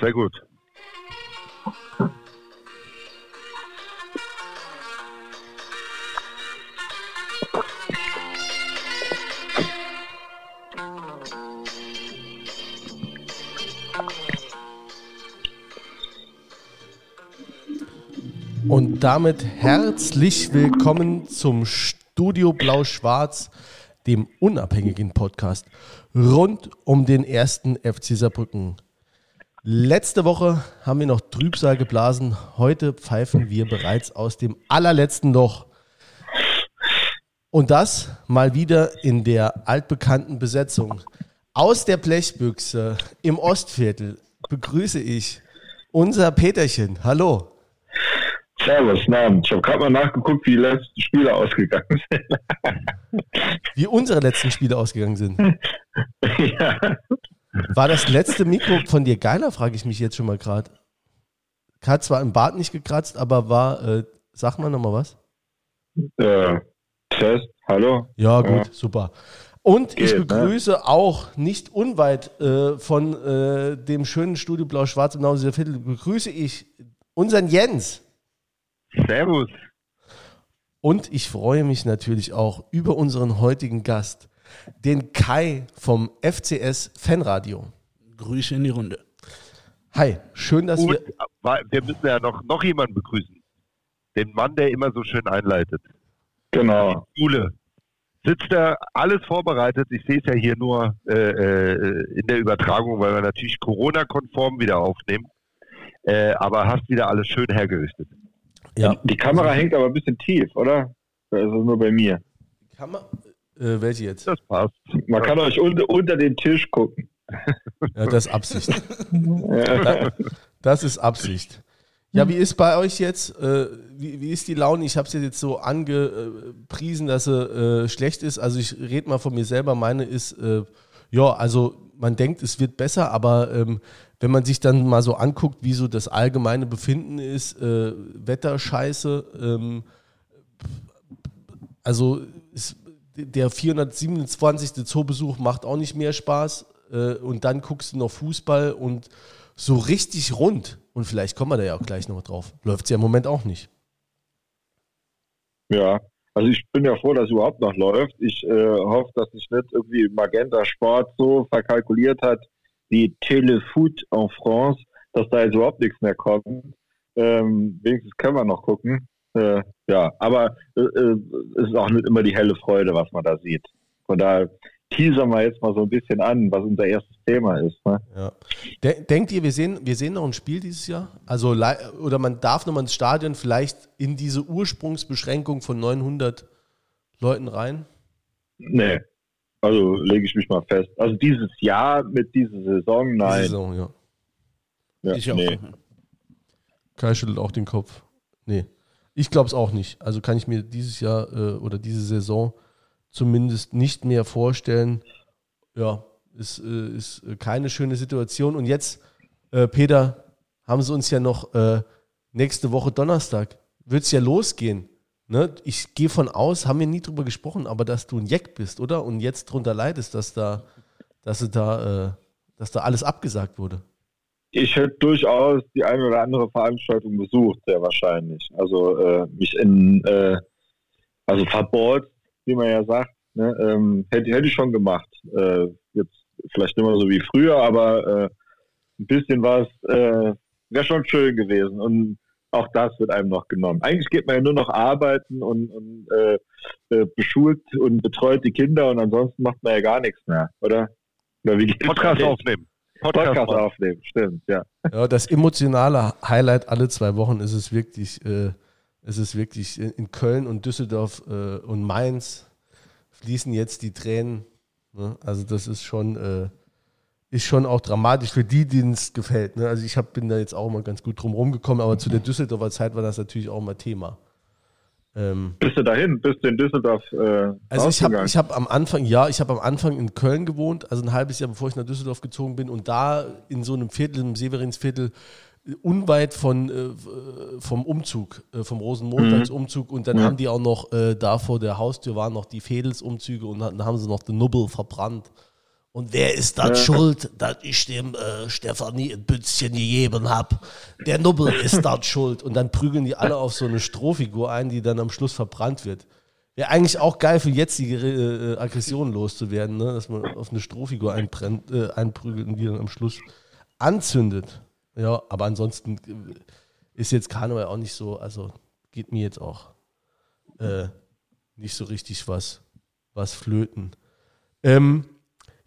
sehr gut. Und damit herzlich willkommen zum Studio Blau-Schwarz, dem unabhängigen Podcast rund um den ersten FC Saarbrücken. Letzte Woche haben wir noch Trübsal geblasen. Heute pfeifen wir bereits aus dem allerletzten Loch. Und das mal wieder in der altbekannten Besetzung. Aus der Blechbüchse im Ostviertel begrüße ich unser Peterchen. Hallo. Servus, Namen. Ich habe gerade mal nachgeguckt, wie die letzten Spiele ausgegangen sind. wie unsere letzten Spiele ausgegangen sind. ja. War das letzte Mikro von dir geiler, frage ich mich jetzt schon mal gerade. Hat zwar im Bart nicht gekratzt, aber war, äh, sag mal nochmal was. Äh, Test, hallo. Ja, gut, ja. super. Und Geht, ich ne? begrüße ne? auch nicht unweit äh, von äh, dem schönen Studio Blau-Schwarz im Nauseer Viertel, begrüße ich unseren Jens. Servus. Und ich freue mich natürlich auch über unseren heutigen Gast, den Kai vom FCS Fanradio. Grüße in die Runde. Hi, schön, dass Und, wir. Wir müssen ja noch, noch jemanden begrüßen. Den Mann, der immer so schön einleitet. Genau. Schule. Sitzt da alles vorbereitet. Ich sehe es ja hier nur äh, äh, in der Übertragung, weil wir natürlich Corona-konform wieder aufnehmen. Äh, aber hast wieder alles schön hergerichtet. Ja. Die Kamera hängt aber ein bisschen tief, oder? Also nur bei mir. Kamera? Äh, welche jetzt? Das passt. Man kann euch unter, unter den Tisch gucken. Ja, das ist Absicht. ja. Das ist Absicht. Ja, wie ist bei euch jetzt, äh, wie, wie ist die Laune? Ich habe es jetzt so angepriesen, dass sie äh, schlecht ist. Also ich rede mal von mir selber. Meine ist, äh, ja, also man denkt, es wird besser, aber ähm, wenn man sich dann mal so anguckt, wie so das allgemeine Befinden ist, äh, Wetterscheiße, ähm, also ist, der 427. Zoobesuch macht auch nicht mehr Spaß äh, und dann guckst du noch Fußball und so richtig rund, und vielleicht kommen wir da ja auch gleich noch drauf, läuft es ja im Moment auch nicht. Ja, also ich bin ja froh, dass es überhaupt noch läuft. Ich äh, hoffe, dass sich nicht irgendwie Magenta Sport so verkalkuliert hat, wie Telefoot en France, dass da jetzt überhaupt nichts mehr kommt. Ähm, wenigstens können wir noch gucken. Äh, ja, aber äh, äh, es ist auch nicht immer die helle Freude, was man da sieht. Von daher teasern wir jetzt mal so ein bisschen an, was unser erstes Thema ist. Ne? Ja. Denkt ihr, wir sehen, wir sehen noch ein Spiel dieses Jahr? Also, oder man darf noch mal ins Stadion vielleicht in diese Ursprungsbeschränkung von 900 Leuten rein? Nee, also lege ich mich mal fest. Also dieses Jahr mit dieser Saison, nein. Diese Saison, ja. ja ich nee. auch. Kai schüttelt auch den Kopf. Nee. Ich glaube es auch nicht. Also kann ich mir dieses Jahr äh, oder diese Saison zumindest nicht mehr vorstellen. Ja, ist, äh, ist keine schöne Situation. Und jetzt, äh, Peter, haben sie uns ja noch äh, nächste Woche Donnerstag. Wird es ja losgehen ne, ich gehe von aus, haben wir nie drüber gesprochen, aber dass du ein Jack bist, oder? Und jetzt drunter leidest, dass da, dass da, äh, dass da alles abgesagt wurde. Ich hätte durchaus die eine oder andere Veranstaltung besucht, sehr wahrscheinlich. Also äh, mich in, äh, also verbohrt, wie man ja sagt, ne, ähm, hätte, hätte ich schon gemacht. Äh, jetzt vielleicht nicht mehr so wie früher, aber äh, ein bisschen was äh, wäre schon schön gewesen. Und auch das wird einem noch genommen. Eigentlich geht man ja nur noch arbeiten und, und äh, äh, beschult und betreut die Kinder und ansonsten macht man ja gar nichts mehr, oder? oder wie Podcast aufnehmen. Podcast, Podcast aufnehmen, stimmt, ja. Ja, das emotionale Highlight alle zwei Wochen ist es wirklich, äh, ist es wirklich in Köln und Düsseldorf äh, und Mainz fließen jetzt die Tränen. Ne? Also das ist schon äh, ist schon auch dramatisch für die, denen es gefällt. Ne? Also ich hab, bin da jetzt auch mal ganz gut drum rumgekommen, aber zu der Düsseldorfer Zeit war das natürlich auch mal Thema. Ähm, Bist du dahin? Bist du in Düsseldorf? Äh, also ich habe ich hab am Anfang, ja, ich habe am Anfang in Köln gewohnt, also ein halbes Jahr bevor ich nach Düsseldorf gezogen bin und da in so einem Viertel, im Severinsviertel, unweit von, äh, vom Umzug, äh, vom Rosenmontagsumzug mhm. und dann ja. haben die auch noch, äh, da vor der Haustür waren noch die Fädelsumzüge und dann haben sie noch den Nubbel verbrannt Und wer ist dann ja. schuld, dass ich dem äh, Stefanie ein Bützchen gegeben hab? Der Nubbel ist dann schuld. Und dann prügeln die alle auf so eine Strohfigur ein, die dann am Schluss verbrannt wird. Wäre eigentlich auch geil für jetzige äh, Aggressionen loszuwerden, ne? dass man auf eine Strohfigur einbrennt, äh, einprügelt und die dann am Schluss anzündet. Ja, aber ansonsten äh, ist jetzt Karneval auch nicht so, also geht mir jetzt auch äh, nicht so richtig was, was flöten. Ähm,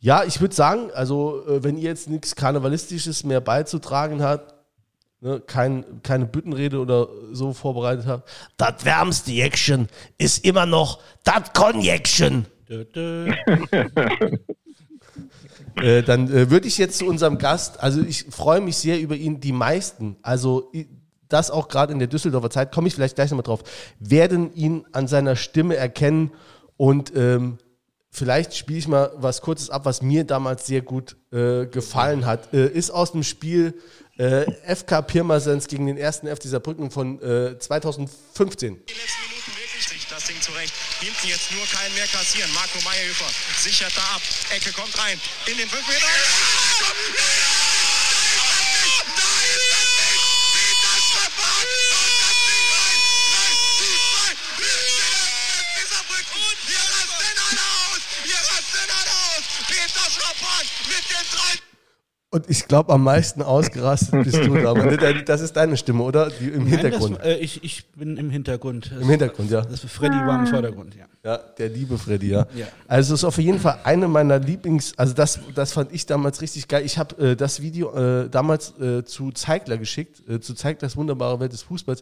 ja, ich würde sagen, also äh, wenn ihr jetzt nichts Karnevalistisches mehr beizutragen habt, ne, kein, keine Büttenrede oder so vorbereitet habt, das wärmste Jäckchen ist immer noch das Konjäckchen. äh, dann äh, würde ich jetzt zu unserem Gast, also ich freue mich sehr über ihn, die meisten, also das auch gerade in der Düsseldorfer Zeit, komme ich vielleicht gleich nochmal drauf, werden ihn an seiner Stimme erkennen und ähm, Vielleicht spiele ich mal was Kurzes ab, was mir damals sehr gut äh, gefallen hat. Äh, ist aus dem Spiel äh, FK Pirmasens gegen den ersten F dieser Brücken von 2015. Äh, Die letzten Minuten wirklich sich das Ding zurecht. Hinten jetzt nur keinen mehr kassieren. Marco Meyerhöfer sichert da ab. Ecke kommt rein. In den 5 Meter. Ja! mit den drei. Und ich glaube, am meisten ausgerastet bist du da. Aber das ist deine Stimme, oder? Die, Im Nein, Hintergrund. Das, äh, ich, ich bin im Hintergrund. Im Hintergrund, ja. Das Freddy war im Vordergrund, ja. Ja, der liebe Freddy, ja. ja. Also es ist auf jeden Fall eine meiner Lieblings, also das, das fand ich damals richtig geil. Ich habe äh, das Video äh, damals äh, zu Zeigler geschickt, äh, zu Zeiglers wunderbare Welt des Fußballs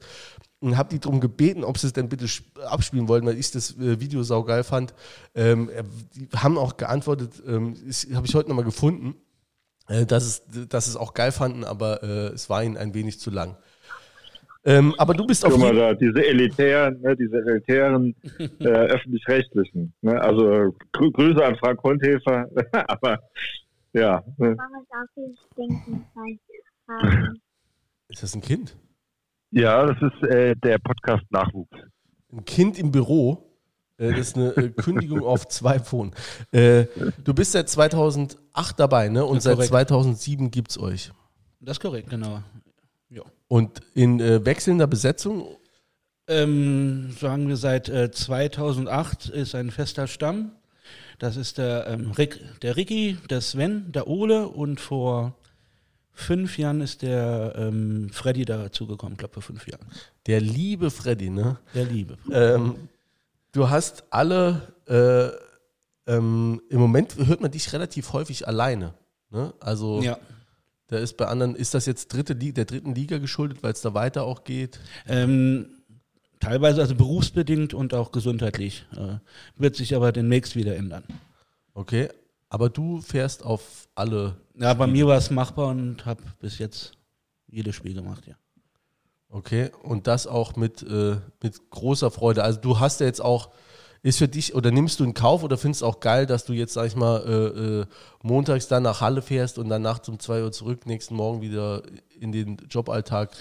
und habe die darum gebeten, ob sie es denn bitte abspielen wollten, weil ich das äh, Video saugeil fand. Ähm, die haben auch geantwortet, ähm, habe ich heute nochmal gefunden, äh, dass, es, dass es auch geil fanden, aber äh, es war ihnen ein wenig zu lang. Ähm, aber du bist auf jeden Fall. Diese elitären, ne, diese elitären äh, öffentlich-rechtlichen. Ne? Also grü Grüße an Frank Hundhäfer, aber ja. Ne. Ist das ein Kind? Ja, das ist äh, der Podcast Nachwuchs. Ein Kind im Büro. Äh, das ist eine äh, Kündigung auf zwei Pfonen. Äh, du bist seit 2008 dabei, ne? Und seit 2007 gibt es euch. Das ist korrekt, genau. Ja. Und in wechselnder Besetzung? Ähm, sagen wir seit 2008 ist ein fester Stamm. Das ist der, ähm, Rick, der Ricky, der Sven, der Ole und vor fünf Jahren ist der ähm, Freddy dazugekommen, ich glaube vor fünf Jahren. Der liebe Freddy, ne? Der liebe. Ähm, du hast alle, äh, ähm, im Moment hört man dich relativ häufig alleine. Ne? Also ja. da ist bei anderen, ist das jetzt dritte Liga, der dritten Liga geschuldet, weil es da weiter auch geht? Ähm, teilweise also berufsbedingt und auch gesundheitlich. Äh, wird sich aber demnächst wieder ändern. Okay, aber du fährst auf alle. Ja, bei mir war es machbar und habe bis jetzt jedes Spiel gemacht, ja. Okay, und das auch mit, äh, mit großer Freude. Also du hast ja jetzt auch, ist für dich, oder nimmst du in Kauf oder findest du auch geil, dass du jetzt, sag ich mal, äh, äh, montags dann nach Halle fährst und dann nachts um 2 Uhr zurück, nächsten Morgen wieder in den Joballtag?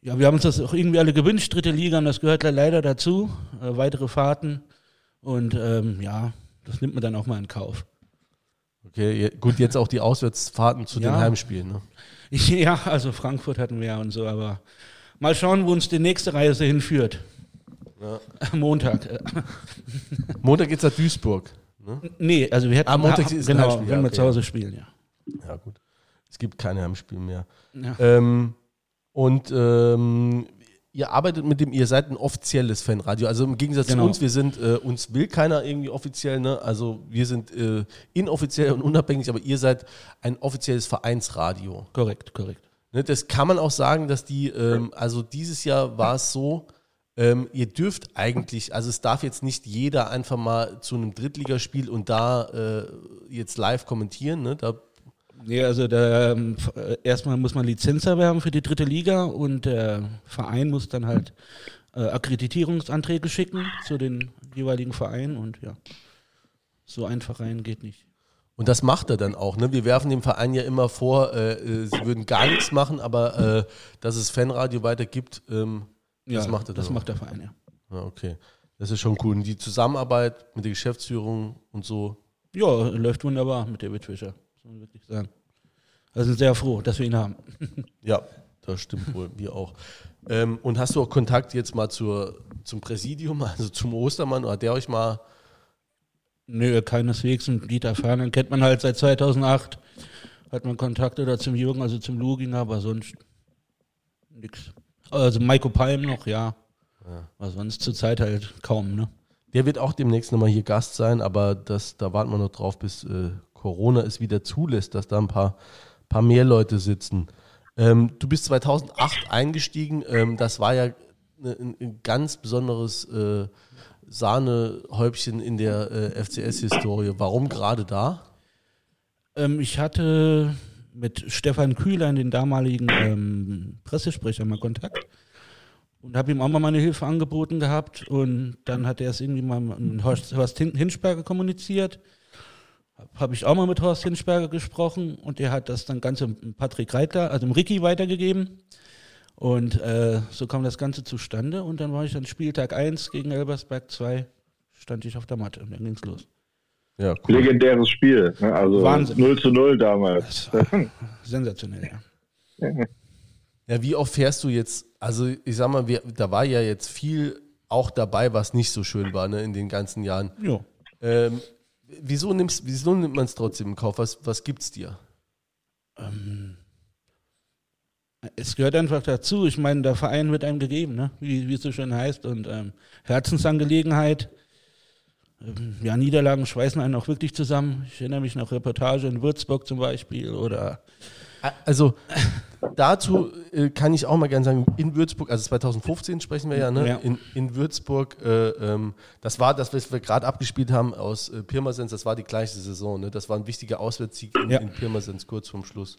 Ja, wir haben uns das auch irgendwie alle gewünscht, dritte Liga, und das gehört leider dazu. Äh, weitere Fahrten. Und ähm, ja, das nimmt man dann auch mal in Kauf. Okay, gut, jetzt auch die Auswärtsfahrten zu ja. den Heimspielen. Ne? Ja, also Frankfurt hatten wir ja und so, aber mal schauen, wo uns die nächste Reise hinführt. Ja. Montag. Montag geht es nach Duisburg. Ne? Nee, also wir hätten ah, Montag ist genau, Heimspiel. wenn wir okay. zu Hause spielen, ja. Ja, gut. Es gibt keine Heimspiele mehr. Ja. Ähm, und ähm, ihr arbeitet mit dem, ihr seid ein offizielles Fanradio. Also im Gegensatz genau. zu uns, wir sind, äh, uns will keiner irgendwie offiziell, ne? Also wir sind äh, inoffiziell und unabhängig, aber ihr seid ein offizielles Vereinsradio. Korrekt, korrekt. Ne? Das kann man auch sagen, dass die, ähm, also dieses Jahr war es so, ähm, ihr dürft eigentlich, also es darf jetzt nicht jeder einfach mal zu einem Drittligaspiel und da äh, jetzt live kommentieren, ne? Da Nee, also der, ähm, äh, erstmal muss man Lizenz erwerben für die dritte Liga und der Verein muss dann halt äh, Akkreditierungsanträge schicken zu den jeweiligen Vereinen und ja, so einfach rein geht nicht. Und das macht er dann auch. Ne? Wir werfen dem Verein ja immer vor, äh, äh sie würden gar nichts machen, aber äh, dass es Fanradio weitergibt, ähm, das ja, macht er dann Das auch. macht der Verein, ja. ja. Okay, das ist schon cool. Und die Zusammenarbeit mit der Geschäftsführung und so Ja, läuft wunderbar mit David Fischer, muss man wirklich sagen. Also sehr froh, dass wir ihn haben. Ja, das stimmt wohl, wir auch. Ähm, und hast du auch Kontakt jetzt mal zur, zum Präsidium, also zum Ostermann? Oder hat der euch mal. Nö, keineswegs. Und Dieter Fernen kennt man halt seit 2008. Hat man Kontakt oder zum Jürgen, also zum Luginger, aber sonst nix. Also Maiko Palm noch, ja. ja. Aber sonst zurzeit halt kaum, ne? Der wird auch demnächst nochmal hier Gast sein, aber das, da warten wir noch drauf, bis äh, Corona es wieder zulässt, dass da ein paar, paar mehr Leute sitzen. Ähm, du bist 2008 eingestiegen. Ähm, das war ja ein, ein ganz besonderes äh, Sahnehäubchen in der äh, FCS-Historie. Warum gerade da? Ähm, ich hatte mit Stefan Kühler, den damaligen ähm, Pressesprecher, mal Kontakt und habe ihm auch mal meine Hilfe angeboten gehabt. Und dann hat er es irgendwie mal mit Horst Hinschberger kommuniziert habe ich auch mal mit Horst Hinsberger gesprochen und der hat das dann Ganze Patrick Reitler, also dem Ricky weitergegeben. Und äh, so kam das Ganze zustande und dann war ich an Spieltag 1 gegen Elbersberg 2, stand ich auf der Matte und dann ging's los. Ja, cool. Legendäres Spiel, ne? also Wahnsinn. 0 zu 0 damals. Sensationell, ja. Ja, wie oft fährst du jetzt, also ich sag mal, wir, da war ja jetzt viel auch dabei, was nicht so schön war ne, in den ganzen Jahren. Ja. Ähm, Wieso, nimmst, wieso nimmt man es trotzdem in Kauf? Was, was gibt es dir? Ähm, es gehört einfach dazu. Ich meine, der Verein wird einem gegeben, ne? wie, wie es so schön heißt. Und ähm, Herzensangelegenheit. Ähm, ja, Niederlagen schweißen einen auch wirklich zusammen. Ich erinnere mich noch Reportage in Würzburg zum Beispiel oder also dazu äh, kann ich auch mal gerne sagen, in Würzburg, also 2015 sprechen wir ja, ne? Ja. In, in Würzburg, äh, ähm, das war das, was wir gerade abgespielt haben aus äh, Pirmasens, das war die gleiche Saison, ne? Das war ein wichtiger Auswärtssieg in, ja. in Pirmasens kurz vorm Schluss.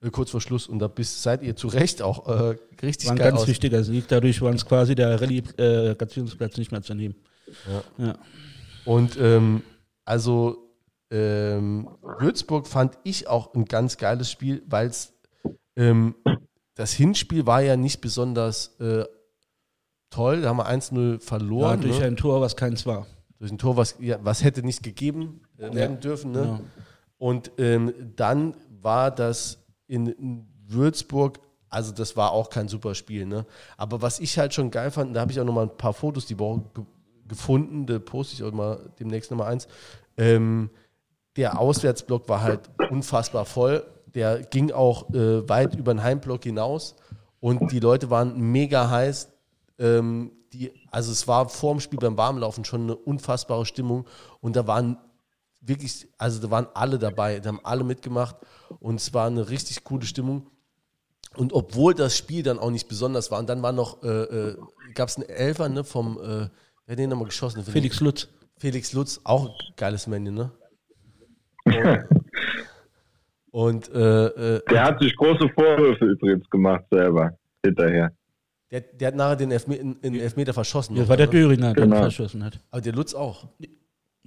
Äh, kurz vor Schluss und da bist, seid ihr zu Recht auch äh, richtig war ein ganz aus. wichtiger Sieg, dadurch war uns quasi der Relegationsplatz nicht mehr zu nehmen. Ja. ja. Und ähm, also ähm, Würzburg fand ich auch ein ganz geiles Spiel, weil es ähm, das Hinspiel war ja nicht besonders äh, toll. Da haben wir 1-0 verloren. Ja, durch ne? ein Tor, was keins war. Durch ein Tor, was, ja, was hätte nicht gegeben äh, werden dürfen. Ne? Ja. Und ähm, dann war das in Würzburg, also das war auch kein super Spiel. Ne? Aber was ich halt schon geil fand, da habe ich auch noch mal ein paar Fotos die Woche ge gefunden, da poste ich auch mal demnächst nochmal eins. Ähm, der Auswärtsblock war halt unfassbar voll. Der ging auch äh, weit über den Heimblock hinaus und die Leute waren mega heiß. Ähm, die, also es war vor dem Spiel beim Warmlaufen schon eine unfassbare Stimmung und da waren wirklich, also da waren alle dabei, da haben alle mitgemacht und es war eine richtig coole Stimmung. Und obwohl das Spiel dann auch nicht besonders war, und dann war noch, äh, äh, gab es einen Elfer ne, vom, äh, wer hat den nochmal geschossen? Felix Lutz. Felix Lutz, auch ein geiles Männchen, ne? Und, äh, äh, der hat sich große Vorwürfe übrigens gemacht selber hinterher. Der, der hat nachher den Elfmeter, in Elfmeter verschossen. Das war der Döringer, der genau. verschossen hat. Aber der Lutz auch.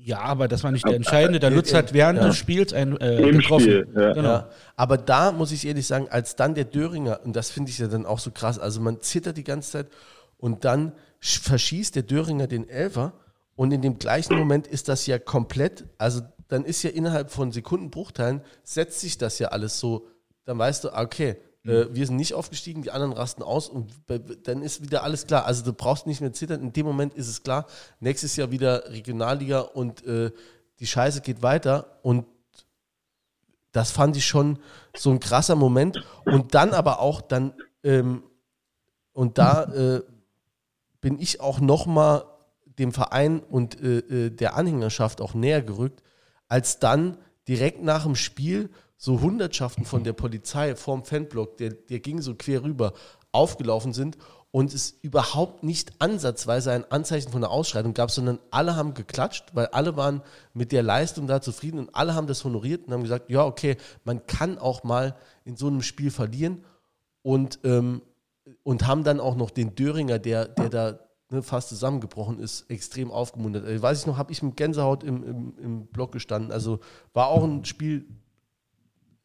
Ja, aber das war nicht der entscheidende. Der Lutz hat während ja. des Spiels ein äh, Im getroffen. Spiel, ja. Genau. Ja. Aber da muss ich ehrlich sagen, als dann der Döringer, und das finde ich ja dann auch so krass, also man zittert die ganze Zeit und dann verschießt der Döringer den Elfer und in dem gleichen Moment ist das ja komplett, also dann ist ja innerhalb von Sekundenbruchteilen, setzt sich das ja alles so, dann weißt du, okay, äh, wir sind nicht aufgestiegen, die anderen rasten aus und dann ist wieder alles klar. Also du brauchst nicht mehr zittern, in dem Moment ist es klar, nächstes Jahr wieder Regionalliga und äh, die Scheiße geht weiter und das fand ich schon so ein krasser Moment. Und dann aber auch dann ähm, und da äh, bin ich auch nochmal dem Verein und äh, äh, der Anhängerschaft auch näher gerückt, als dann direkt nach dem Spiel so Hundertschaften von der Polizei vorm Fanblock, der, der ging so quer rüber, aufgelaufen sind und es überhaupt nicht ansatzweise ein Anzeichen von einer Ausschreitung gab, sondern alle haben geklatscht, weil alle waren mit der Leistung da zufrieden und alle haben das honoriert und haben gesagt, ja, okay, man kann auch mal in so einem Spiel verlieren und, ähm, und haben dann auch noch den Döringer, der, der da ne, fast zusammengebrochen ist, extrem aufgemuntert. Ich weiß ich noch, habe ich mit Gänsehaut im, im, im Block gestanden. Also war auch ein Spiel,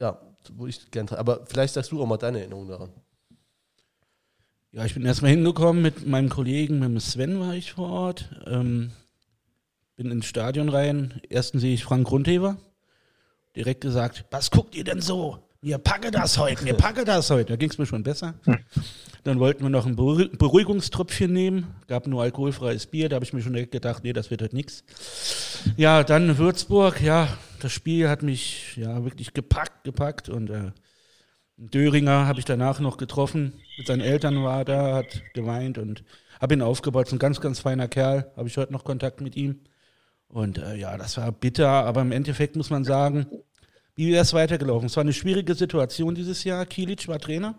ja, wo ich gerne. Aber vielleicht sagst du auch mal deine Erinnerung daran. Ja, ich bin erstmal hingekommen mit meinem Kollegen, mit dem Sven war ich vor Ort. Ähm, bin ins Stadion rein. Ersten sehe ich Frank Grundheber. Direkt gesagt, was guckt ihr denn so? Mir packe das heute, mir packe das heute. Da ging es mir schon besser. Dann wollten wir noch ein Beruhigungströpfchen nehmen. Gab nur alkoholfreies Bier. Da habe ich mir schon gedacht, nee, das wird heute nichts. Ja, dann Würzburg. Ja, das Spiel hat mich ja wirklich gepackt, gepackt. Und äh, Döringer habe ich danach noch getroffen. Mit seinen Eltern war da, hat geweint und habe ihn aufgebaut. Ist ein ganz, ganz feiner Kerl. Habe ich heute noch Kontakt mit ihm. Und äh, ja, das war bitter. Aber im Endeffekt muss man sagen, wie wäre es weitergelaufen? Es war eine schwierige Situation dieses Jahr. Kilic war Trainer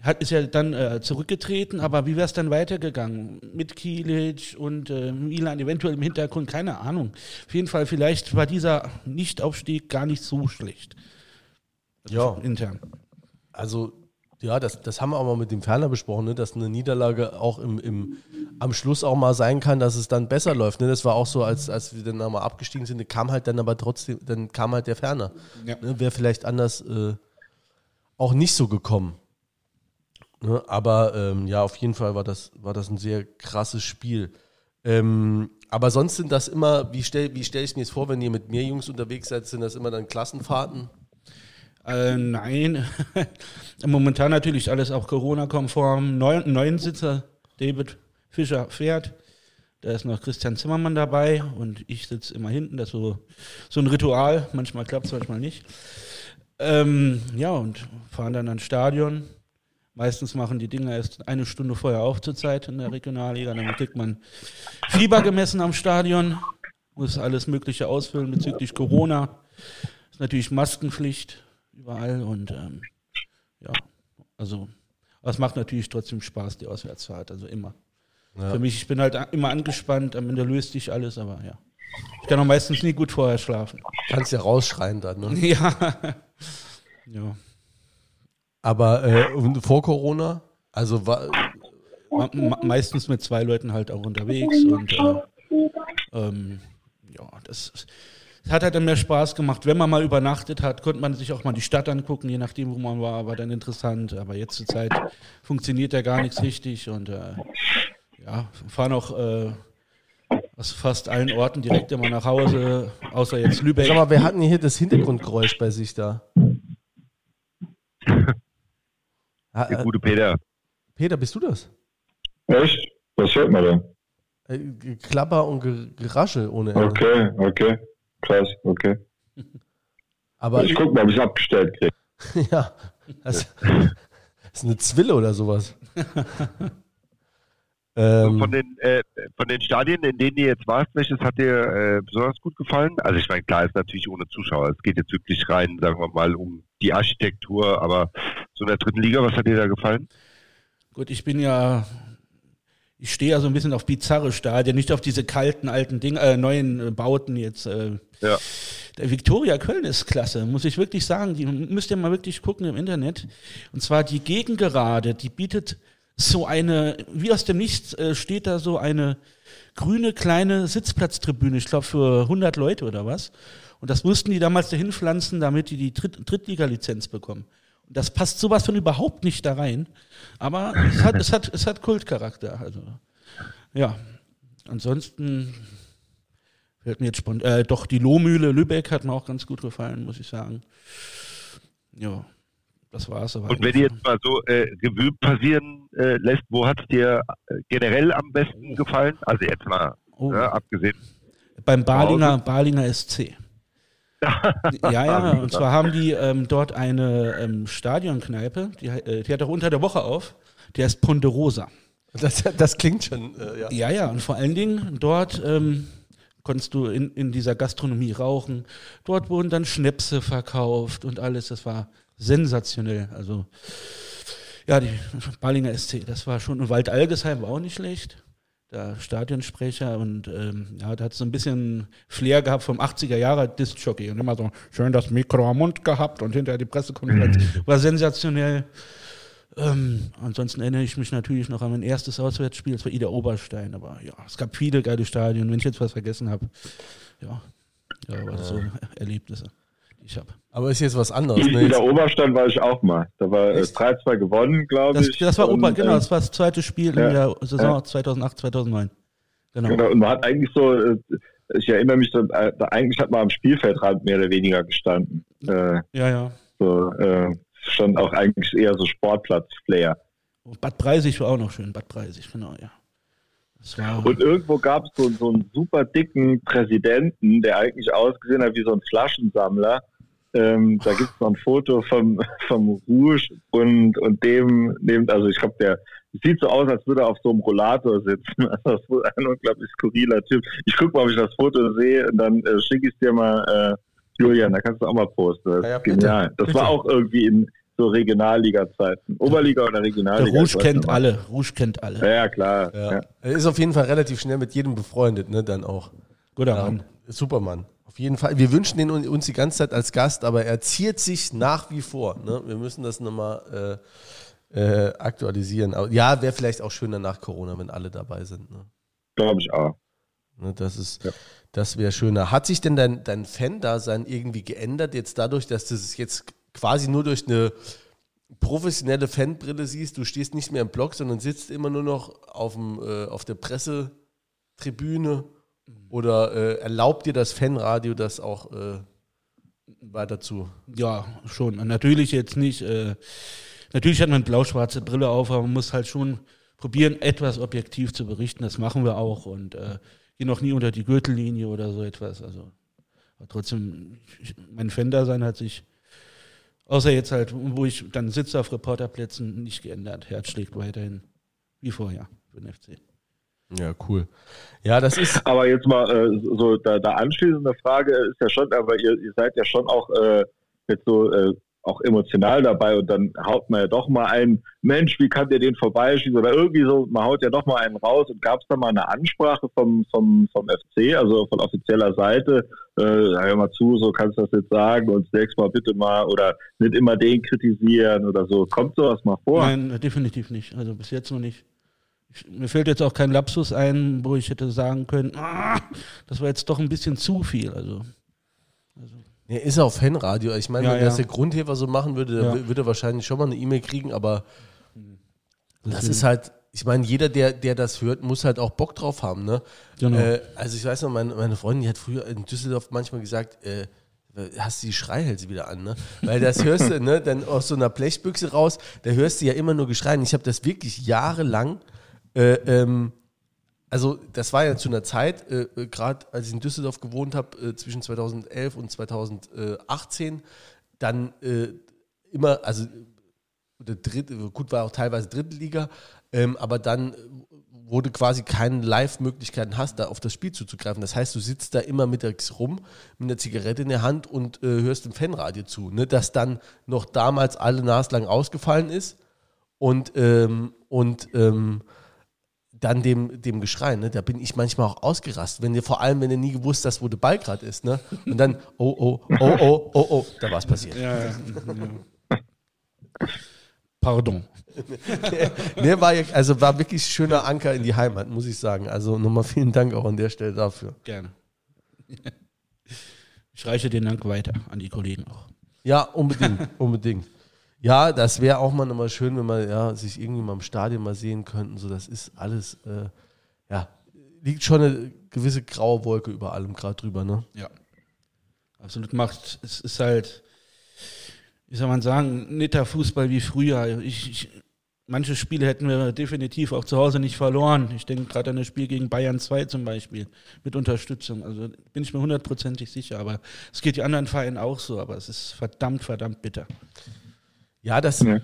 hat, ist ja dann äh, zurückgetreten, aber wie wäre es dann weitergegangen? Mit Kilic und äh, Milan eventuell im Hintergrund, keine Ahnung. Auf jeden Fall, vielleicht war dieser Nichtaufstieg gar nicht so schlecht. Ja. Intern. Also, ja, das, das haben wir auch mal mit dem Ferner besprochen, ne? dass eine Niederlage auch im, im, am Schluss auch mal sein kann, dass es dann besser läuft. Ne? Das war auch so, als, als wir dann mal abgestiegen sind, kam halt dann aber trotzdem, dann kam halt der Ferner. Ja. Ne? Wäre vielleicht anders äh, auch nicht so gekommen. Ne? Aber ähm, ja, auf jeden Fall war das, war das ein sehr krasses Spiel. Ähm, aber sonst sind das immer, wie stelle wie stell ich mir jetzt vor, wenn ihr mit mehr Jungs unterwegs seid, sind das immer dann Klassenfahrten? Äh, nein, momentan natürlich alles auch Corona-konform. Neun, Sitzer, David Fischer fährt. Da ist noch Christian Zimmermann dabei und ich sitze immer hinten. Das ist so, so ein Ritual. Manchmal klappt es, manchmal nicht. Ähm, ja, und fahren dann ans Stadion. Meistens machen die Dinger erst eine Stunde vorher auf zur Zeit in der Regionalliga. Dann kriegt man Fieber gemessen am Stadion, muss alles Mögliche ausfüllen bezüglich Corona. Ist natürlich Maskenpflicht überall und ähm, ja, also, aber es macht natürlich trotzdem Spaß, die Auswärtsfahrt, also immer. Ja. Für mich, ich bin halt immer angespannt, am Ende löst sich alles, aber ja. Ich kann auch meistens nie gut vorher schlafen. Kannst ja rausschreien dann, ne? Ja. ja. Aber äh, vor Corona, also war. meistens mit zwei Leuten halt auch unterwegs und äh, ähm, ja, das, das hat halt dann mehr Spaß gemacht. Wenn man mal übernachtet hat, konnte man sich auch mal die Stadt angucken, je nachdem, wo man war, war dann interessant. Aber jetzt zur Zeit funktioniert ja gar nichts richtig und äh, ja, fahren auch äh, aus fast allen Orten direkt immer nach Hause, außer jetzt Lübeck. Sag mal, wer hat denn hier das Hintergrundgeräusch bei sich da? Der gute Peter. Peter, bist du das? Echt? Was hört man denn? Äh, Klapper und Gerasche ohne Ende. Okay, okay. Krass, okay. Aber ich guck mal, ob ich es abgestellt kriege. ja, das, ist eine Zwille oder sowas. ähm, von, den, äh, von den Stadien, in denen ihr jetzt warst, welches hat dir äh, besonders gut gefallen? Also ich meine, klar ist natürlich ohne Zuschauer. Es geht jetzt wirklich rein, sagen wir mal, um die Architektur, aber so in der dritten Liga, was hat dir da gefallen? Gut, ich bin ja, ich stehe ja so ein bisschen auf bizarre Stadien, nicht auf diese kalten alten Dinge, äh, neuen Bauten jetzt. Äh. Ja. Der Viktoria Köln ist klasse, muss ich wirklich sagen. Die müsst ihr mal wirklich gucken im Internet. Und zwar die Gegengerade, die bietet so eine, wie aus dem Nichts äh, steht da so eine grüne kleine Sitzplatztribüne, ich glaube für 100 Leute oder was. Und das mussten die damals dahin pflanzen, damit die die Dritt Drittliga-Lizenz bekommen. Das passt sowas von überhaupt nicht da rein. Aber es hat, es hat, es hat Kultcharakter. Also, ja. Ansonsten fällt mir jetzt spontan, äh, doch die Lohmühle Lübeck hat mir auch ganz gut gefallen, muss ich sagen. Ja, das war's. Aber Und wenn ihr jetzt mal so äh, Revue passieren äh, lässt, wo hat es dir äh, generell am besten gefallen? Also jetzt mal, oh. ja, abgesehen. Beim Balinger, Balinger SC. Ja, ja, und zwar haben die ähm, dort eine ähm, Stadionkneipe, die, äh, die hat auch unter der Woche auf, die heißt Ponderosa. Das, das klingt schon, äh, ja. Ja, ja, und vor allen Dingen dort ähm, konntest du in, in dieser Gastronomie rauchen. Dort wurden dann Schnäpse verkauft und alles, das war sensationell. Also, ja, die Balinger SC, das war schon, und Wald Algesheim war auch nicht schlecht der Stadionsprecher und ähm, ja, der hat so ein bisschen Flair gehabt vom 80er Jahre Disc-Jockey und immer so schön das Mikro am Mund gehabt und hinterher die Pressekonferenz mhm. war sensationell. Ähm, ansonsten erinnere ich mich natürlich noch an mein erstes Auswärtsspiel, das war Ida Oberstein, aber ja, es gab viele geile Stadien, wenn ich jetzt was vergessen habe, ja, ja, war das so Erlebnisse ich habe. Aber ist jetzt was anderes. Ne? In der Oberstand war ich auch mal. Da war äh, 3-2 gewonnen, glaube ich. Das war Ober, genau, das war das zweite Spiel ja, in der Saison ja. 2008, 2009. Genau. genau. Und man hat eigentlich so, äh, ich erinnere mich, da, eigentlich hat man am Spielfeldrand mehr oder weniger gestanden. Äh, ja, ja. So, äh, schon auch eigentlich eher so Sportplatz-Flair. Bad Breisig war auch noch schön, Bad Breisig, genau, ja. Und irgendwo gab es so, so einen super dicken Präsidenten, der eigentlich ausgesehen hat wie so ein Flaschensammler. Ähm, da gibt es noch ein Foto vom, vom Rouge und, und dem, dem also ich glaube, der sieht so aus, als würde er auf so einem Rollator sitzen. Also das ist ein unglaublich skurriler Typ. Ich gucke mal, ob ich das Foto sehe und dann äh, schicke ich es dir mal, äh, Julian, da kannst du auch mal posten. Das ist ja, genial. Das bitte. war auch irgendwie in so Regionalliga-Zeiten. Oberliga oder Regionalliga. Der Rouge kennt alle. Rouge kennt alle. Ja, klar. Ja. Ja. Er ist auf jeden Fall relativ schnell mit jedem befreundet, ne, dann auch. Guter Mann. Supermann. Auf jeden Fall. Wir wünschen ihn uns die ganze Zeit als Gast, aber er ziert sich nach wie vor. Ne? Wir müssen das nochmal äh, äh, aktualisieren. Aber ja, wäre vielleicht auch schöner nach Corona, wenn alle dabei sind. Ne? Glaube ich auch. Ne, das ist, ja. das wäre schöner. Hat sich denn dein, dein Fan-Dasein irgendwie geändert, jetzt dadurch, dass du es jetzt quasi nur durch eine professionelle Fanbrille siehst, du stehst nicht mehr im Block, sondern sitzt immer nur noch auf, dem, äh, auf der Pressetribüne oder äh, erlaubt dir das Fanradio das auch äh, weiter zu? Ja, schon. Natürlich jetzt nicht. Äh, natürlich hat man blau-schwarze Brille auf, aber man muss halt schon probieren, etwas objektiv zu berichten. Das machen wir auch und äh, gehen noch nie unter die Gürtellinie oder so etwas. Also aber trotzdem, ich, mein Fan-Dasein hat sich Außer jetzt halt, wo ich dann sitze auf Reporterplätzen, nicht geändert. Herz schlägt weiterhin wie vorher für den FC. Ja, cool. Ja, das ist. Aber jetzt mal äh, so da, da anschließende Frage ist ja schon, aber ihr, ihr seid ja schon auch äh, jetzt so äh, auch emotional dabei und dann haut man ja doch mal einen, Mensch, wie kann der den vorbeischießen oder irgendwie so, man haut ja doch mal einen raus und gab es da mal eine Ansprache vom, vom, vom FC, also von offizieller Seite, äh, hör mal zu, so kannst du das jetzt sagen und nächstes Mal bitte mal oder nicht immer den kritisieren oder so. Kommt sowas mal vor? Nein, definitiv nicht. Also bis jetzt noch nicht. Mir fällt jetzt auch kein Lapsus ein, wo ich hätte sagen können, ah, das war jetzt doch ein bisschen zu viel. Also, also ja, ist er auf Fanradio. Ich meine, ja, wenn ja. das der Grundhefer so machen würde, dann würde er wahrscheinlich schon mal eine E-Mail kriegen, aber das, das ist halt, ich meine, jeder, der, der das hört, muss halt auch Bock drauf haben. Ne? Genau. Äh, also ich weiß noch, meine, meine Freundin, die hat früher in Düsseldorf manchmal gesagt, äh, hast du die Schreihälse wieder an, ne? Weil das hörst du, ne, dann aus so einer Blechbüchse raus, da hörst du ja immer nur Geschreien. Ich habe das wirklich jahrelang äh, ähm, also das war ja zu einer Zeit, äh, äh gerade als ich in Düsseldorf gewohnt habe, äh, zwischen 2011 und 2018, dann äh, immer, also Dritt, gut war auch teilweise Drittliga, ähm, aber dann wurde quasi keine Live-Möglichkeiten hast, da auf das Spiel zuzugreifen. Das heißt, du sitzt da immer mittags rum mit einer Zigarette in der Hand und äh, hörst dem Fanradio zu, ne? das dann noch damals alle naslang ausgefallen ist und, ähm, und ähm, dann dem, dem Geschrei, ne, da bin ich manchmal auch ausgerastet, wenn dir vor allem, wenn du nie gewusst hast, wo der Ball gerade ist, ne? Und dann, oh, oh, oh, oh, oh, oh, da war es passiert. Ja, ja. Pardon. ne, war ja, also war wirklich schöner Anker in die Heimat, muss ich sagen. Also nochmal vielen Dank auch an der Stelle dafür. Gerne. Ich reiche den Dank weiter an die Kollegen auch. Ja, unbedingt, unbedingt. Ja, das wäre auch mal nochmal schön, wenn wir ja, sich irgendwie mal im Stadion mal sehen könnten. So, das ist alles, äh, ja, liegt schon eine gewisse graue Wolke über allem gerade drüber, ne? Ja. Absolut macht, es ist halt, wie soll man sagen, netter Fußball wie früher. Ich, ich, manche Spiele hätten wir definitiv auch zu Hause nicht verloren. Ich denke gerade an das Spiel gegen Bayern 2 zum Beispiel mit Unterstützung. Also bin ich mir hundertprozentig sicher. Aber es geht die anderen Vereinen auch so. Aber es ist verdammt, verdammt bitter. Ja, das. Ja.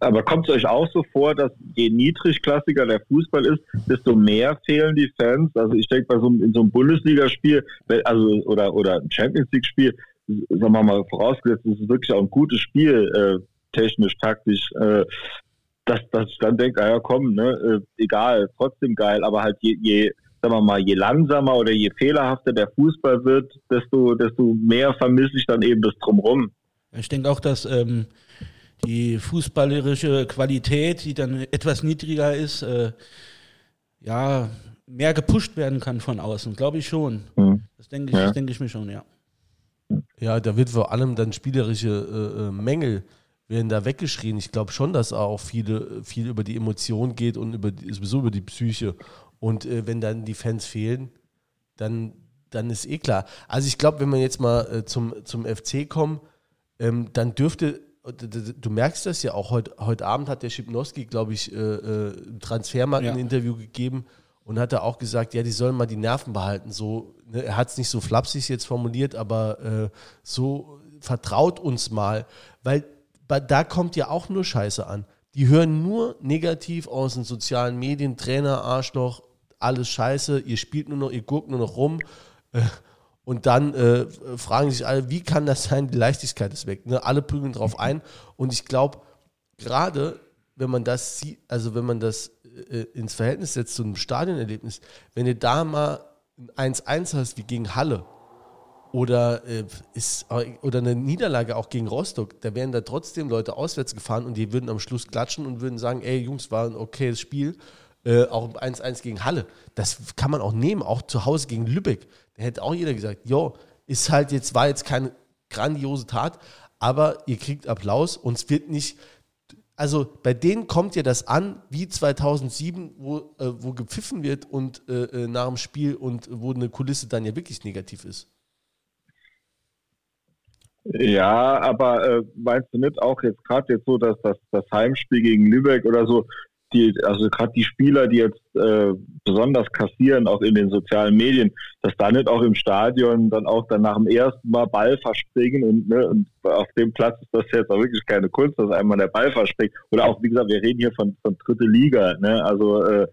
Aber kommt es euch auch so vor, dass je niedrigklassiger der Fußball ist, desto mehr fehlen die Fans? Also ich denke bei so in so einem Bundesligaspiel, also oder oder Champions League Spiel, sagen wir mal vorausgesetzt, es ist wirklich auch ein gutes Spiel, äh, technisch, taktisch, äh, dass, dass ich dann denke, ah ja komm, ne, äh, egal, trotzdem geil, aber halt je, je sagen wir mal, je langsamer oder je fehlerhafter der Fußball wird, desto, desto mehr vermisse ich dann eben das Drumherum. Ich denke auch, dass ähm, die fußballerische Qualität, die dann etwas niedriger ist, äh, ja, mehr gepusht werden kann von außen, glaube ich schon. Mhm. Das denke ich, ja. denke ich mir schon, ja. Ja, da wird vor allem dann spielerische äh, äh Mängel werden da weggeschrien. Ich glaube schon, dass auch viele, viel über die Emotion geht und über die, sowieso über die Psyche. Und äh, wenn dann die Fans fehlen, dann, dann ist eh klar. Also ich glaube, wenn wir jetzt mal äh, zum, zum FC kommen, ähm, dann dürfte, du merkst das ja auch, heute, heute Abend hat der Schipnowski, glaube ich, äh, äh, im Transfermarkt ja. ein Interview gegeben und hat er auch gesagt, ja, die sollen mal die Nerven behalten. So, ne, er hat es nicht so flapsig jetzt formuliert, aber äh, so vertraut uns mal, weil da kommt ja auch nur Scheiße an. Die hören nur negativ aus den sozialen Medien, Trainer, Arschloch, alles Scheiße, ihr spielt nur noch, ihr guckt nur noch rum. Äh, und dann äh, fragen sich alle, wie kann das sein, die Leichtigkeit ist weg. Ne? Alle prügeln drauf ein. Und ich glaube, gerade wenn man das sieht, also wenn man das äh, ins Verhältnis setzt zu einem Stadionerlebnis, wenn du da mal ein 1-1 hast wie gegen Halle oder, äh, ist, oder eine Niederlage auch gegen Rostock, da wären da trotzdem Leute auswärts gefahren und die würden am Schluss klatschen und würden sagen, ey Jungs, war ein okayes Spiel. Äh, auch 1-1 gegen Halle. Das kann man auch nehmen, auch zu Hause gegen Lübeck. Hätte auch jeder gesagt, jo, ist halt jetzt, war jetzt keine grandiose Tat, aber ihr kriegt Applaus und es wird nicht, also bei denen kommt ja das an, wie 2007, wo, äh, wo gepfiffen wird und äh, äh, nach dem Spiel und wo eine Kulisse dann ja wirklich negativ ist. Ja, aber äh, meinst du nicht auch jetzt gerade jetzt so, dass das, das Heimspiel gegen Lübeck oder so, die, also gerade die Spieler, die jetzt äh, besonders kassieren, auch in den sozialen Medien, dass da nicht auch im Stadion dann auch dann nach dem ersten Mal Ball verspringen und, ne, und auf dem Platz ist das jetzt auch wirklich keine Kunst, dass einmal der Ball verspringt. Oder auch, wie gesagt, wir reden hier von, von dritte Liga, ne? Also äh,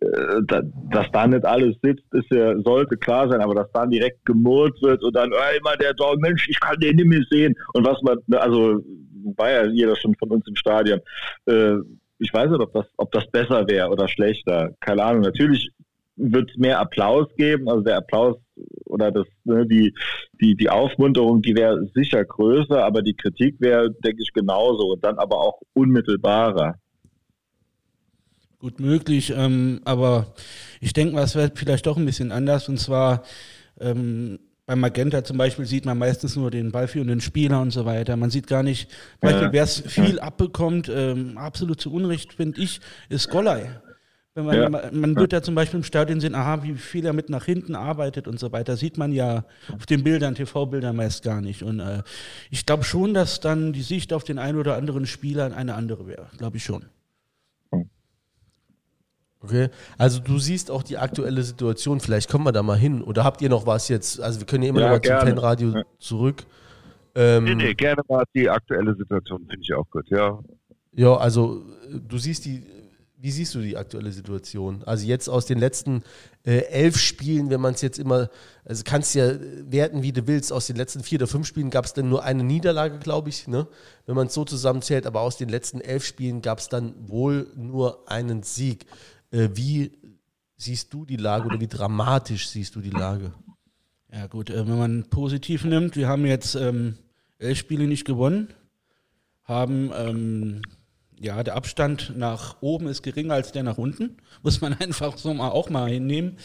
äh da, dass da nicht alles sitzt, ist ja, sollte klar sein, aber dass dann direkt gemurrt wird und dann, ey, immer der Dog, Mensch, ich kann den nicht mehr sehen. Und was man, ne, also war ja jeder schon von uns im Stadion. Äh, ich weiß nicht, ob das, ob das besser wäre oder schlechter. Keine Ahnung. Natürlich wird es mehr Applaus geben. Also der Applaus oder das, ne, die, die, die Aufmunterung, die wäre sicher größer, aber die Kritik wäre, denke ich, genauso und dann aber auch unmittelbarer. Gut möglich, ähm, aber ich denke es wird vielleicht doch ein bisschen anders und zwar ähm, bei Magenta zum Beispiel sieht man meistens nur den ballführenden Spieler und so weiter. Man sieht gar nicht, ja. wer es viel ja. abbekommt, ähm, absolut zu Unrecht, finde ich, ist Golai. Wenn man, ja. man wird ja zum Beispiel im Stadion sehen, aha, wie viel er mit nach hinten arbeitet und so weiter, sieht man ja auf den Bildern, TV-Bildern meist gar nicht. Und äh, ich glaube schon, dass dann die Sicht auf den einen oder anderen Spieler eine andere wäre. Glaube ich schon. Okay, also du siehst auch die aktuelle Situation, vielleicht kommen wir da mal hin. Oder habt ihr noch was jetzt? Also wir können ja immer ja, noch mal zum Fanradio ja. zurück. Ähm, nee, nee, gerne mal die aktuelle Situation, finde ich auch gut, ja. Ja, also du siehst die, wie siehst du die aktuelle Situation? Also jetzt aus den letzten äh, elf Spielen, wenn man es jetzt immer, also kannst ja werten, wie du willst, aus den letzten vier oder fünf Spielen gab es dann nur eine Niederlage, glaube ich, ne? wenn man es so zusammenzählt, aber aus den letzten elf Spielen gab es dann wohl nur einen Sieg. Äh, wie siehst du die Lage oder wie dramatisch siehst du die Lage? Ja gut, äh, wenn man positiv nimmt, wir haben jetzt ähm, elf Spiele nicht gewonnen, haben ähm, ja der Abstand nach oben ist geringer als der nach unten, muss man einfach so mal auch mal hinnehmen.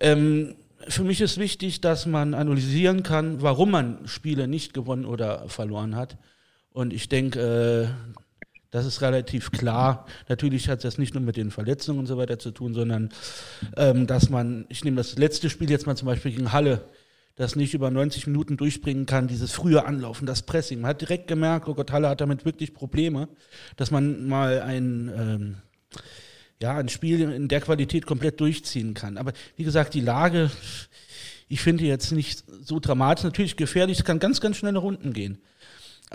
Ähm, für mich ist wichtig, dass man analysieren kann, warum man Spiele nicht gewonnen oder verloren hat. Und ich denke, äh, das ist relativ klar. Natürlich hat das nicht nur mit den Verletzungen und so weiter zu tun, sondern ähm, dass man, ich nehme das letzte Spiel jetzt mal zum Beispiel gegen Halle, das nicht über 90 Minuten durchbringen kann, dieses frühe Anlaufen, das Pressing. Man hat direkt gemerkt, oh Gott, Halle hat damit wirklich Probleme, dass man mal ein, ähm, ja, ein Spiel in der Qualität komplett durchziehen kann. Aber wie gesagt, die Lage, ich finde jetzt nicht so dramatisch. Natürlich gefährlich, es kann ganz, ganz schnelle Runden gehen.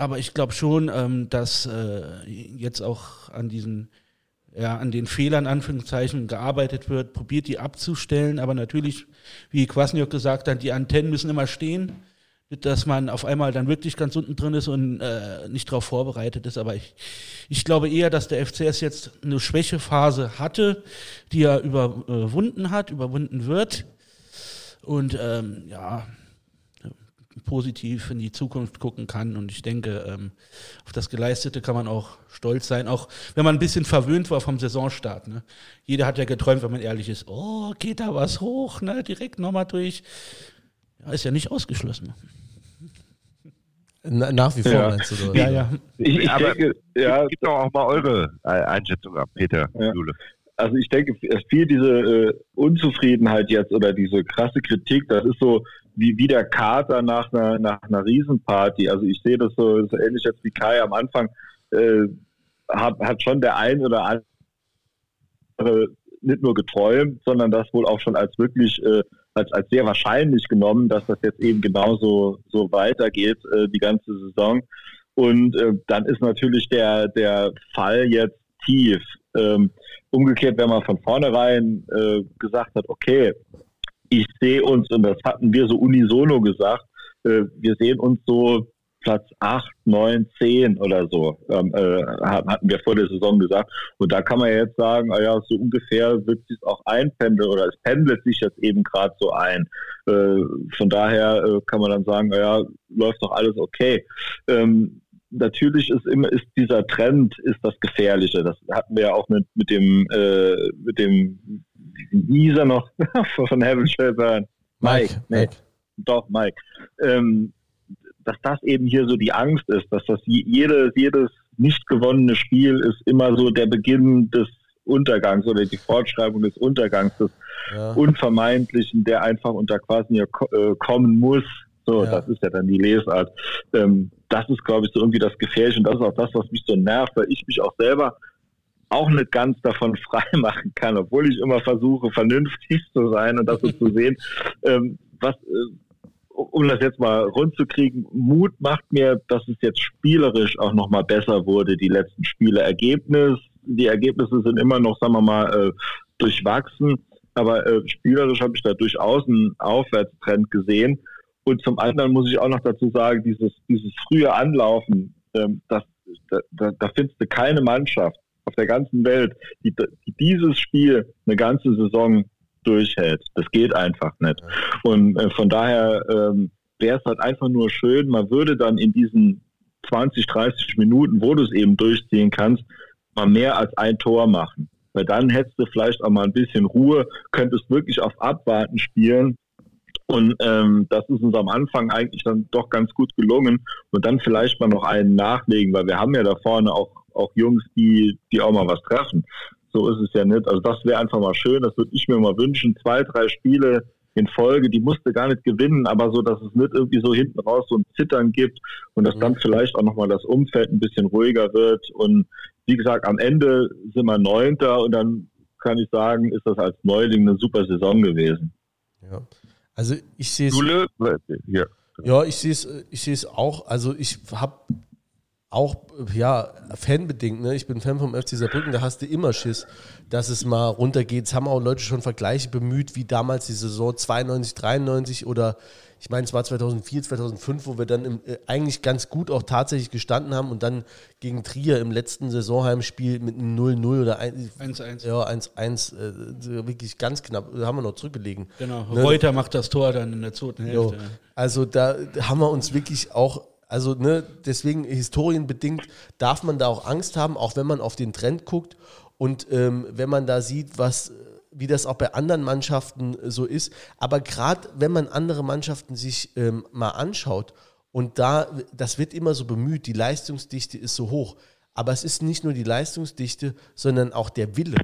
Aber ich glaube schon, ähm, dass äh, jetzt auch an diesen, ja, an den Fehlern, Anführungszeichen, gearbeitet wird, probiert die abzustellen. Aber natürlich, wie Kwasniok gesagt hat, die Antennen müssen immer stehen, dass man auf einmal dann wirklich ganz unten drin ist und äh, nicht darauf vorbereitet ist. Aber ich, ich glaube eher, dass der FCS jetzt eine Schwächephase hatte, die er überwunden hat, überwunden wird. Und ähm, ja, positiv in die Zukunft gucken kann. Und ich denke, ähm, auf das Geleistete kann man auch stolz sein, auch wenn man ein bisschen verwöhnt war vom Saisonstart. Ne? Jeder hat ja geträumt, wenn man ehrlich ist, oh, geht da was hoch, ne? direkt nochmal durch. Ja, ist ja nicht ausgeschlossen. Na, nach wie vor ja. meinst du, oder? Ja, ja. Ich, ich Aber denke, ja. Gib doch auch mal eure Einschätzung ab, Peter, ja. Jule. also ich denke, viel diese äh, Unzufriedenheit jetzt oder diese krasse Kritik, das ist so wie, wie der Kater nach einer, nach einer Riesenparty. Also ich sehe das so, so ähnlich jetzt wie Kai am Anfang, äh, hat, hat schon der ein oder andere nicht nur geträumt, sondern das wohl auch schon als wirklich äh, als, als sehr wahrscheinlich genommen, dass das jetzt eben genauso so weitergeht, äh, die ganze Saison. Und äh, dann ist natürlich der, der Fall jetzt tief. Ähm, umgekehrt, wenn man von vornherein äh, gesagt hat, okay, ich sehe uns, und das hatten wir so unisono gesagt, äh, wir sehen uns so Platz 8, 9, 10 oder so, ähm, äh, hatten wir vor der Saison gesagt. Und da kann man jetzt sagen, ah ja, so ungefähr wird sich auch einpendeln oder es pendelt sich jetzt eben gerade so ein. Äh, von daher äh, kann man dann sagen, ah ja, läuft doch alles okay. Ähm, natürlich ist immer ist dieser Trend ist das Gefährliche. Das hatten wir ja auch mit, mit dem äh, mit dem Isa noch von Heaven Shelburne. Mike, Mike. Nee, Mike. doch Mike. Ähm, dass das eben hier so die Angst ist, dass das jedes, jedes nicht gewonnene Spiel ist immer so der Beginn des Untergangs oder die Fortschreibung des Untergangs, des ja. Unvermeidlichen, der einfach unter quasi ja äh, kommen muss. So, ja. das ist ja dann die Lesart. Ähm, das ist, glaube ich, so irgendwie das Gefährliche und das ist auch das, was mich so nervt, weil ich mich auch selber auch nicht ganz davon frei machen kann, obwohl ich immer versuche, vernünftig zu sein und das so zu sehen. Ähm, was, äh, um das jetzt mal rund zu kriegen, Mut macht mir, dass es jetzt spielerisch auch nochmal besser wurde, die letzten Spiele. Ergebnis, die Ergebnisse sind immer noch, sagen wir mal, äh, durchwachsen, aber äh, spielerisch habe ich da durchaus einen Aufwärtstrend gesehen. Und zum anderen muss ich auch noch dazu sagen, dieses, dieses frühe Anlaufen, ähm, das, da, da, da findest du keine Mannschaft auf der ganzen Welt, die, die dieses Spiel eine ganze Saison durchhält. Das geht einfach nicht. Und äh, von daher ähm, wäre es halt einfach nur schön, man würde dann in diesen 20, 30 Minuten, wo du es eben durchziehen kannst, mal mehr als ein Tor machen. Weil dann hättest du vielleicht auch mal ein bisschen Ruhe, könntest wirklich auf Abwarten spielen. Und ähm, das ist uns am Anfang eigentlich dann doch ganz gut gelungen. Und dann vielleicht mal noch einen nachlegen, weil wir haben ja da vorne auch, auch Jungs, die, die auch mal was treffen. So ist es ja nicht. Also das wäre einfach mal schön, das würde ich mir mal wünschen. Zwei, drei Spiele in Folge, die musste gar nicht gewinnen, aber so, dass es nicht irgendwie so hinten raus so ein Zittern gibt und dass mhm. dann vielleicht auch nochmal das Umfeld ein bisschen ruhiger wird. Und wie gesagt, am Ende sind wir Neunter und dann kann ich sagen, ist das als Neuling eine super Saison gewesen. Ja. Also ich sehe es. Ja. ja, ich sehe es, ich sehe es auch. Also ich habe auch, ja, fanbedingt, ne? Ich bin Fan vom FC Saarbrücken, da hast du immer Schiss, dass es mal runtergeht. Es haben auch Leute schon Vergleiche bemüht, wie damals die Saison 92, 93 oder ich meine, es war 2004, 2005, wo wir dann im, äh, eigentlich ganz gut auch tatsächlich gestanden haben und dann gegen Trier im letzten Saisonheimspiel mit einem 0-0 oder 1-1. Ja, 1-1, äh, wirklich ganz knapp, da haben wir noch zurückgelegen. Genau, ne? Reuter macht das Tor dann in der zweiten Hälfte. Jo. Also da haben wir uns wirklich auch also ne, deswegen historienbedingt darf man da auch Angst haben, auch wenn man auf den Trend guckt und ähm, wenn man da sieht, was wie das auch bei anderen Mannschaften so ist. Aber gerade wenn man andere Mannschaften sich ähm, mal anschaut und da, das wird immer so bemüht, die Leistungsdichte ist so hoch. Aber es ist nicht nur die Leistungsdichte, sondern auch der Wille.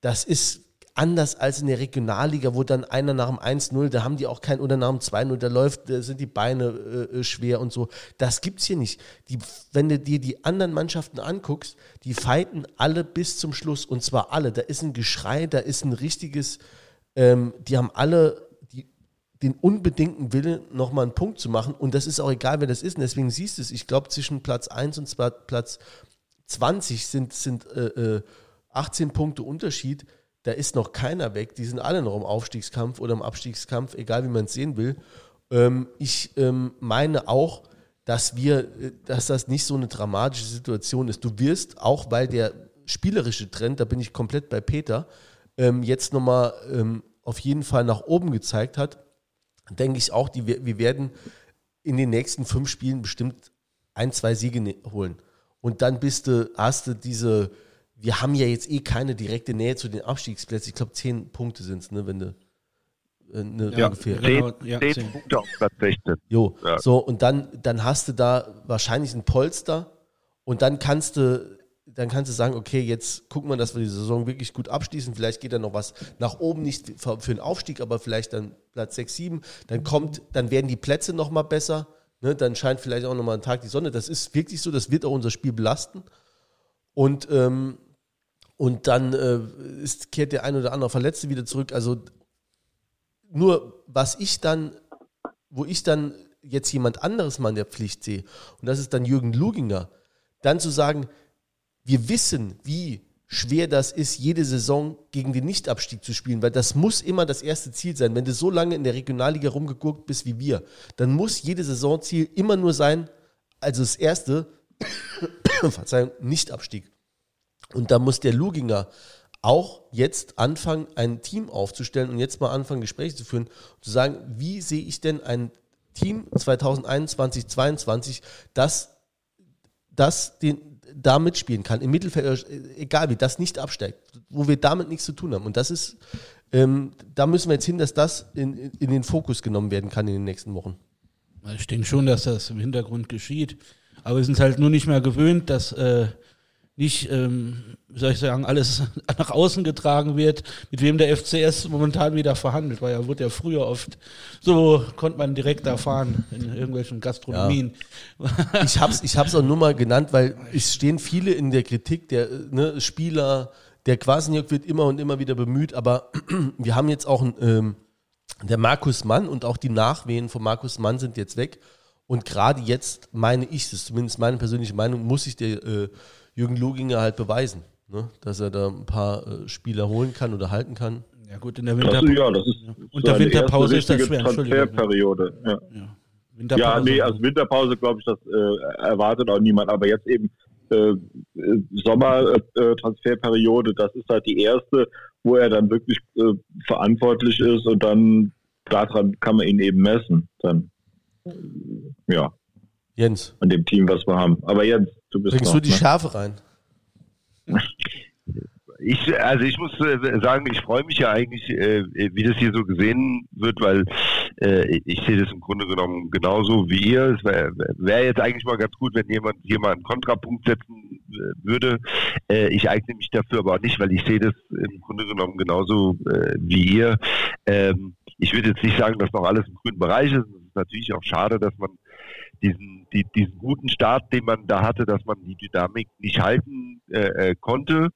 Das ist anders als in der Regionalliga, wo dann einer nach dem 1-0, da haben die auch keinen, oder nach dem 2-0, da läuft, da sind die Beine äh, äh, schwer und so. Das gibt's hier nicht. Die, wenn du dir die anderen Mannschaften anguckst, die fighten alle bis zum Schluss und zwar alle. Da ist ein Geschrei, da ist ein richtiges, ähm, die haben alle die, den unbedingten Willen, nochmal einen Punkt zu machen und das ist auch egal, wer das ist und deswegen siehst du es, ich glaube zwischen Platz 1 und Platz 20 sind, sind äh, 18 äh, Punkte Unterschied da ist noch keiner weg. Die sind alle noch im Aufstiegskampf oder im Abstiegskampf, egal wie man es sehen will. Ähm, ich ähm, meine auch, dass wir, äh, dass das nicht so eine dramatische Situation ist. Du wirst, auch weil der spielerische Trend, da bin ich komplett bei Peter, ähm, jetzt nochmal ähm, auf jeden Fall nach oben gezeigt hat, denke ich auch, die, wir werden in den nächsten fünf Spielen bestimmt ein, zwei Siege ne-, holen. Und dann bist du, hast du diese, wir haben ja jetzt eh keine direkte Nähe zu den Abstiegsplätzen. Ich glaube, zehn Punkte sind es, ne, wenn du äh, ne, ja, ungefähr. Genau, ja, zehn, zehn Punkte auf Platz 16. Jo, ja. so, und dann, dann hast du da wahrscheinlich ein Polster und dann kannst du dann kannst du sagen, okay, jetzt gucken wir, dass wir die Saison wirklich gut abschließen. Vielleicht geht da noch was nach oben, nicht für, für einen Aufstieg, aber vielleicht dann Platz 6, 7. Dann kommt, dann werden die Plätze nochmal besser. Ne? Dann scheint vielleicht auch nochmal ein Tag die Sonne. Das ist wirklich so, das wird auch unser Spiel belasten. Und, ähm, und dann äh, ist, kehrt der ein oder andere Verletzte wieder zurück. Also nur was ich dann, wo ich dann jetzt jemand anderes mal in der Pflicht sehe, und das ist dann Jürgen Luginger, dann zu sagen, wir wissen, wie schwer das ist, jede Saison gegen den Nichtabstieg zu spielen, weil das muss immer das erste Ziel sein. Wenn du so lange in der Regionalliga rumgegurkt bist wie wir, dann muss jedes Saisonziel immer nur sein, also das erste, Verzeihung, Nichtabstieg. Und da muss der Luginger auch jetzt anfangen, ein Team aufzustellen und jetzt mal anfangen, Gespräche zu führen zu sagen, wie sehe ich denn ein Team 2021, 2022, das, das den, da mitspielen kann, im Mittelfeld, äh, egal wie, das nicht absteigt, wo wir damit nichts zu tun haben. Und das ist, ähm, da müssen wir jetzt hin, dass das in, in den Fokus genommen werden kann in den nächsten Wochen. Ich denke schon, dass das im Hintergrund geschieht. Aber wir sind halt nur nicht mehr gewöhnt, dass äh, nicht, ähm, soll ich sagen, alles nach außen getragen wird, mit wem der FCS momentan wieder verhandelt, weil er wurde ja früher oft, so konnte man direkt erfahren in irgendwelchen Gastronomien. Ja. Ich hab's, ich hab's auch nur mal genannt, weil es stehen viele in der Kritik, der ne, Spieler, der Quasenjörg wird immer und immer wieder bemüht, aber wir haben jetzt auch ein, ähm, der Markus Mann und auch die Nachwehen von Markus Mann sind jetzt weg. Und gerade jetzt meine ich, das ist zumindest meine persönliche Meinung, muss ich der äh, Jürgen Luginger halt beweisen, ne? dass er da ein paar äh, Spieler holen kann oder halten kann. Ja gut, in der Winterpause. Ja, das ist und der Winterpause ist das schwer. Transferperiode. Ja. Ja. ja, nee, also Winterpause glaube ich, das äh, erwartet auch niemand. Aber jetzt eben äh, Sommertransferperiode, äh, das ist halt die erste, wo er dann wirklich äh, verantwortlich ist und dann daran kann man ihn eben messen. Dann ja. Jens. An dem Team, was wir haben. Aber Jens, du bist. Bringst noch, du die ne? Schärfe rein? Ich, also ich muss äh, sagen, ich freue mich ja eigentlich, äh, wie das hier so gesehen wird, weil äh, ich sehe das im Grunde genommen genauso wie ihr. Es wäre wär jetzt eigentlich mal ganz gut, wenn jemand hier mal einen Kontrapunkt setzen würde. Ich eigne mich dafür aber auch nicht, weil ich sehe das im Grunde genommen genauso wie ihr. Ähm, ich würde jetzt nicht sagen, dass noch alles im grünen Bereich ist. Es ist natürlich auch schade, dass man diesen, die, diesen guten Start, den man da hatte, dass man die Dynamik nicht halten äh, äh, konnte.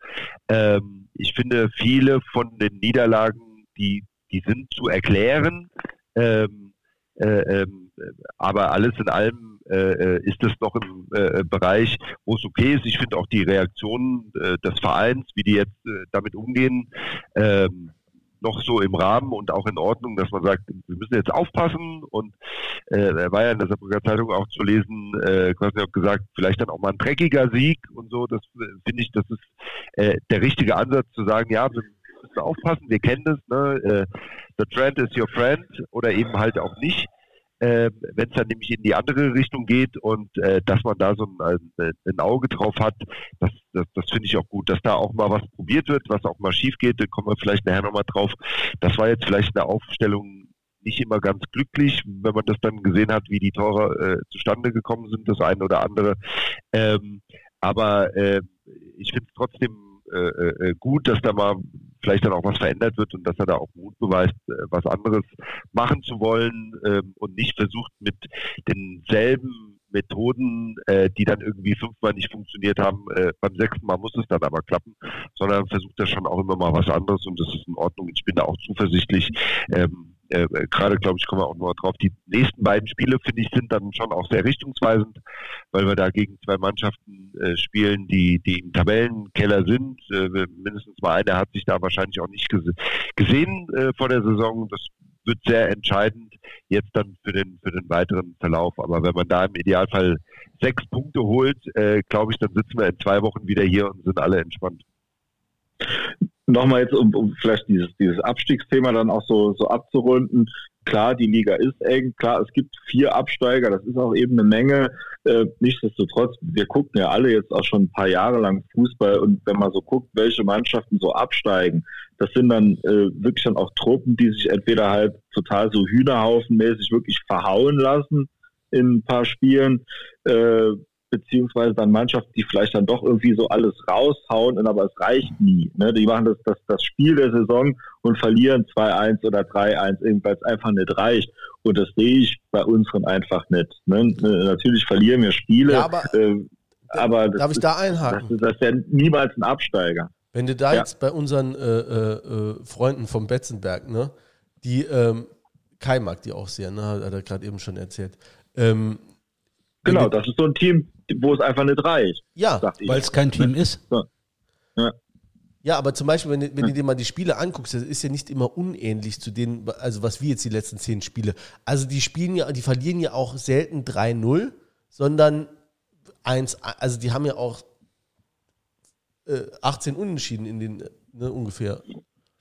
Ähm, ich finde, viele von den Niederlagen, die, die sind zu erklären. Ähm, äh, ähm, aber alles in allem äh, äh ist es noch im äh, Bereich, wo es okay ist. Ich finde auch die Reaktionen äh, des Vereins, wie die jetzt äh, damit umgehen, ähm, noch so im Rahmen und auch in Ordnung, dass man sagt, wir müssen jetzt aufpassen. Und äh, war ja in der Saarbrücker Zeitung auch zu lesen, äh, quasi auch gesagt, vielleicht dann auch mal ein dreckiger Sieg und so, das äh, finde ich, das ist äh, der richtige Ansatz zu sagen, ja, wir müssen aufpassen, wir kennen das, ne? äh, the trend is your friend oder eben halt auch nicht äh, wenn es dann nämlich in die andere Richtung geht und äh, dass man da so ein, ein Auge drauf hat, das, das, das finde ich auch gut, dass da auch mal was probiert wird, was auch mal schief geht, da kommen wir vielleicht nachher nochmal drauf. Das war jetzt vielleicht eine Aufstellung nicht immer ganz glücklich, wenn man das dann gesehen hat, wie die Tore äh, zustande gekommen sind, das eine oder andere. Ähm, aber äh, ich finde es trotzdem äh, äh, gut, dass da mal vielleicht dann auch was verändert wird und dass er da auch Mut beweist, äh, was anderes machen zu wollen ähm, und nicht versucht mit denselben Methoden, äh, die dann irgendwie fünfmal nicht funktioniert haben, äh, beim sechsten Mal muss es dann aber klappen, sondern versucht er schon auch immer mal was anderes und das ist in Ordnung. Ich bin da auch zuversichtlich. Ähm, äh, gerade glaube ich, kommen wir auch noch drauf. Die nächsten beiden Spiele, finde ich, sind dann schon auch sehr richtungsweisend, weil wir da gegen zwei Mannschaften äh, spielen, die, die im Tabellenkeller sind. Äh, mindestens mal einer hat sich da wahrscheinlich auch nicht gese gesehen äh, vor der Saison. Das wird sehr entscheidend jetzt dann für den, für den weiteren Verlauf. Aber wenn man da im Idealfall sechs Punkte holt, äh, glaube ich, dann sitzen wir in zwei Wochen wieder hier und sind alle entspannt nochmal jetzt, um, um vielleicht dieses, dieses Abstiegsthema dann auch so, so abzurunden. Klar, die Liga ist eng. Klar, es gibt vier Absteiger. Das ist auch eben eine Menge. Äh, nichtsdestotrotz, wir gucken ja alle jetzt auch schon ein paar Jahre lang Fußball. Und wenn man so guckt, welche Mannschaften so absteigen, das sind dann äh, wirklich dann auch Truppen, die sich entweder halt total so Hühnerhaufenmäßig wirklich verhauen lassen in ein paar Spielen. Äh, beziehungsweise dann Mannschaften, die vielleicht dann doch irgendwie so alles raushauen, aber es reicht nie. Ne? Die machen das, das, das Spiel der Saison und verlieren 2-1 oder 3-1, weil es einfach nicht reicht. Und das sehe ich bei unseren einfach nicht. Ne? Natürlich verlieren wir Spiele, ja, aber, äh, aber darf ich da einhaken? Das, ist, das ist ja niemals ein Absteiger. Wenn du da ja. jetzt bei unseren äh, äh, äh Freunden vom Betzenberg, ne, die ähm, Kai mag die auch sehr, ne, hat er gerade eben schon erzählt. Ähm, genau, das ist so ein Team, wo es einfach nicht reicht. Ja, weil es kein Team ist. So. Ja. Ja, aber zum Beispiel, wenn, wenn du dir mal die Spiele anguckst, das ist ja nicht immer unähnlich zu denen, also was wir jetzt die letzten zehn Spiele. Also die spielen ja, die verlieren ja auch selten 3-0, sondern 1, also die haben ja auch äh, 18 Unentschieden in den, ne, ungefähr.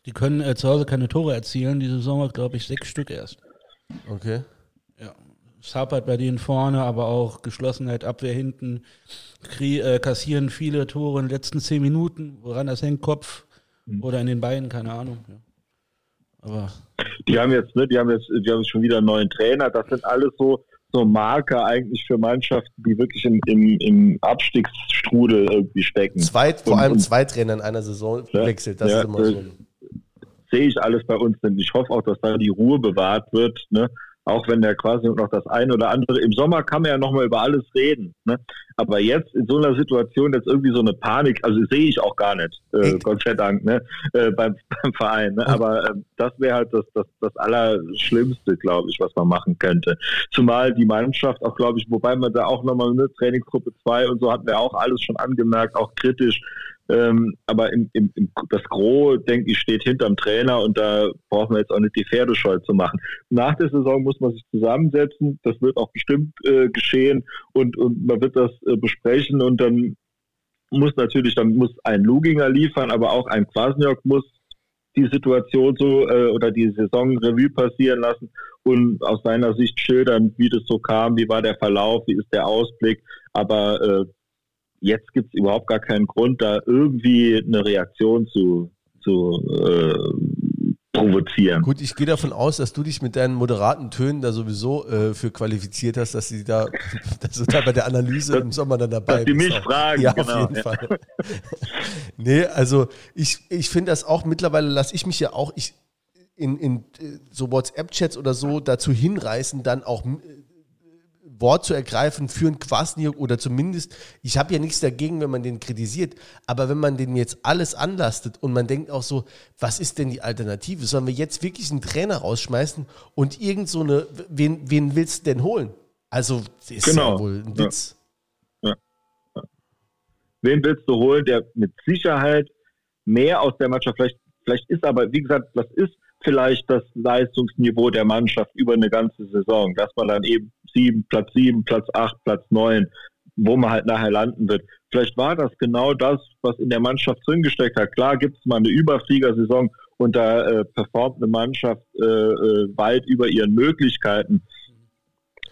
Die können äh, zu Hause keine Tore erzielen, diese Saison glaube ich, sechs Stück erst. Okay. Ja. Es hapert bei denen vorne, aber auch Geschlossenheit, Abwehr hinten. Krie, äh, kassieren viele Tore in den letzten zehn Minuten, woran das hängt, Kopf mhm. oder in den Beinen, keine Ahnung. Ja. Aber die haben jetzt, ne, die haben jetzt, die haben jetzt schon wieder einen neuen Trainer. Das sind alles so, so Marker eigentlich für Mannschaften, die wirklich im, im, im Abstiegsstrudel irgendwie stecken. Zwei, vor und, allem zwei Trainer in einer Saison ja, wechselt, das ja, ist immer so. Sehe ich alles bei uns, denn ich hoffe auch, dass da die Ruhe bewahrt wird. Ne? Auch wenn der quasi noch das eine oder andere, im Sommer kann man ja nochmal über alles reden, ne? Aber jetzt in so einer Situation jetzt irgendwie so eine Panik, also sehe ich auch gar nicht, äh, Gott sei Dank, ne? Äh, beim, beim Verein, ne? aber äh, das wäre halt das, das, das Allerschlimmste, glaube ich, was man machen könnte. Zumal die Mannschaft auch, glaube ich, wobei man da auch nochmal eine Trainingsgruppe 2 und so hatten wir auch alles schon angemerkt, auch kritisch, ähm, aber im, im, im, das Gros, denke ich, steht hinterm Trainer und da brauchen wir jetzt auch nicht die Pferdescheu zu machen. Nach der Saison muss man sich zusammensetzen. Das wird auch bestimmt äh, geschehen und, und man wird das äh, besprechen und dann muss natürlich, dann muss ein Luginger liefern, aber auch ein Kwasniok muss die Situation so äh, oder die Saison Revue passieren lassen und aus seiner Sicht schildern, wie das so kam, wie war der Verlauf, wie ist der Ausblick. Aber äh, jetzt gibt es überhaupt gar keinen Grund, da irgendwie eine Reaktion zu, zu äh, provozieren. Gut, ich gehe davon aus, dass du dich mit deinen moderaten Tönen da sowieso äh, für qualifiziert hast, dass sie da, dass du da bei der Analyse das, im Sommer dann dabei dass bist. Die mich auch. fragen, ja, genau, auf jeden ja. Fall. nee, also ich, ich finde das auch, mittlerweile lasse ich mich ja auch, ich in, in äh, so WhatsApp-Chats oder so dazu hinreißen, dann auch Wort zu ergreifen für einen Kwasniok oder zumindest, ich habe ja nichts dagegen, wenn man den kritisiert, aber wenn man den jetzt alles anlastet und man denkt auch so, was ist denn die Alternative? Sollen wir jetzt wirklich einen Trainer rausschmeißen und irgend so eine, wen, wen willst du denn holen? Also, das ist genau. ja wohl ein Witz. Ja. Ja. Wen willst du holen, der mit Sicherheit mehr aus der Mannschaft, vielleicht, vielleicht ist aber, wie gesagt, das ist vielleicht das Leistungsniveau der Mannschaft über eine ganze Saison, dass man dann eben sieben, Platz sieben, Platz acht, Platz neun, wo man halt nachher landen wird. Vielleicht war das genau das, was in der Mannschaft drin gesteckt hat. Klar gibt es mal eine Überfliegersaison und da äh, performt eine Mannschaft äh, äh, weit über ihren Möglichkeiten.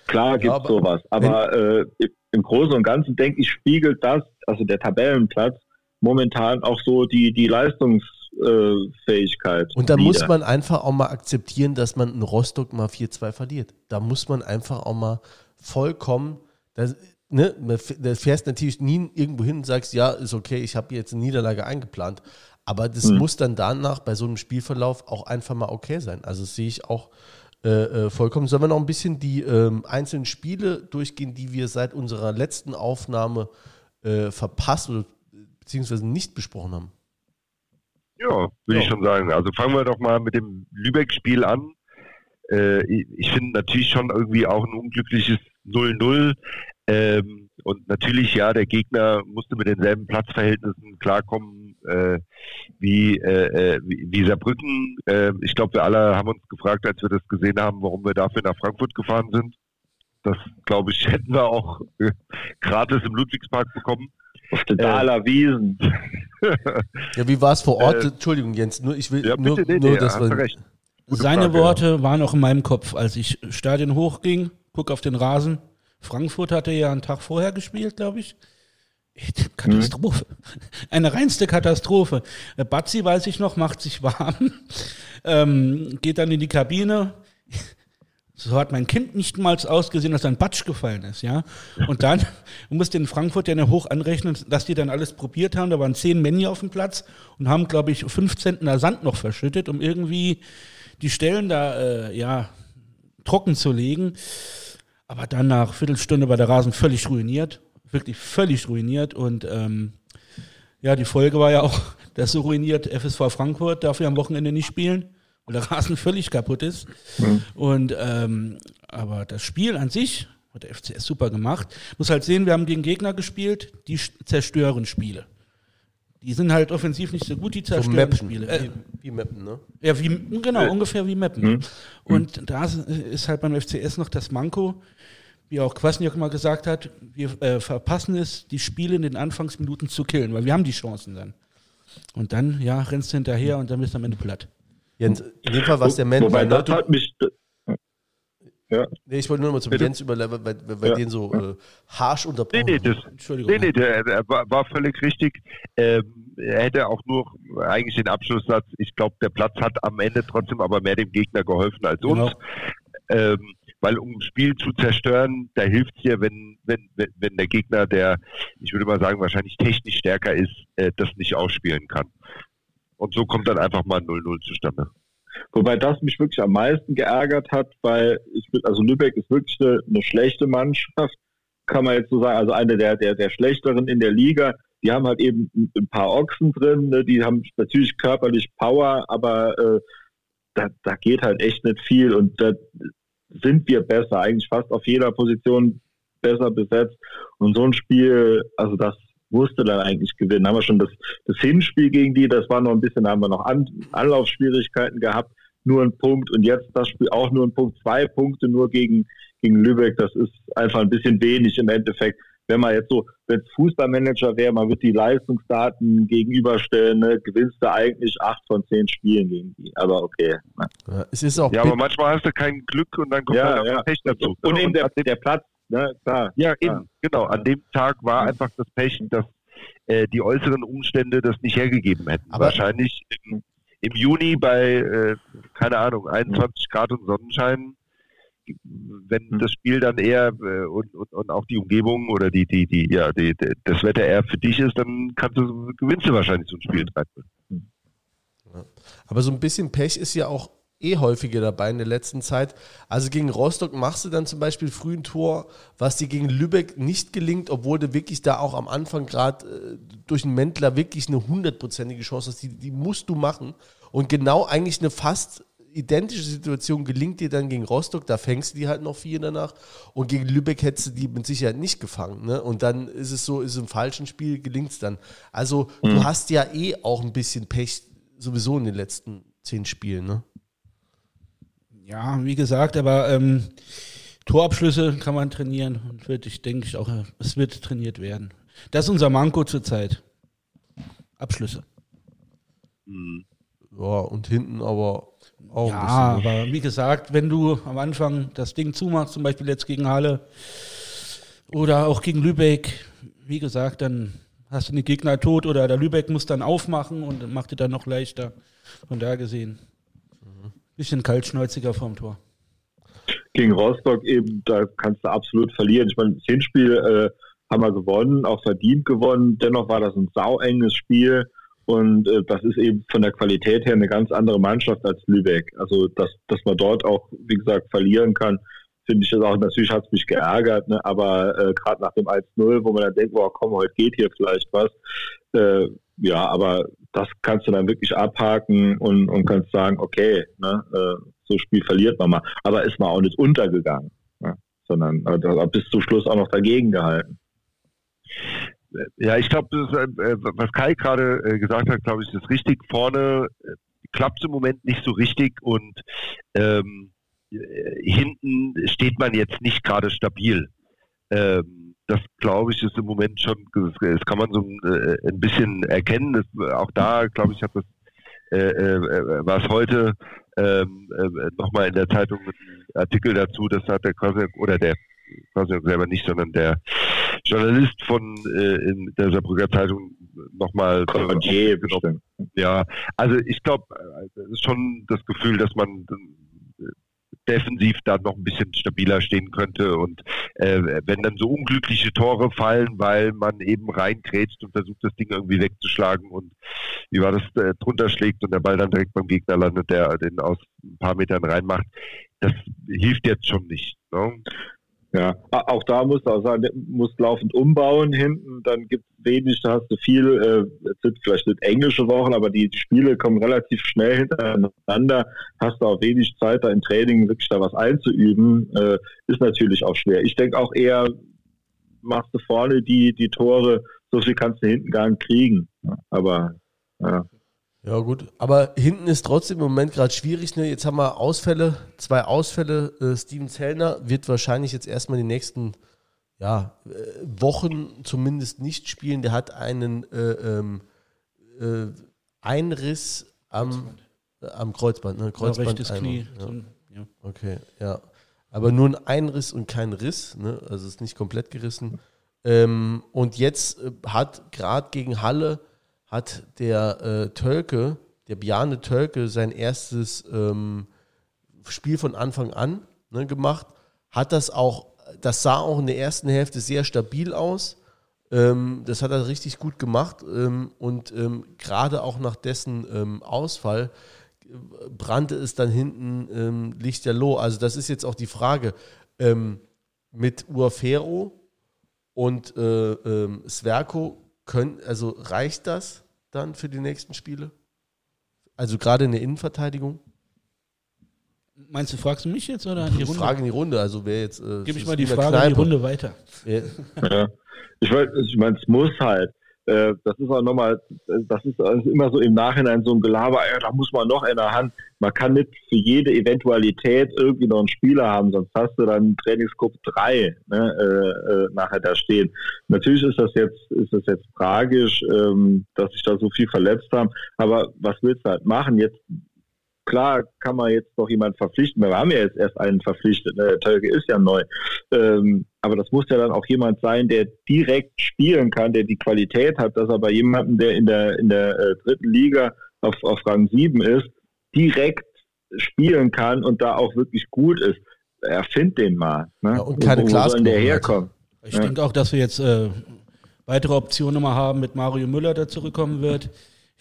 Klar gibt es sowas, aber äh, im Großen und Ganzen denke ich, spiegelt das, also der Tabellenplatz, momentan auch so die, die Leistungs- Fähigkeit. Und da muss man einfach auch mal akzeptieren, dass man in Rostock mal 4-2 verliert. Da muss man einfach auch mal vollkommen, das, ne, da fährst natürlich nie irgendwo hin und sagst, ja, ist okay, ich habe jetzt eine Niederlage eingeplant. Aber das mhm. muss dann danach bei so einem Spielverlauf auch einfach mal okay sein. Also das sehe ich auch äh, äh, vollkommen. Sollen wir noch ein bisschen die ähm, einzelnen Spiele durchgehen, die wir seit unserer letzten Aufnahme äh, verpasst oder beziehungsweise nicht besprochen haben? Ja, würde ja. ich schon sagen. Also fangen wir doch mal mit dem Lübeck-Spiel an. Äh, ich finde natürlich schon irgendwie auch ein unglückliches 0-0. Ähm, und natürlich, ja, der Gegner musste mit denselben Platzverhältnissen klarkommen äh, wie, äh, äh wie, wie Saarbrücken. Äh, ich glaube, wir alle haben uns gefragt, als wir das gesehen haben, warum wir dafür nach Frankfurt gefahren sind. Das, glaube ich, hätten wir auch äh, gratis im Ludwigspark bekommen. Auf den Daler äh, Wiesen. ja, wie war es vor Ort? Äh, Entschuldigung, Jens, nur ich will ja, nur, bitte, nur nee, das war, recht. Seine Frage, Worte ja. waren auch in meinem Kopf, als ich Stadion hochging, guck auf den Rasen. Frankfurt hatte ja einen Tag vorher gespielt, glaube ich. Katastrophe. Mhm. Eine reinste Katastrophe. Äh, Batzi, weiß ich noch, macht sich warm, ähm, geht dann in die Kabine. So hat mein Kind nicht mal ausgesehen, dass ein Batsch gefallen ist, ja. Und dann musste in Frankfurt ja hoch anrechnen, dass die dann alles probiert haben. Da waren zehn Männer auf dem Platz und haben, glaube ich, fünf Zentner Sand noch verschüttet, um irgendwie die Stellen da, äh, ja, trocken zu legen. Aber dann nach Viertelstunde war der Rasen völlig ruiniert. Wirklich völlig ruiniert. Und ähm, ja, die Folge war ja auch, dass so ruiniert FSV Frankfurt darf ja am Wochenende nicht spielen weil der Rasen völlig kaputt ist. Mhm. Und ähm, aber das Spiel an sich hat der FCS super gemacht. Muss halt sehen, wir haben gegen Gegner gespielt, die zerstören Spiele. Die sind halt offensiv nicht so gut, die zerstören so Spiele. Äh, wie, wie Mappen, ne? Ja, wie, genau, äh. ungefähr wie Mappen. Mhm. Und da ist halt beim FCS noch das Manko, wie auch Kwasniok mal gesagt hat, wir äh, verpassen es, die Spiele in den Anfangsminuten zu killen, weil wir haben die Chancen dann. Und dann, ja, rennst du hinterher und dann bist du am Ende platt. Jens, in dem Fall war es der Mensch. Wobei, das hat mich. Ja. Nee, ich wollte nur noch mal zum Bitte? Jens überleiten, weil, weil ja. den so äh, harsch unterbrochen Nee, nee, das, Entschuldigung. Nee, nee, der, der war, war, völlig richtig. Ähm, er hätte auch nur eigentlich den Abschlusssatz, ich glaube, der Platz hat am Ende trotzdem aber mehr dem Gegner geholfen als genau. uns. Ähm, weil um ein Spiel zu zerstören, da hilft es ja, wenn, wenn, wenn der Gegner, der, ich würde mal sagen, wahrscheinlich technisch stärker ist, äh, das nicht ausspielen kann. Und so kommt dann einfach mal 0-0 zustande. Wobei das mich wirklich am meisten geärgert hat, weil ich also Lübeck ist wirklich eine, eine, schlechte Mannschaft, kann man jetzt so sagen, also eine der, der, der schlechteren in der Liga. Die haben halt eben ein paar Ochsen drin, ne? die haben natürlich körperlich Power, aber äh, da, da geht halt echt nicht viel und da sind wir besser, eigentlich fast auf jeder Position besser besetzt. Und so ein Spiel, also das musste dann eigentlich gewinnen. Haben wir schon das, das Hinspiel gegen die, das war noch ein bisschen, da haben wir noch An Anlaufschwierigkeiten gehabt, nur ein Punkt und jetzt das Spiel auch nur ein Punkt, zwei Punkte nur gegen, gegen Lübeck, das ist einfach ein bisschen wenig im Endeffekt. Wenn man jetzt so, wenn es Fußballmanager wäre, man wird die Leistungsdaten gegenüberstellen, ne, gewinnst du eigentlich acht von zehn Spielen gegen die. Aber okay. Ne. Ja, es ist auch ja, aber manchmal hast du kein Glück und dann kommt ja, halt ja. Pech dazu. Und eben der, der Platz Ne? Klar. Ja, eben, genau. An dem Tag war einfach das Pech, dass äh, die äußeren Umstände das nicht hergegeben hätten. Aber Wahrscheinlich im, im Juni bei, äh, keine Ahnung, 21 Grad und Sonnenschein, wenn hm. das Spiel dann eher äh, und, und, und auch die Umgebung oder die, die, die, ja, die, die, das Wetter eher für dich ist, dann kannst du, gewinnst du wahrscheinlich so ein Spiel 3 Aber so ein bisschen Pech ist ja auch eh häufiger dabei in der letzten Zeit. Also gegen Rostock machst du dann zum Beispiel früh ein Tor, was dir gegen Lübeck nicht gelingt, obwohl du wirklich da auch am Anfang gerade äh, durch einen Mäntler wirklich eine hundertprozentige Chance hast. Die, die musst du machen. Und genau eigentlich eine fast identische Situation gelingt dir dann gegen Rostock, da fängst du die halt noch vier danach und gegen Lübeck hättest du die mit Sicherheit nicht gefangen. Ne? Und dann ist es so, ist im falschen Spiel gelingt es dann. Also mhm. du hast ja eh auch ein bisschen Pech sowieso in den letzten zehn Spielen. Ne? Ja, wie gesagt, aber ähm, Torabschlüsse kann man trainieren und wird, ich denke ich auch, es wird trainiert werden. Das ist unser Manko zurzeit. Abschlüsse. Mhm. Ja, und hinten aber auch. Ja, aber wie gesagt, wenn du am Anfang das Ding zumachst, zum Beispiel jetzt gegen Halle oder auch gegen Lübeck, wie gesagt, dann hast du den Gegner tot oder der Lübeck muss dann aufmachen und macht dir dann noch leichter. Von da gesehen. Bisschen kaltschnäuziger vom Tor. Gegen Rostock eben, da kannst du absolut verlieren. Ich meine, das Hinspiel äh, haben wir gewonnen, auch verdient gewonnen. Dennoch war das ein sauenges Spiel. Und äh, das ist eben von der Qualität her eine ganz andere Mannschaft als Lübeck. Also, dass, dass man dort auch, wie gesagt, verlieren kann, finde ich das auch. Natürlich hat es mich geärgert, ne? aber äh, gerade nach dem 1-0, wo man dann denkt, boah, komm, heute geht hier vielleicht was. Äh, ja, aber das kannst du dann wirklich abhaken und, und kannst sagen, okay, ne, äh, so Spiel verliert man mal. Aber ist mal auch nicht untergegangen, ne, sondern äh, bis zum Schluss auch noch dagegen gehalten. Ja, ich glaube, äh, was Kai gerade äh, gesagt hat, glaube ich, ist richtig. Vorne äh, klappt es im Moment nicht so richtig und ähm, hinten steht man jetzt nicht gerade stabil. Ähm, das glaube ich ist im Moment schon, das kann man so äh, ein bisschen erkennen. Das, auch da, glaube ich, hat das äh, äh, war es heute ähm, äh, nochmal in der Zeitung ein Artikel dazu, das hat der Krasniak, oder der Krasniak selber nicht, sondern der Journalist von äh, in der Saarbrücker Zeitung nochmal äh, genommen. Ja, also ich glaube, äh, es ist schon das Gefühl, dass man defensiv da noch ein bisschen stabiler stehen könnte. Und äh, wenn dann so unglückliche Tore fallen, weil man eben reingrätscht und versucht, das Ding irgendwie wegzuschlagen und wie war das, äh, drunter schlägt und der Ball dann direkt beim Gegner landet, der den aus ein paar Metern reinmacht, das hilft jetzt schon nicht. Ne? Ja, auch da musst du auch sagen, musst laufend umbauen hinten, dann gibt es wenig, da hast du viel, äh, es sind vielleicht nicht englische Wochen, aber die, die, Spiele kommen relativ schnell hintereinander, hast du auch wenig Zeit, da im Training wirklich da was einzuüben, äh, ist natürlich auch schwer. Ich denke auch eher, machst du vorne die, die Tore, so viel kannst du hinten gar nicht kriegen. Aber ja. Ja, gut. Aber hinten ist trotzdem im Moment gerade schwierig. Ne? Jetzt haben wir Ausfälle, zwei Ausfälle. Äh, Steven Zellner wird wahrscheinlich jetzt erstmal die nächsten ja, äh, Wochen zumindest nicht spielen. Der hat einen äh, ähm, äh, Einriss am, am Kreuzband. Ne? Kreuzband ja, rechtes Knie. Ja. ja. Okay, ja. Aber nur ein Einriss und kein Riss. Ne? Also ist nicht komplett gerissen. Ähm, und jetzt äh, hat gerade gegen Halle hat der äh, Tölke, der Bjane Tölke, sein erstes ähm, Spiel von Anfang an ne, gemacht. Hat das auch, das sah auch in der ersten Hälfte sehr stabil aus. Ähm, das hat er richtig gut gemacht. Ähm, und ähm, gerade auch nach dessen ähm, Ausfall äh, brannte es dann hinten ähm, lichterloh. Also das ist jetzt auch die Frage. Ähm, mit Uafero und äh, Sverko können, also reicht das? Dann für die nächsten Spiele? Also gerade in der Innenverteidigung? Meinst du, fragst du mich jetzt oder die Runde? Frage in die Runde, also wer jetzt. Äh, Gib ich mal die Frage Kneipe. in die Runde weiter. Ja. ja. Ich, ich meine, es muss halt. Äh, das ist auch nochmal, das ist immer so im Nachhinein so ein Gelaber, ja, da muss man noch in der Hand. Man kann nicht für jede Eventualität irgendwie noch einen Spieler haben, sonst hast du dann Trainingsgruppe 3 ne, äh, äh, nachher da stehen. Natürlich ist das jetzt, ist das jetzt tragisch, ähm, dass sich da so viel verletzt haben, aber was willst du halt machen? Jetzt klar kann man jetzt noch jemanden verpflichten. Wir haben ja jetzt erst einen verpflichtet. Ne? Der Tölke ist ja neu. Ähm, aber das muss ja dann auch jemand sein, der direkt spielen kann, der die Qualität hat, dass er bei jemandem, der in der, in der äh, dritten Liga auf, auf Rang 7 ist, direkt spielen kann und da auch wirklich gut ist. Erfind den mal. Ne? Ja, und keine Wo soll der herkommen? Ich ja. denke auch, dass wir jetzt äh, weitere Optionen mal haben mit Mario Müller, der zurückkommen wird.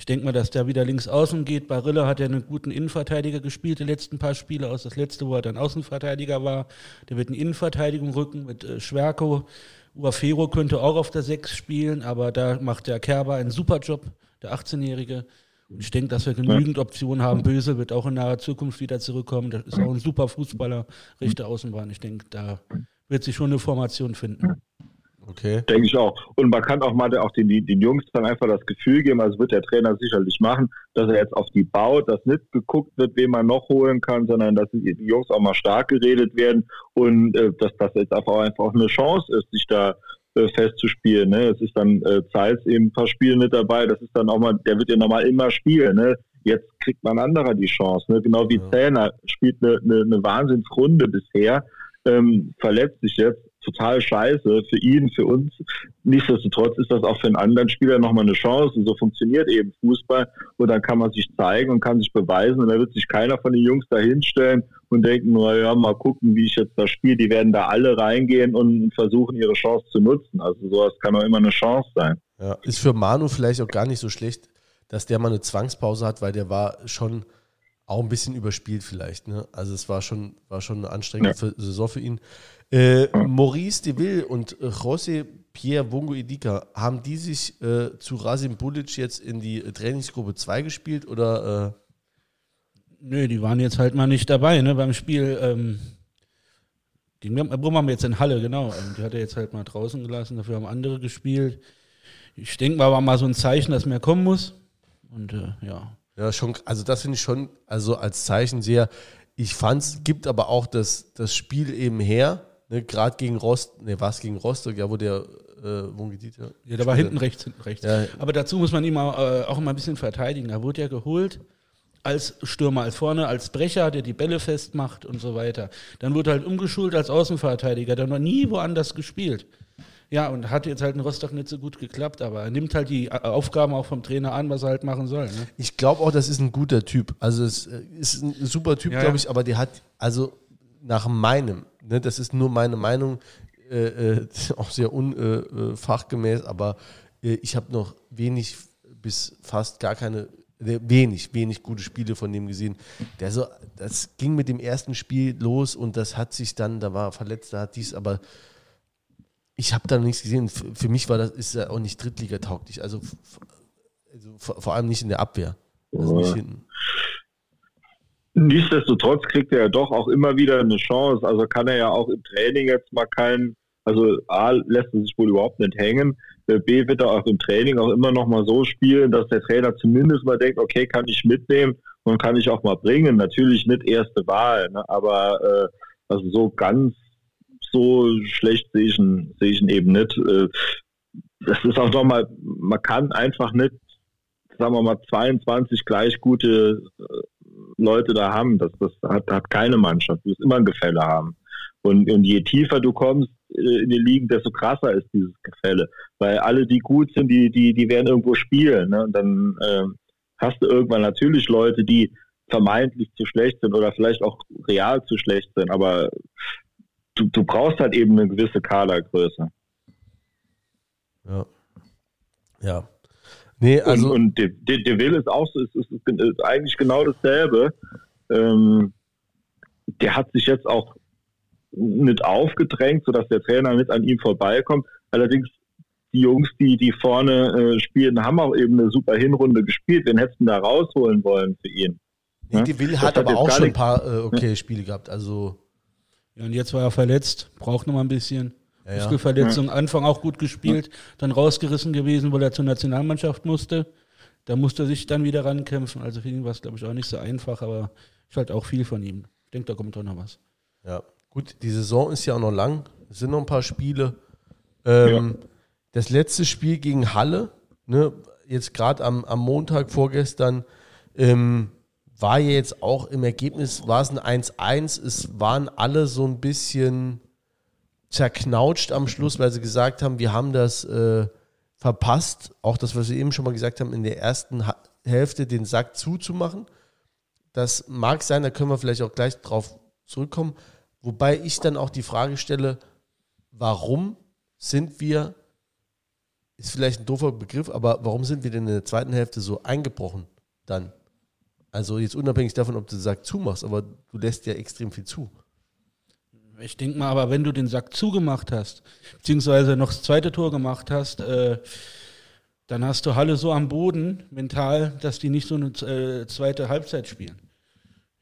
Ich denke mal, dass der wieder links außen geht. Barilla hat ja einen guten Innenverteidiger gespielt, die letzten paar Spiele aus. Das letzte, wo er dann Außenverteidiger war. Der wird in Innenverteidigung rücken mit äh, Schwerko. Uafero könnte auch auf der 6 spielen, aber da macht der Kerber einen super Job, der 18-Jährige. Und ich denke, dass wir genügend Optionen haben. Böse wird auch in naher Zukunft wieder zurückkommen. Das ist auch ein super Fußballer, rechte Außenbahn. Ich denke, da wird sich schon eine Formation finden. Okay. Denke ich auch. Und man kann auch mal auch den, den Jungs dann einfach das Gefühl geben, also wird der Trainer sicherlich machen, dass er jetzt auf die baut, dass nicht geguckt wird, wen man noch holen kann, sondern dass die Jungs auch mal stark geredet werden und äh, dass das jetzt einfach, einfach eine Chance ist, sich da äh, festzuspielen. Ne? Es ist dann äh, Zeiss eben ein paar Spiele mit dabei, das ist dann auch mal, der wird ja normal immer spielen. Ne? Jetzt kriegt man anderer die Chance. Ne? Genau wie ja. Zähner spielt eine, eine, eine Wahnsinnsrunde bisher, ähm, verletzt sich jetzt total scheiße für ihn, für uns. Nichtsdestotrotz ist das auch für einen anderen Spieler nochmal eine Chance. Und so funktioniert eben Fußball. Und dann kann man sich zeigen und kann sich beweisen. Und da wird sich keiner von den Jungs da hinstellen und denken, naja, mal gucken, wie ich jetzt da spiele. Die werden da alle reingehen und versuchen, ihre Chance zu nutzen. Also sowas kann auch immer eine Chance sein. Ja, ist für Manu vielleicht auch gar nicht so schlecht, dass der mal eine Zwangspause hat, weil der war schon auch ein bisschen überspielt vielleicht. Ne? Also es war schon, war schon eine anstrengende ja. Saison für ihn. Äh, Maurice Deville und José Pierre Wongo Idika, haben die sich äh, zu Rasim Bulic jetzt in die Trainingsgruppe 2 gespielt oder? Äh? Nö, die waren jetzt halt mal nicht dabei, ne, beim Spiel. Ähm, die Brumm haben wir jetzt in Halle, genau. Ähm, die hat er jetzt halt mal draußen gelassen, dafür haben andere gespielt. Ich denke mal, war mal so ein Zeichen, dass mehr kommen muss. Und äh, ja. Ja, schon, also das finde ich schon, also als Zeichen sehr. Ich fand es, gibt aber auch das, das Spiel eben her, Ne, Gerade gegen Rost, ne, was gegen Rostock, ja, wo der äh, wo geht ja, ja, da war hinten rechts, hinten rechts. Ja. Aber dazu muss man ihn mal, äh, auch immer ein bisschen verteidigen. Da wurde ja geholt als Stürmer, als vorne, als Brecher, der die Bälle festmacht und so weiter. Dann wurde halt umgeschult als Außenverteidiger. Dann noch nie woanders gespielt. Ja, und hat jetzt halt in Rostock nicht so gut geklappt, aber er nimmt halt die Aufgaben auch vom Trainer an, was er halt machen soll. Ne? Ich glaube auch, das ist ein guter Typ. Also es äh, ist ein super Typ, ja, glaube ich, aber der hat, also nach meinem, ne, das ist nur meine Meinung, äh, äh, auch sehr unfachgemäß, äh, äh aber äh, ich habe noch wenig bis fast gar keine, wenig, wenig gute Spiele von dem gesehen. Der so, das ging mit dem ersten Spiel los und das hat sich dann, da war verletzt, da hat dies, aber ich habe da nichts gesehen. Für mich war das ist ja auch nicht Drittliga-tauglich. Also, also vor, allem nicht in der Abwehr. Also nicht hinten. Nichtsdestotrotz kriegt er ja doch auch immer wieder eine Chance. Also kann er ja auch im Training jetzt mal keinen, also A lässt er sich wohl überhaupt nicht hängen. B wird er auch im Training auch immer noch mal so spielen, dass der Trainer zumindest mal denkt, okay, kann ich mitnehmen und kann ich auch mal bringen. Natürlich nicht erste Wahl, ne? aber äh, also so ganz so schlecht sehe ich ihn, sehe ich ihn eben nicht. Äh, das ist auch nochmal, man kann einfach nicht, sagen wir mal, 22 gleich gute äh, Leute da haben. Das, das hat, hat keine Mannschaft. Du wirst immer ein Gefälle haben. Und, und je tiefer du kommst äh, in die Ligen, desto krasser ist dieses Gefälle. Weil alle, die gut sind, die, die, die werden irgendwo spielen. Ne? Und dann äh, hast du irgendwann natürlich Leute, die vermeintlich zu schlecht sind oder vielleicht auch real zu schlecht sind. Aber du, du brauchst halt eben eine gewisse Kadergröße. Ja. Ja. Nee, also. Und, und der, der, der Will ist auch so, ist, ist, ist eigentlich genau dasselbe. Ähm, der hat sich jetzt auch nicht aufgedrängt, sodass der Trainer nicht an ihm vorbeikommt. Allerdings die Jungs, die, die vorne äh, spielen, haben auch eben eine super Hinrunde gespielt. Wen hätten da rausholen wollen für ihn? Nee, die Will hat, hat aber auch schon ein paar äh, okay Spiele gehabt. Also ja, und jetzt war er verletzt, braucht noch mal ein bisschen. Ja, Muskelverletzung, ja. Anfang auch gut gespielt, dann rausgerissen gewesen, weil er zur Nationalmannschaft musste. Da musste er sich dann wieder rankämpfen. Also für ihn war es, glaube ich, auch nicht so einfach, aber ich halte auch viel von ihm. Ich denke, da kommt doch noch was. Ja, gut, die Saison ist ja auch noch lang. Es sind noch ein paar Spiele. Ähm, ja. Das letzte Spiel gegen Halle, ne, jetzt gerade am, am Montag vorgestern, ähm, war ja jetzt auch im Ergebnis, war es ein 1-1. Es waren alle so ein bisschen zerknautscht am Schluss, weil sie gesagt haben, wir haben das äh, verpasst. Auch das, was wir eben schon mal gesagt haben, in der ersten Hälfte den Sack zuzumachen. Das mag sein, da können wir vielleicht auch gleich drauf zurückkommen. Wobei ich dann auch die Frage stelle, warum sind wir, ist vielleicht ein doofer Begriff, aber warum sind wir denn in der zweiten Hälfte so eingebrochen dann? Also jetzt unabhängig davon, ob du den Sack zumachst, aber du lässt ja extrem viel zu. Ich denke mal, aber wenn du den Sack zugemacht hast, beziehungsweise noch das zweite Tor gemacht hast, äh, dann hast du Halle so am Boden mental, dass die nicht so eine äh, zweite Halbzeit spielen.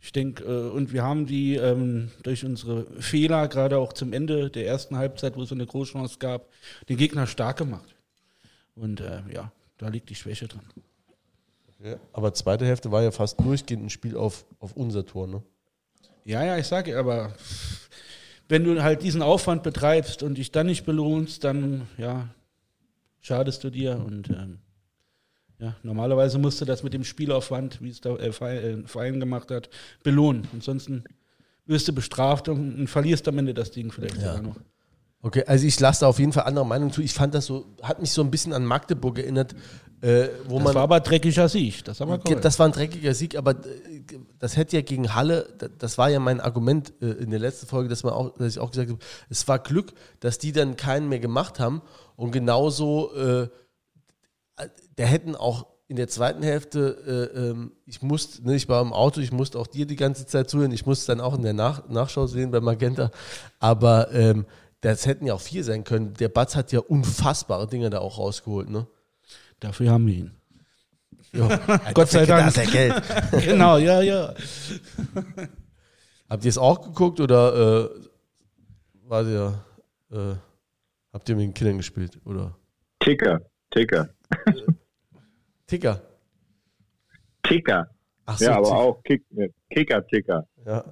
Ich denke, äh, und wir haben die ähm, durch unsere Fehler, gerade auch zum Ende der ersten Halbzeit, wo es eine Großchance gab, den Gegner stark gemacht. Und äh, ja, da liegt die Schwäche dran. Ja, aber zweite Hälfte war ja fast durchgehend ein Spiel auf, auf unser Tor, ne? Ja, ja, ich sage, aber wenn du halt diesen Aufwand betreibst und dich dann nicht belohnst, dann ja, schadest du dir. Und ähm, ja, normalerweise musst du das mit dem Spielaufwand, wie es der äh, Verein gemacht hat, belohnen. Ansonsten wirst du bestraft und, und verlierst am Ende das Ding vielleicht ja. sogar noch. Okay, also ich lasse da auf jeden Fall andere Meinung zu. Ich fand das so, hat mich so ein bisschen an Magdeburg erinnert, äh, das man. war aber dreckiger Sieg, das haben wir. Das war ein dreckiger Sieg, aber äh, das hätte ja gegen Halle, das war ja mein Argument äh, in der letzten Folge, dass, man auch, dass ich auch gesagt habe, es war Glück, dass die dann keinen mehr gemacht haben und genauso, äh, der hätten auch in der zweiten Hälfte, äh, ähm, ich musste, ne, ich war im Auto, ich musste auch dir die ganze Zeit zuhören, ich musste dann auch in der Nach Nachschau sehen bei Magenta, aber ähm, das hätten ja auch vier sein können. Der Batz hat ja unfassbare Dinge da auch rausgeholt, ne? Dafür haben wir ihn. Gott sei Dank. Da ist Geld. genau, ja, ja. Habt ihr es auch geguckt oder äh, war der, äh, habt ihr mit den Kindern gespielt? Oder? Ticker, Ticker. Ticker. Ticker. Ach so, ja, aber auch Kick, Kicker, Ticker. Ja.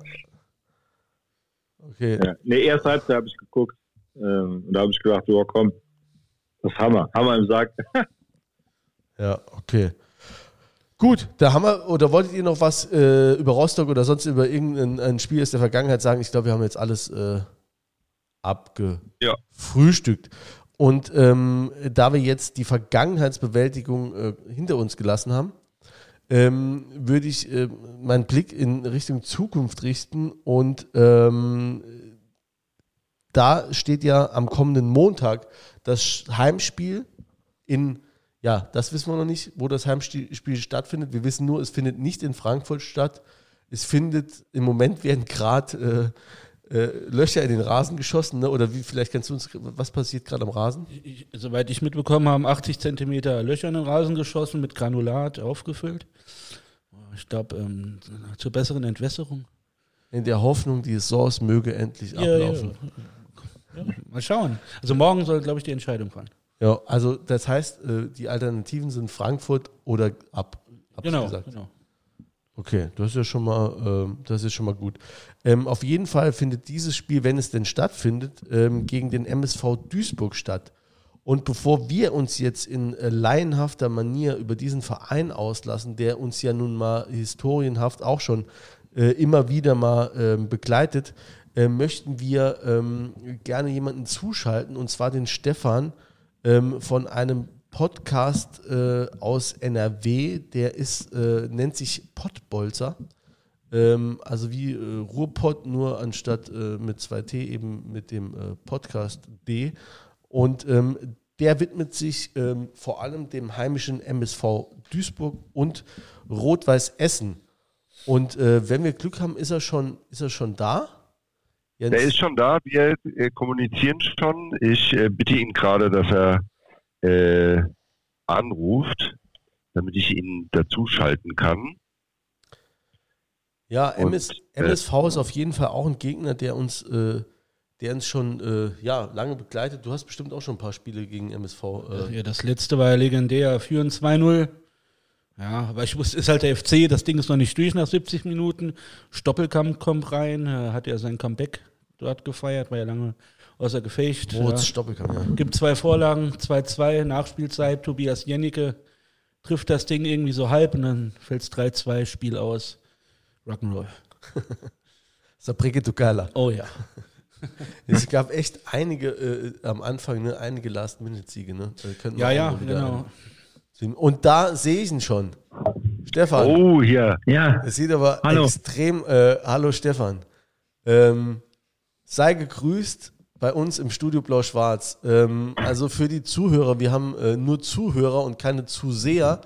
Okay. Ja. Nee, erst Halbzeit habe ich geguckt. Ähm, und da habe ich gedacht, oh komm, das Hammer, Hammer im Sack. Ja, okay. Gut, da haben wir, oder wolltet ihr noch was äh, über Rostock oder sonst über irgendein Spiel aus der Vergangenheit sagen? Ich glaube, wir haben jetzt alles äh, abgefrühstückt. Ja. Und ähm, da wir jetzt die Vergangenheitsbewältigung äh, hinter uns gelassen haben, ähm, würde ich äh, meinen Blick in Richtung Zukunft richten und ähm, da steht ja am kommenden Montag das Heimspiel in, ja, das wissen wir noch nicht, wo das Heimspiel stattfindet. Wir wissen nur, es findet nicht in Frankfurt statt. Es findet, im Moment werden gerade äh, äh, Löcher in den Rasen geschossen, ne? oder wie, vielleicht kannst du uns, was passiert gerade am Rasen? Ich, soweit ich mitbekommen habe, 80 Zentimeter Löcher in den Rasen geschossen, mit Granulat aufgefüllt. Ich glaube, ähm, zur besseren Entwässerung. In der Hoffnung, die Saison möge endlich ja, ablaufen. Ja. Ja, mal schauen. Also morgen soll, glaube ich, die Entscheidung fallen. Ja, also das heißt, äh, die Alternativen sind Frankfurt oder ab. Genau, gesagt. genau. Okay, das ist ja schon mal, ähm, das ist schon mal gut. Ähm, auf jeden Fall findet dieses Spiel, wenn es denn stattfindet, ähm, gegen den MSV Duisburg statt. Und bevor wir uns jetzt in äh, laienhafter Manier über diesen Verein auslassen, der uns ja nun mal historienhaft auch schon äh, immer wieder mal begleitet, möchten wir gerne jemanden zuschalten, und zwar den Stefan ähm, von einem Podcast äh, aus NRW, der ist, äh, nennt sich Pottbolzer. Ähm, also wie äh, Ruhrpott, nur anstatt äh, mit 2T eben mit dem äh, Podcast D. Und ähm, der widmet sich ähm, vor allem dem heimischen MSV Duisburg und Rot-Weiß Essen. Und äh, wenn wir Glück haben, ist er schon, ist er schon da. Jens? Der ist schon da. Wir äh, kommunizieren schon. Ich äh, bitte ihn gerade, dass er äh, anruft, damit ich ihn dazuschalten kann. Ja, MS, und, MSV äh, ist auf jeden Fall auch ein Gegner, der uns äh, der uns schon äh, ja, lange begleitet. Du hast bestimmt auch schon ein paar Spiele gegen MSV. Äh. Ja, das letzte war ja legendär, 4 2-0. Ja, aber ich wusste, ist halt der FC, das Ding ist noch nicht durch nach 70 Minuten. Stoppelkamp kommt rein, hat ja sein Comeback dort gefeiert, war ja lange außer Gefecht. Ja. Gibt zwei Vorlagen, 2-2, Nachspielzeit, Tobias Jennecke trifft das Ding irgendwie so halb und dann fällt es 3-2, Spiel aus. Rock'n'Roll. Sabrike Tukala. Oh ja. es gab echt einige äh, am Anfang, ne, einige Last-Minute-Siege, ne? ja, ja, genau. Und da sehe ich ihn schon. Stefan. Oh, hier. Ja. Es sieht aber hallo. extrem. Äh, hallo, Stefan. Ähm, sei gegrüßt bei uns im Studio Blau-Schwarz. Ähm, also für die Zuhörer, wir haben äh, nur Zuhörer und keine Zuseher.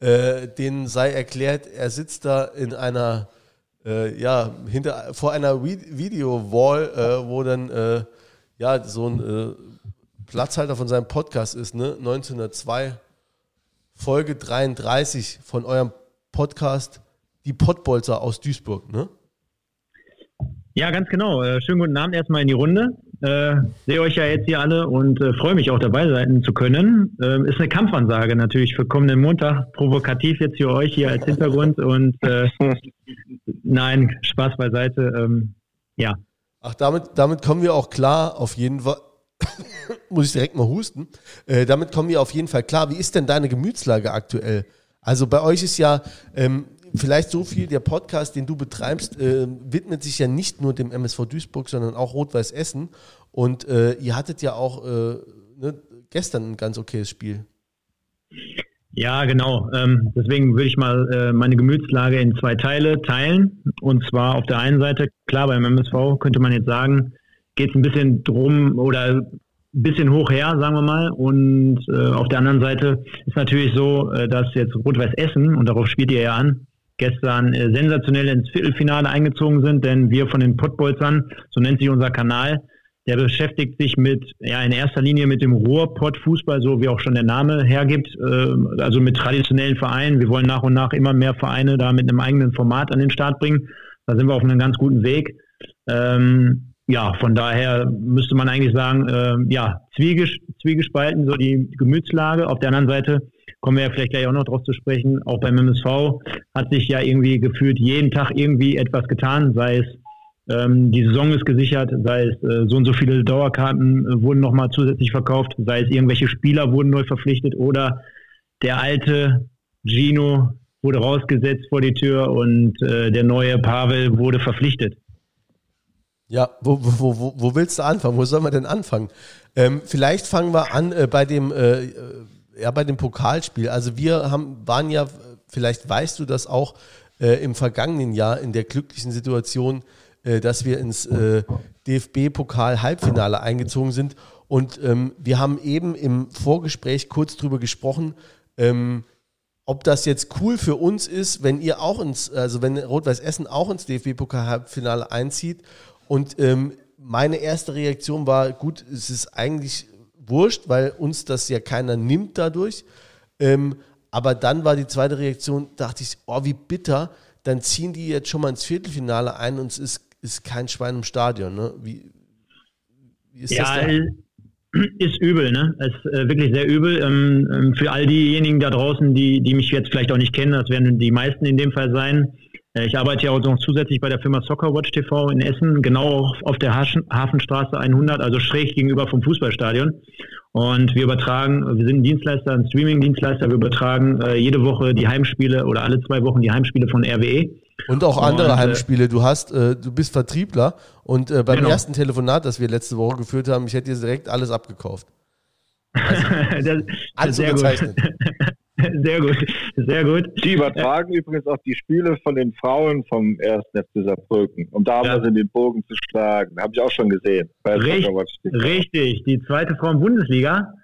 Äh, denen sei erklärt, er sitzt da in einer äh, ja, hinter, vor einer Video-Wall, äh, wo dann äh, ja, so ein äh, Platzhalter von seinem Podcast ist, ne? 1902, Folge 33 von eurem Podcast, die Pottbolzer aus Duisburg, ne? Ja, ganz genau. Äh, schönen guten Abend erstmal in die Runde. Äh, sehe euch ja jetzt hier alle und äh, freue mich auch dabei sein zu können. Ähm, ist eine Kampfansage natürlich für kommenden Montag. Provokativ jetzt für euch hier als Hintergrund und äh, nein, Spaß beiseite. Ähm, ja. Ach, damit, damit kommen wir auch klar, auf jeden Fall. Muss ich direkt mal husten. Äh, damit kommen wir auf jeden Fall klar. Wie ist denn deine Gemütslage aktuell? Also bei euch ist ja, ähm, vielleicht so viel, der Podcast, den du betreibst, äh, widmet sich ja nicht nur dem MSV Duisburg, sondern auch Rot-Weiß Essen. Und äh, ihr hattet ja auch äh, ne, gestern ein ganz okayes Spiel. Ja, genau. Ähm, deswegen würde ich mal äh, meine Gemütslage in zwei Teile teilen. Und zwar auf der einen Seite, klar, beim MSV könnte man jetzt sagen, geht es ein bisschen drum oder ein bisschen hoch her, sagen wir mal. Und äh, auf der anderen Seite ist natürlich so, äh, dass jetzt Rot-Weiß Essen, und darauf spielt ihr ja an, gestern äh, sensationell ins Viertelfinale eingezogen sind, denn wir von den Pottbolzern, so nennt sich unser Kanal, der beschäftigt sich mit, ja, in erster Linie mit dem Ruhrpott-Fußball, so wie auch schon der Name hergibt, äh, also mit traditionellen Vereinen. Wir wollen nach und nach immer mehr Vereine da mit einem eigenen Format an den Start bringen. Da sind wir auf einem ganz guten Weg. Ähm, ja, von daher müsste man eigentlich sagen, äh, ja, zwieges zwiegespalten, so die Gemütslage. Auf der anderen Seite kommen wir ja vielleicht gleich auch noch drauf zu sprechen. Auch beim MSV hat sich ja irgendwie gefühlt jeden Tag irgendwie etwas getan, sei es ähm, die Saison ist gesichert, sei es äh, so und so viele Dauerkarten äh, wurden nochmal zusätzlich verkauft, sei es irgendwelche Spieler wurden neu verpflichtet oder der alte Gino wurde rausgesetzt vor die Tür und äh, der neue Pavel wurde verpflichtet. Ja, wo, wo, wo, wo willst du anfangen? Wo soll man denn anfangen? Ähm, vielleicht fangen wir an äh, bei dem äh, ja, bei dem Pokalspiel. Also wir haben, waren ja vielleicht weißt du das auch äh, im vergangenen Jahr in der glücklichen Situation, äh, dass wir ins äh, DFB-Pokal-Halbfinale eingezogen sind. Und ähm, wir haben eben im Vorgespräch kurz drüber gesprochen, ähm, ob das jetzt cool für uns ist, wenn ihr auch ins, also wenn Rot-Weiß Essen auch ins DFB-Pokal-Halbfinale einzieht. Und ähm, meine erste Reaktion war, gut, es ist eigentlich wurscht, weil uns das ja keiner nimmt dadurch. Ähm, aber dann war die zweite Reaktion, dachte ich, oh, wie bitter, dann ziehen die jetzt schon mal ins Viertelfinale ein und es ist, ist kein Schwein im Stadion. Ne? Wie, wie ist ja, das denn? ist übel, ne? Ist äh, wirklich sehr übel. Ähm, ähm, für all diejenigen da draußen, die, die mich jetzt vielleicht auch nicht kennen, das werden die meisten in dem Fall sein. Äh, ich arbeite ja auch noch zusätzlich bei der Firma Soccerwatch TV in Essen, genau auf der Hafenstraße 100, also schräg gegenüber vom Fußballstadion. Und wir übertragen, wir sind ein Dienstleister, ein Streaming-Dienstleister, wir übertragen äh, jede Woche die Heimspiele oder alle zwei Wochen die Heimspiele von RWE. Und auch andere und, äh, Heimspiele. Du hast, äh, du bist Vertriebler und äh, beim genau. ersten Telefonat, das wir letzte Woche geführt haben, ich hätte dir direkt alles abgekauft. Also, das, sehr gut. Sehr gut, sehr gut. Die übertragen übrigens auch die Spiele von den Frauen vom ersten FC Saarbrücken, um damals ja. in den Bogen zu schlagen. Habe ich auch schon gesehen. Richtig, richtig, die zweite Frauen-Bundesliga.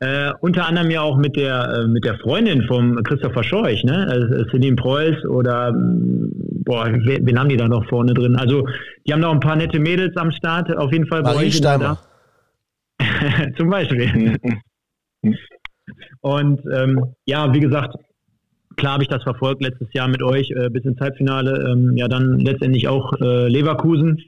Äh, unter anderem ja auch mit der, äh, mit der Freundin von Christopher Scheuch, ne? Also Celine Preuß oder, mm, boah, wen, wen, haben die da noch vorne drin? Also, die haben noch ein paar nette Mädels am Start, auf jeden Fall. Marie Steimer. Zum Beispiel. Und ähm, ja, wie gesagt, klar habe ich das verfolgt letztes Jahr mit euch äh, bis ins Halbfinale. Ähm, ja, dann letztendlich auch äh, Leverkusen,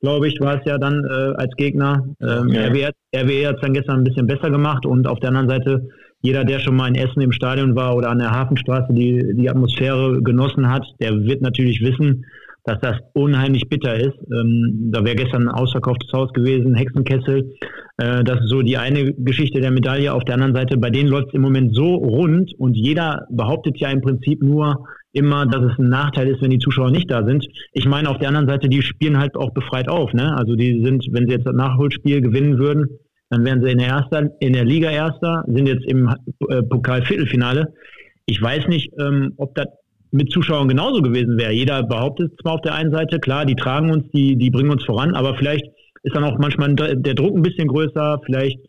glaube ich, war es ja dann äh, als Gegner. Ähm, ja. RWE, RWE hat es dann gestern ein bisschen besser gemacht und auf der anderen Seite, jeder, der schon mal in Essen im Stadion war oder an der Hafenstraße die, die Atmosphäre genossen hat, der wird natürlich wissen, dass das unheimlich bitter ist. Ähm, da wäre gestern ein ausverkauftes Haus gewesen, Hexenkessel. Äh, das ist so die eine Geschichte der Medaille. Auf der anderen Seite, bei denen läuft es im Moment so rund und jeder behauptet ja im Prinzip nur immer, dass es ein Nachteil ist, wenn die Zuschauer nicht da sind. Ich meine, auf der anderen Seite, die spielen halt auch befreit auf. Ne? Also die sind, wenn sie jetzt das Nachholspiel gewinnen würden, dann wären sie in der, Erster, in der Liga Erster, sind jetzt im äh, Pokal-Viertelfinale. Ich weiß nicht, ähm, ob das mit Zuschauern genauso gewesen wäre. Jeder behauptet zwar auf der einen Seite, klar, die tragen uns, die, die bringen uns voran, aber vielleicht ist dann auch manchmal der Druck ein bisschen größer, vielleicht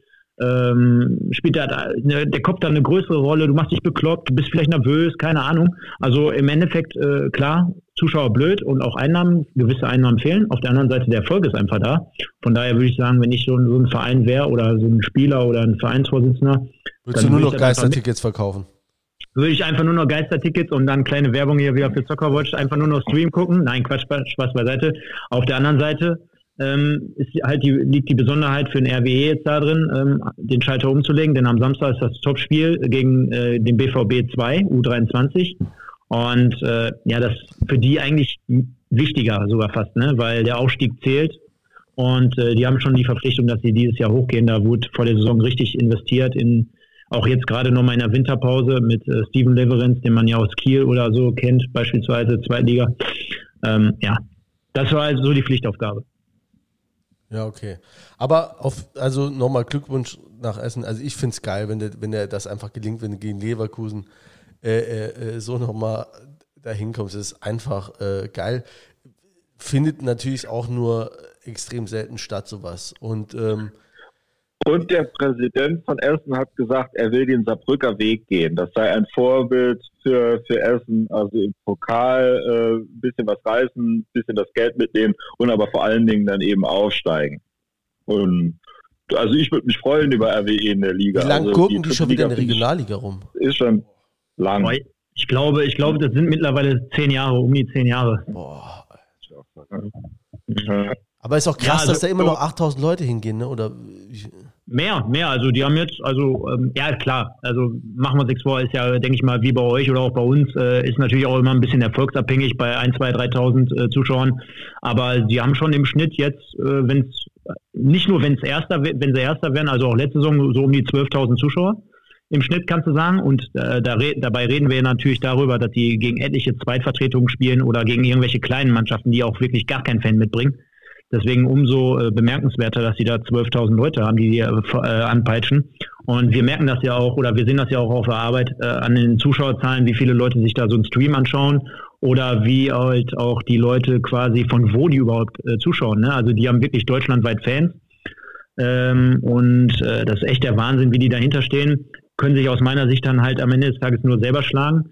ähm, spielt der, ne, der Kopf dann eine größere Rolle, du machst dich bekloppt, du bist vielleicht nervös, keine Ahnung. Also im Endeffekt, äh, klar, Zuschauer blöd und auch Einnahmen, gewisse Einnahmen fehlen. Auf der anderen Seite, der Erfolg ist einfach da. Von daher würde ich sagen, wenn ich so, so ein Verein wäre oder so ein Spieler oder ein Vereinsvorsitzender. Würdest du nur noch Geistertickets verkaufen? Würde ich einfach nur noch Geistertickets und dann kleine Werbung hier wieder für Soccerwatch, einfach nur noch Stream gucken. Nein, Quatsch, Spaß beiseite. Auf der anderen Seite, ähm, ist halt die, liegt die Besonderheit für den RWE jetzt da drin, ähm, den Schalter umzulegen, denn am Samstag ist das Topspiel gegen äh, den BVB 2, U23. Und äh, ja, das für die eigentlich wichtiger sogar fast, ne? weil der Aufstieg zählt. Und äh, die haben schon die Verpflichtung, dass sie dieses Jahr hochgehen. Da wurde vor der Saison richtig investiert in auch jetzt gerade noch mal in der Winterpause mit äh, Steven Leverenz, den man ja aus Kiel oder so kennt, beispielsweise Zweitliga. Ähm, ja, das war also so die Pflichtaufgabe. Ja, okay. Aber auf, also nochmal Glückwunsch nach Essen. Also ich finde es geil, wenn der, wenn der das einfach gelingt, wenn du gegen Leverkusen äh, äh, äh so nochmal dahin kommst. Das ist einfach äh, geil. Findet natürlich auch nur extrem selten statt, sowas. Und ähm, und der Präsident von Essen hat gesagt, er will den Saarbrücker Weg gehen. Das sei ein Vorbild für, für Essen, also im Pokal äh, ein bisschen was reißen, ein bisschen das Geld mitnehmen und aber vor allen Dingen dann eben aufsteigen. Und also ich würde mich freuen über RWE in der Liga. Wie lange also gucken die, die schon wieder in der Regionalliga rum? Ist schon lang. Ich glaube, ich glaube, das sind mittlerweile zehn Jahre, um die zehn Jahre. Boah. Aber ist auch krass, ja, also, dass da immer noch 8000 Leute hingehen, ne? Oder Mehr, mehr. Also die haben jetzt, also ähm, ja klar, also machen wir nichts vor, ist ja, denke ich mal, wie bei euch oder auch bei uns, äh, ist natürlich auch immer ein bisschen erfolgsabhängig bei 1, 2, 3.000 äh, Zuschauern. Aber sie haben schon im Schnitt jetzt, äh, wenn es, nicht nur wenn es Erster, wenn sie Erster werden, also auch letzte Saison so um die 12.000 Zuschauer im Schnitt, kannst du sagen. Und äh, da re dabei reden wir natürlich darüber, dass die gegen etliche Zweitvertretungen spielen oder gegen irgendwelche kleinen Mannschaften, die auch wirklich gar keinen Fan mitbringen. Deswegen umso äh, bemerkenswerter, dass sie da 12.000 Leute haben, die hier äh, anpeitschen. Und wir merken das ja auch, oder wir sehen das ja auch auf der Arbeit äh, an den Zuschauerzahlen, wie viele Leute sich da so einen Stream anschauen oder wie halt auch die Leute quasi von wo die überhaupt äh, zuschauen. Ne? Also die haben wirklich deutschlandweit Fans. Ähm, und äh, das ist echt der Wahnsinn, wie die dahinter stehen. Können sich aus meiner Sicht dann halt am Ende des Tages nur selber schlagen.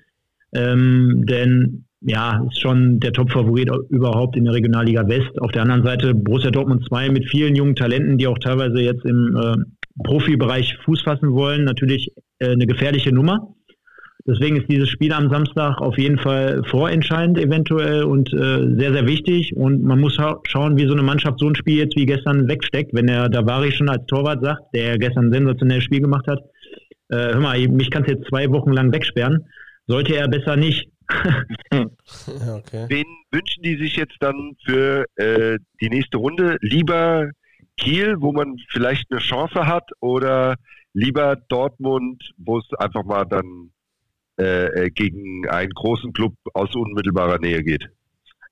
Ähm, denn ja, ist schon der Top-Favorit überhaupt in der Regionalliga West. Auf der anderen Seite Borussia Dortmund 2 mit vielen jungen Talenten, die auch teilweise jetzt im äh, Profibereich Fuß fassen wollen. Natürlich äh, eine gefährliche Nummer. Deswegen ist dieses Spiel am Samstag auf jeden Fall vorentscheidend eventuell und äh, sehr, sehr wichtig. Und man muss schauen, wie so eine Mannschaft so ein Spiel jetzt wie gestern wegsteckt. Wenn der Davari schon als Torwart sagt, der gestern ein sensationelles Spiel gemacht hat, äh, hör mal, mich kannst jetzt zwei Wochen lang wegsperren. Sollte er besser nicht. okay. Wen wünschen die sich jetzt dann für äh, die nächste Runde? Lieber Kiel, wo man vielleicht eine Chance hat, oder lieber Dortmund, wo es einfach mal dann äh, äh, gegen einen großen Club aus unmittelbarer Nähe geht?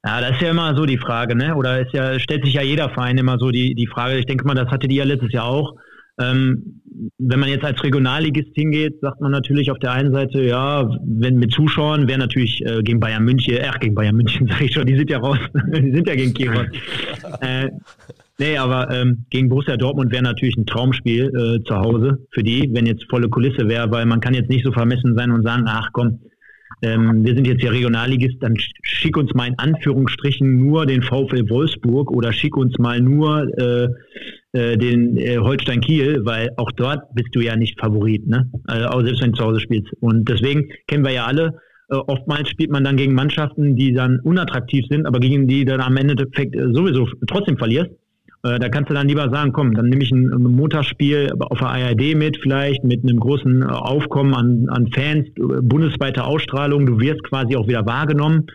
Ja, das ist ja immer so die Frage, ne? Oder ist ja, stellt sich ja jeder Verein immer so die, die Frage. Ich denke mal, das hatte die ja letztes Jahr auch. Ähm, wenn man jetzt als Regionalligist hingeht, sagt man natürlich auf der einen Seite, ja, wenn mit Zuschauern wäre natürlich äh, gegen Bayern München, ach, gegen Bayern München sage ich schon, die sind ja raus, die sind ja gegen Kiel äh, Nee, aber ähm, gegen Borussia Dortmund wäre natürlich ein Traumspiel äh, zu Hause für die, wenn jetzt volle Kulisse wäre, weil man kann jetzt nicht so vermessen sein und sagen, ach komm, ähm, wir sind jetzt hier Regionalligist, dann schick uns mal in Anführungsstrichen nur den VfL Wolfsburg oder schick uns mal nur äh, äh, den äh, Holstein Kiel, weil auch dort bist du ja nicht Favorit, ne? Also auch selbst wenn du zu Hause spielst. Und deswegen kennen wir ja alle, äh, oftmals spielt man dann gegen Mannschaften, die dann unattraktiv sind, aber gegen die dann am Endeffekt sowieso trotzdem verlierst. Äh, da kannst du dann lieber sagen, komm, dann nehme ich ein, Montagsspiel auf der ARD mit, vielleicht mit einem großen äh, Aufkommen an, an Fans, äh, bundesweite Ausstrahlung, du wirst quasi auch wieder wahrgenommen,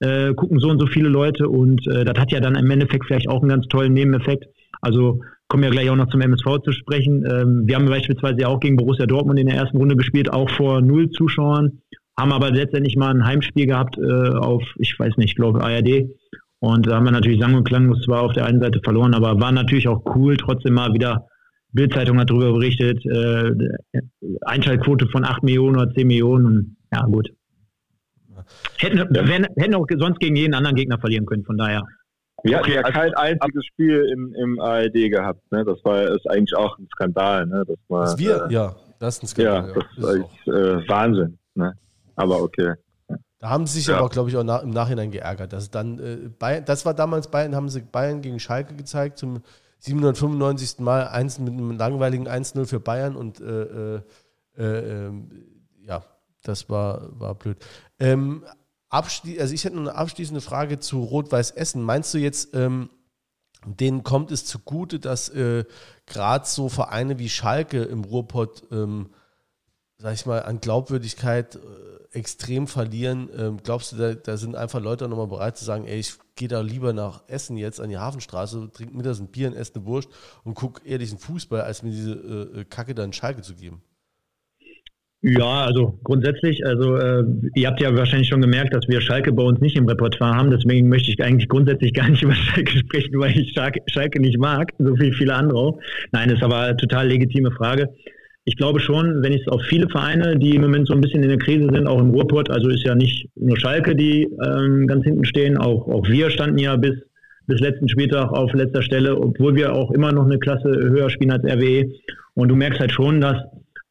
äh, gucken so und so viele Leute und äh, das hat ja dann im Endeffekt vielleicht auch einen ganz tollen Nebeneffekt. Also kommen wir gleich auch noch zum MSV zu sprechen. Ähm, wir haben beispielsweise auch gegen Borussia Dortmund in der ersten Runde gespielt, auch vor null Zuschauern, haben aber letztendlich mal ein Heimspiel gehabt äh, auf, ich weiß nicht, ich glaube ARD und da haben wir natürlich sang- und klanglos zwar auf der einen Seite verloren, aber war natürlich auch cool, trotzdem mal wieder. Bildzeitung hat darüber berichtet, äh, Einschaltquote von 8 Millionen oder 10 Millionen. Und, ja, gut. Hätten, wenn, hätten auch sonst gegen jeden anderen Gegner verlieren können, von daher. Wir hatten ja also kein einziges Spiel im, im ARD gehabt. Ne? Das war ist eigentlich auch ein Skandal. Ne? Das wir, äh, ja, das ist ein Skandal. Ja, das ja. ist, ist äh, Wahnsinn. Ne? Aber okay. Da haben sie sich ja. aber, glaube ich, auch nach, im Nachhinein geärgert. Dass dann, äh, Bayern, das war damals Bayern, haben sie Bayern gegen Schalke gezeigt, zum 795. Mal eins mit einem langweiligen 1-0 für Bayern und äh, äh, äh, ja, das war, war blöd. Ähm, also ich hätte noch eine abschließende Frage zu Rot-Weiß Essen. Meinst du jetzt, ähm, denen kommt es zugute, dass äh, gerade so Vereine wie Schalke im Ruhrpott, ähm, sag ich mal, an Glaubwürdigkeit äh, extrem verlieren. Ähm, glaubst du, da, da, sind einfach Leute nochmal bereit zu sagen, ey, ich gehe da lieber nach Essen jetzt an die Hafenstraße, trinke mittags ein Bier und esse eine Wurst und gucke ehrlichen Fußball, als mir diese äh, Kacke dann Schalke zu geben? Ja, also grundsätzlich, also äh, ihr habt ja wahrscheinlich schon gemerkt, dass wir Schalke bei uns nicht im Repertoire haben. Deswegen möchte ich eigentlich grundsätzlich gar nicht über Schalke sprechen, weil ich Schalke, Schalke nicht mag, so wie viele andere auch. Nein, ist aber eine total legitime Frage ich glaube schon, wenn ich es auf viele Vereine, die im Moment so ein bisschen in der Krise sind, auch im Ruhrpott, also ist ja nicht nur Schalke, die ähm, ganz hinten stehen, auch, auch wir standen ja bis, bis letzten Spieltag auf letzter Stelle, obwohl wir auch immer noch eine Klasse höher spielen als RWE. Und du merkst halt schon, dass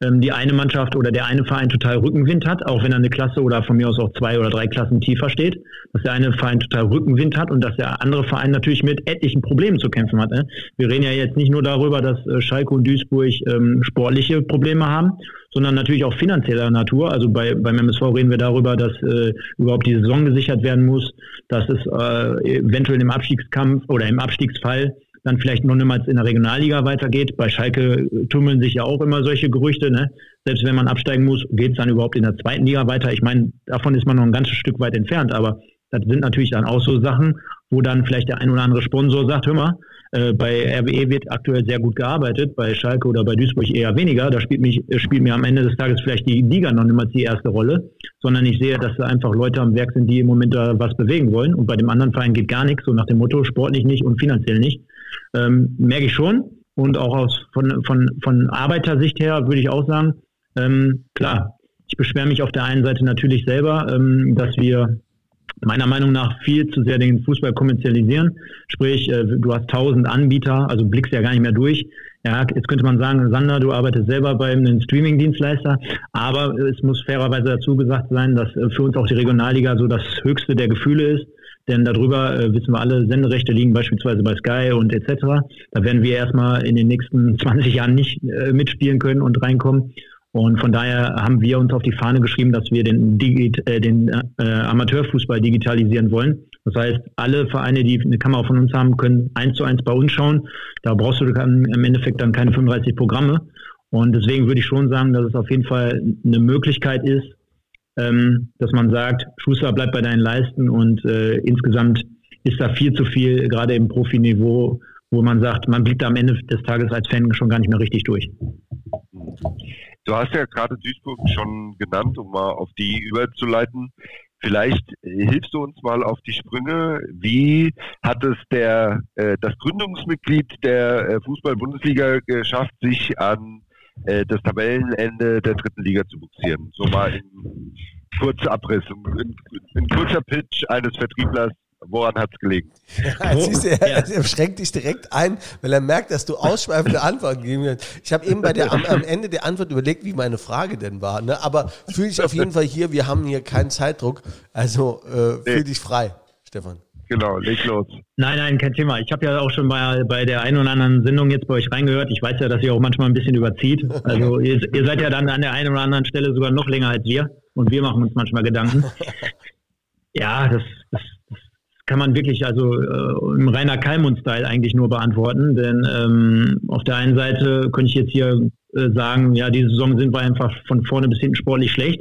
ähm, die eine Mannschaft oder der eine Verein total Rückenwind hat, auch wenn er eine Klasse oder von mir aus auch zwei oder drei Klassen tiefer steht, dass der eine Verein total Rückenwind hat und dass der andere Verein natürlich mit etlichen Problemen zu kämpfen hat. Ne? Wir reden ja jetzt nicht nur darüber, dass äh, Schalke und Duisburg ähm, sportliche Probleme haben, sondern natürlich auch finanzieller Natur. Also bei, beim MSV reden wir darüber, dass äh, überhaupt die Saison gesichert werden muss, dass es äh, eventuell im Abstiegskampf oder im Abstiegsfall dann vielleicht noch niemals in der Regionalliga weitergeht. Bei Schalke tummeln sich ja auch immer solche Gerüchte. Ne? Selbst wenn man absteigen muss, geht es dann überhaupt in der zweiten Liga weiter. Ich meine, davon ist man noch ein ganzes Stück weit entfernt, aber das sind natürlich dann auch so Sachen, wo dann vielleicht der ein oder andere Sponsor sagt, hör mal, äh, bei RWE wird aktuell sehr gut gearbeitet, bei Schalke oder bei Duisburg eher weniger. Da spielt, mich, äh, spielt mir am Ende des Tages vielleicht die Liga noch nicht mal die erste Rolle, sondern ich sehe, dass da einfach Leute am Werk sind, die im Moment da was bewegen wollen. Und bei dem anderen Verein geht gar nichts, so nach dem Motto, sportlich nicht und finanziell nicht. Ähm, merke ich schon. Und auch aus, von, von, von Arbeitersicht her würde ich auch sagen, ähm, klar, ich beschwere mich auf der einen Seite natürlich selber, ähm, dass wir meiner Meinung nach viel zu sehr den Fußball kommerzialisieren. Sprich, äh, du hast tausend Anbieter, also blickst ja gar nicht mehr durch. Ja, jetzt könnte man sagen, Sander, du arbeitest selber bei einem Streaming-Dienstleister, aber es muss fairerweise dazu gesagt sein, dass äh, für uns auch die Regionalliga so das höchste der Gefühle ist. Denn darüber äh, wissen wir alle, Senderechte liegen beispielsweise bei Sky und etc. Da werden wir erstmal in den nächsten 20 Jahren nicht äh, mitspielen können und reinkommen. Und von daher haben wir uns auf die Fahne geschrieben, dass wir den, Digit äh, den äh, Amateurfußball digitalisieren wollen. Das heißt, alle Vereine, die eine Kamera von uns haben, können eins zu eins bei uns schauen. Da brauchst du im Endeffekt dann keine 35 Programme. Und deswegen würde ich schon sagen, dass es auf jeden Fall eine Möglichkeit ist, ähm, dass man sagt, Schuster bleibt bei deinen Leisten und äh, insgesamt ist da viel zu viel, gerade im Profiniveau, wo man sagt, man blickt am Ende des Tages als Fan schon gar nicht mehr richtig durch. Du hast ja gerade Duisburg schon genannt, um mal auf die überzuleiten. Vielleicht hilfst du uns mal auf die Sprünge. Wie hat es der, äh, das Gründungsmitglied der äh, Fußball-Bundesliga geschafft, sich an äh, das Tabellenende der dritten Liga zu buxieren? So mal in kurzer Abriss, in, in kurzer Pitch eines Vertrieblers Woran hat es gelegen? Ja, siehst du, er, er schränkt dich direkt ein, weil er merkt, dass du ausschweifende Antworten gegeben hast. Ich habe eben bei der, am, am, Ende der Antwort überlegt, wie meine Frage denn war. Ne? Aber fühle dich auf jeden Fall hier, wir haben hier keinen Zeitdruck. Also äh, fühl dich frei, Stefan. Genau, leg los. Nein, nein, kein Thema. Ich habe ja auch schon bei, bei der einen oder anderen Sendung jetzt bei euch reingehört. Ich weiß ja, dass ihr auch manchmal ein bisschen überzieht. Also ihr, ihr seid ja dann an der einen oder anderen Stelle sogar noch länger als wir. Und wir machen uns manchmal Gedanken. Ja, das, das kann man wirklich also äh, im reiner Kalmund-Style eigentlich nur beantworten, denn ähm, auf der einen Seite könnte ich jetzt hier äh, sagen, ja, diese Saison sind wir einfach von vorne bis hinten sportlich schlecht.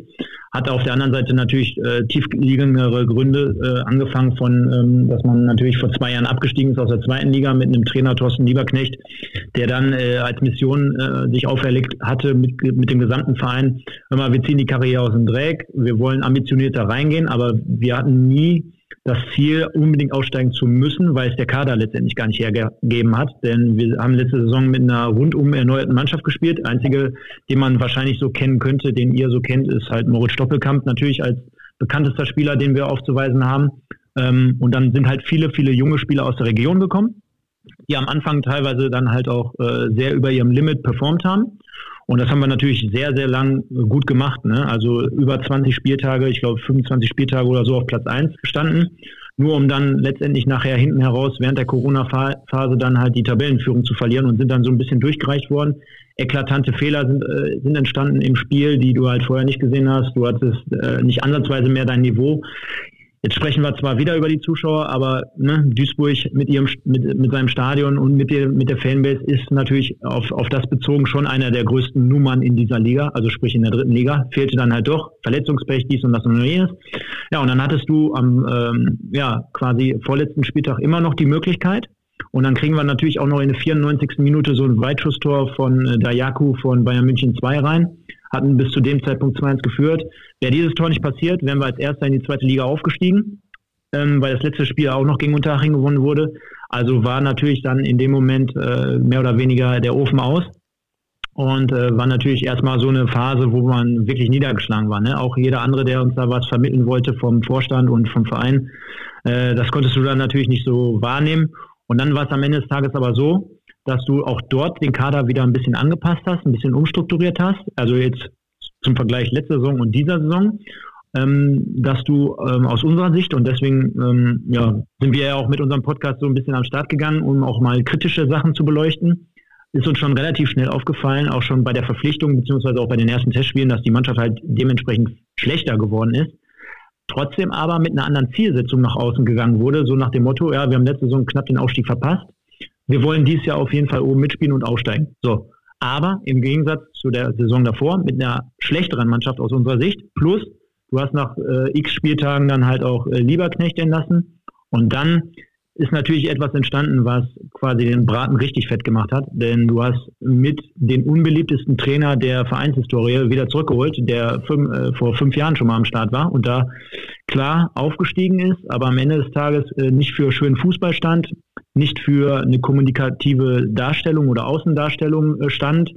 Hat auf der anderen Seite natürlich äh, tiefliegendere Gründe, äh, angefangen von, ähm, dass man natürlich vor zwei Jahren abgestiegen ist aus der zweiten Liga mit einem Trainer Thorsten Lieberknecht, der dann äh, als Mission äh, sich auferlegt hatte mit, mit dem gesamten Verein, hör mal, wir ziehen die Karriere aus dem Dreck, wir wollen ambitionierter reingehen, aber wir hatten nie das Ziel, unbedingt aussteigen zu müssen, weil es der Kader letztendlich gar nicht hergegeben hat. Denn wir haben letzte Saison mit einer rundum erneuerten Mannschaft gespielt. Einzige, den man wahrscheinlich so kennen könnte, den ihr so kennt, ist halt Moritz Stoppelkamp, natürlich als bekanntester Spieler, den wir aufzuweisen haben. Ähm, und dann sind halt viele, viele junge Spieler aus der Region gekommen, die am Anfang teilweise dann halt auch äh, sehr über ihrem Limit performt haben. Und das haben wir natürlich sehr, sehr lang gut gemacht. Ne? Also über 20 Spieltage, ich glaube 25 Spieltage oder so auf Platz 1 gestanden. Nur um dann letztendlich nachher hinten heraus während der Corona-Phase dann halt die Tabellenführung zu verlieren und sind dann so ein bisschen durchgereicht worden. Eklatante Fehler sind, äh, sind entstanden im Spiel, die du halt vorher nicht gesehen hast. Du hattest äh, nicht ansatzweise mehr dein Niveau. Jetzt sprechen wir zwar wieder über die Zuschauer, aber ne, Duisburg mit ihrem mit, mit seinem Stadion und mit der mit der Fanbase ist natürlich auf, auf das bezogen schon einer der größten Nummern in dieser Liga, also sprich in der dritten Liga. Fehlte dann halt doch Verletzungspech, dies und das und jenes. Ja, und dann hattest du am ähm, ja quasi vorletzten Spieltag immer noch die Möglichkeit. Und dann kriegen wir natürlich auch noch in der 94. Minute so ein Weitschusstor von äh, Dayaku von Bayern München 2 rein hatten bis zu dem Zeitpunkt 2-1 geführt. Wäre dieses Tor nicht passiert, wären wir als Erster in die zweite Liga aufgestiegen, ähm, weil das letzte Spiel auch noch gegen Unterhaching gewonnen wurde. Also war natürlich dann in dem Moment äh, mehr oder weniger der Ofen aus. Und äh, war natürlich erstmal so eine Phase, wo man wirklich niedergeschlagen war. Ne? Auch jeder andere, der uns da was vermitteln wollte vom Vorstand und vom Verein, äh, das konntest du dann natürlich nicht so wahrnehmen. Und dann war es am Ende des Tages aber so, dass du auch dort den Kader wieder ein bisschen angepasst hast, ein bisschen umstrukturiert hast. Also jetzt zum Vergleich letzte Saison und dieser Saison, ähm, dass du ähm, aus unserer Sicht und deswegen ähm, ja, sind wir ja auch mit unserem Podcast so ein bisschen am Start gegangen, um auch mal kritische Sachen zu beleuchten. Ist uns schon relativ schnell aufgefallen, auch schon bei der Verpflichtung beziehungsweise auch bei den ersten Testspielen, dass die Mannschaft halt dementsprechend schlechter geworden ist. Trotzdem aber mit einer anderen Zielsetzung nach außen gegangen wurde, so nach dem Motto, ja, wir haben letzte Saison knapp den Aufstieg verpasst wir wollen dieses Jahr auf jeden Fall oben mitspielen und aufsteigen. So. Aber im Gegensatz zu der Saison davor mit einer schlechteren Mannschaft aus unserer Sicht, plus du hast nach äh, x Spieltagen dann halt auch äh, Lieberknecht entlassen und dann ist natürlich etwas entstanden, was quasi den Braten richtig fett gemacht hat. Denn du hast mit den unbeliebtesten Trainer der Vereinshistorie wieder zurückgeholt, der fünf, äh, vor fünf Jahren schon mal am Start war und da klar aufgestiegen ist, aber am Ende des Tages äh, nicht für schönen Fußball stand, nicht für eine kommunikative Darstellung oder Außendarstellung äh, stand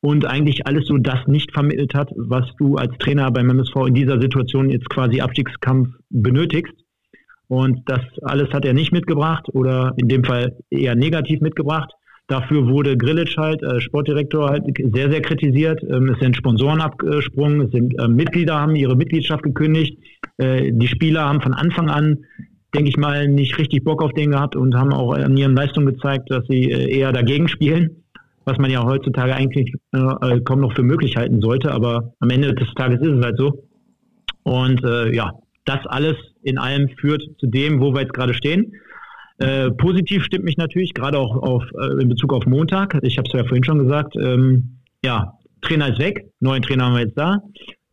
und eigentlich alles so das nicht vermittelt hat, was du als Trainer beim MSV in dieser Situation jetzt quasi Abstiegskampf benötigst. Und das alles hat er nicht mitgebracht oder in dem Fall eher negativ mitgebracht. Dafür wurde Grillitsch halt, äh, Sportdirektor, halt sehr, sehr kritisiert. Ähm, es sind Sponsoren abgesprungen, es sind äh, Mitglieder haben ihre Mitgliedschaft gekündigt. Die Spieler haben von Anfang an, denke ich mal, nicht richtig Bock auf den gehabt und haben auch an ihren Leistungen gezeigt, dass sie äh, eher dagegen spielen, was man ja heutzutage eigentlich äh, kaum noch für möglich halten sollte. Aber am Ende des Tages ist es halt so. Und äh, ja, das alles in allem führt zu dem, wo wir jetzt gerade stehen. Äh, positiv stimmt mich natürlich, gerade auch auf, äh, in Bezug auf Montag. Ich habe es ja vorhin schon gesagt. Ähm, ja, Trainer ist weg, neuen Trainer haben wir jetzt da.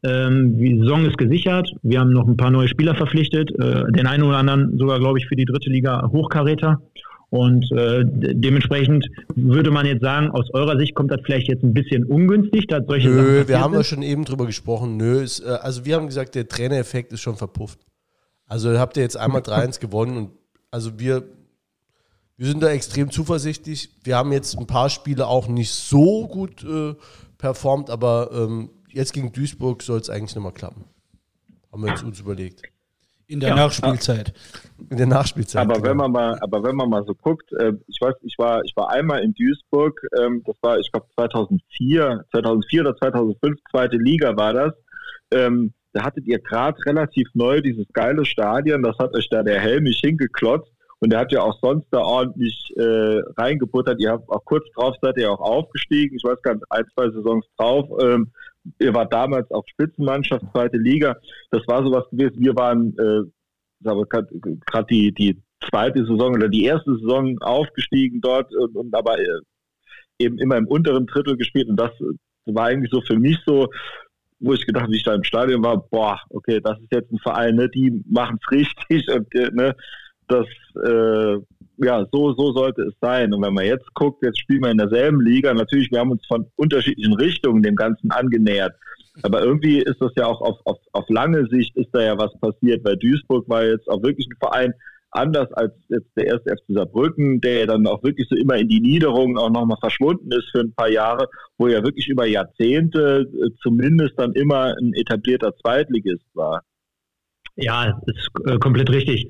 Ähm, die Saison ist gesichert. Wir haben noch ein paar neue Spieler verpflichtet. Äh, den einen oder anderen sogar, glaube ich, für die dritte Liga Hochkaräter. Und äh, dementsprechend würde man jetzt sagen, aus eurer Sicht kommt das vielleicht jetzt ein bisschen ungünstig, dass solche Nö, Sachen wir haben ja schon eben drüber gesprochen. Nö, ist, äh, also wir haben gesagt, der Trainereffekt ist schon verpufft. Also habt ihr jetzt einmal 3-1 gewonnen und also wir, wir sind da extrem zuversichtlich. Wir haben jetzt ein paar Spiele auch nicht so gut äh, performt, aber ähm, jetzt gegen Duisburg soll es eigentlich nochmal klappen. Haben wir jetzt uns überlegt. In der ja. Nachspielzeit. In der Nachspielzeit. Aber genau. wenn man mal, aber wenn man mal so guckt, äh, ich weiß, ich war, ich war einmal in Duisburg, ähm, das war, ich glaube 2004, 2004 oder 2005, zweite Liga war das. Ähm, da hattet ihr gerade relativ neu dieses geile Stadion, das hat euch da der Helmich hingeklotzt und der hat ja auch sonst da ordentlich äh, reingebuttert. Ihr habt auch kurz drauf seid ihr auch aufgestiegen, ich weiß gar nicht, ein, zwei Saisons drauf. Ähm, ihr wart damals auch Spitzenmannschaft, zweite Liga. Das war sowas gewesen. Wir waren äh, gerade die, die zweite Saison oder die erste Saison aufgestiegen dort und, und aber äh, eben immer im unteren Drittel gespielt. Und das war eigentlich so für mich so, wo ich gedacht, wie ich da im Stadion war, boah, okay, das ist jetzt ein Verein, ne, die machen es richtig und äh, ne, das äh, ja, so, so sollte es sein. Und wenn man jetzt guckt, jetzt spielen wir in derselben Liga. Natürlich, wir haben uns von unterschiedlichen Richtungen dem Ganzen angenähert. Aber irgendwie ist das ja auch auf, auf, auf lange Sicht ist da ja was passiert, weil Duisburg war jetzt auch wirklich ein Verein, anders als jetzt der erste FC Saarbrücken, der ja dann auch wirklich so immer in die Niederung auch nochmal verschwunden ist für ein paar Jahre, wo ja wirklich über Jahrzehnte äh, zumindest dann immer ein etablierter Zweitligist war. Ja, ist äh, komplett richtig.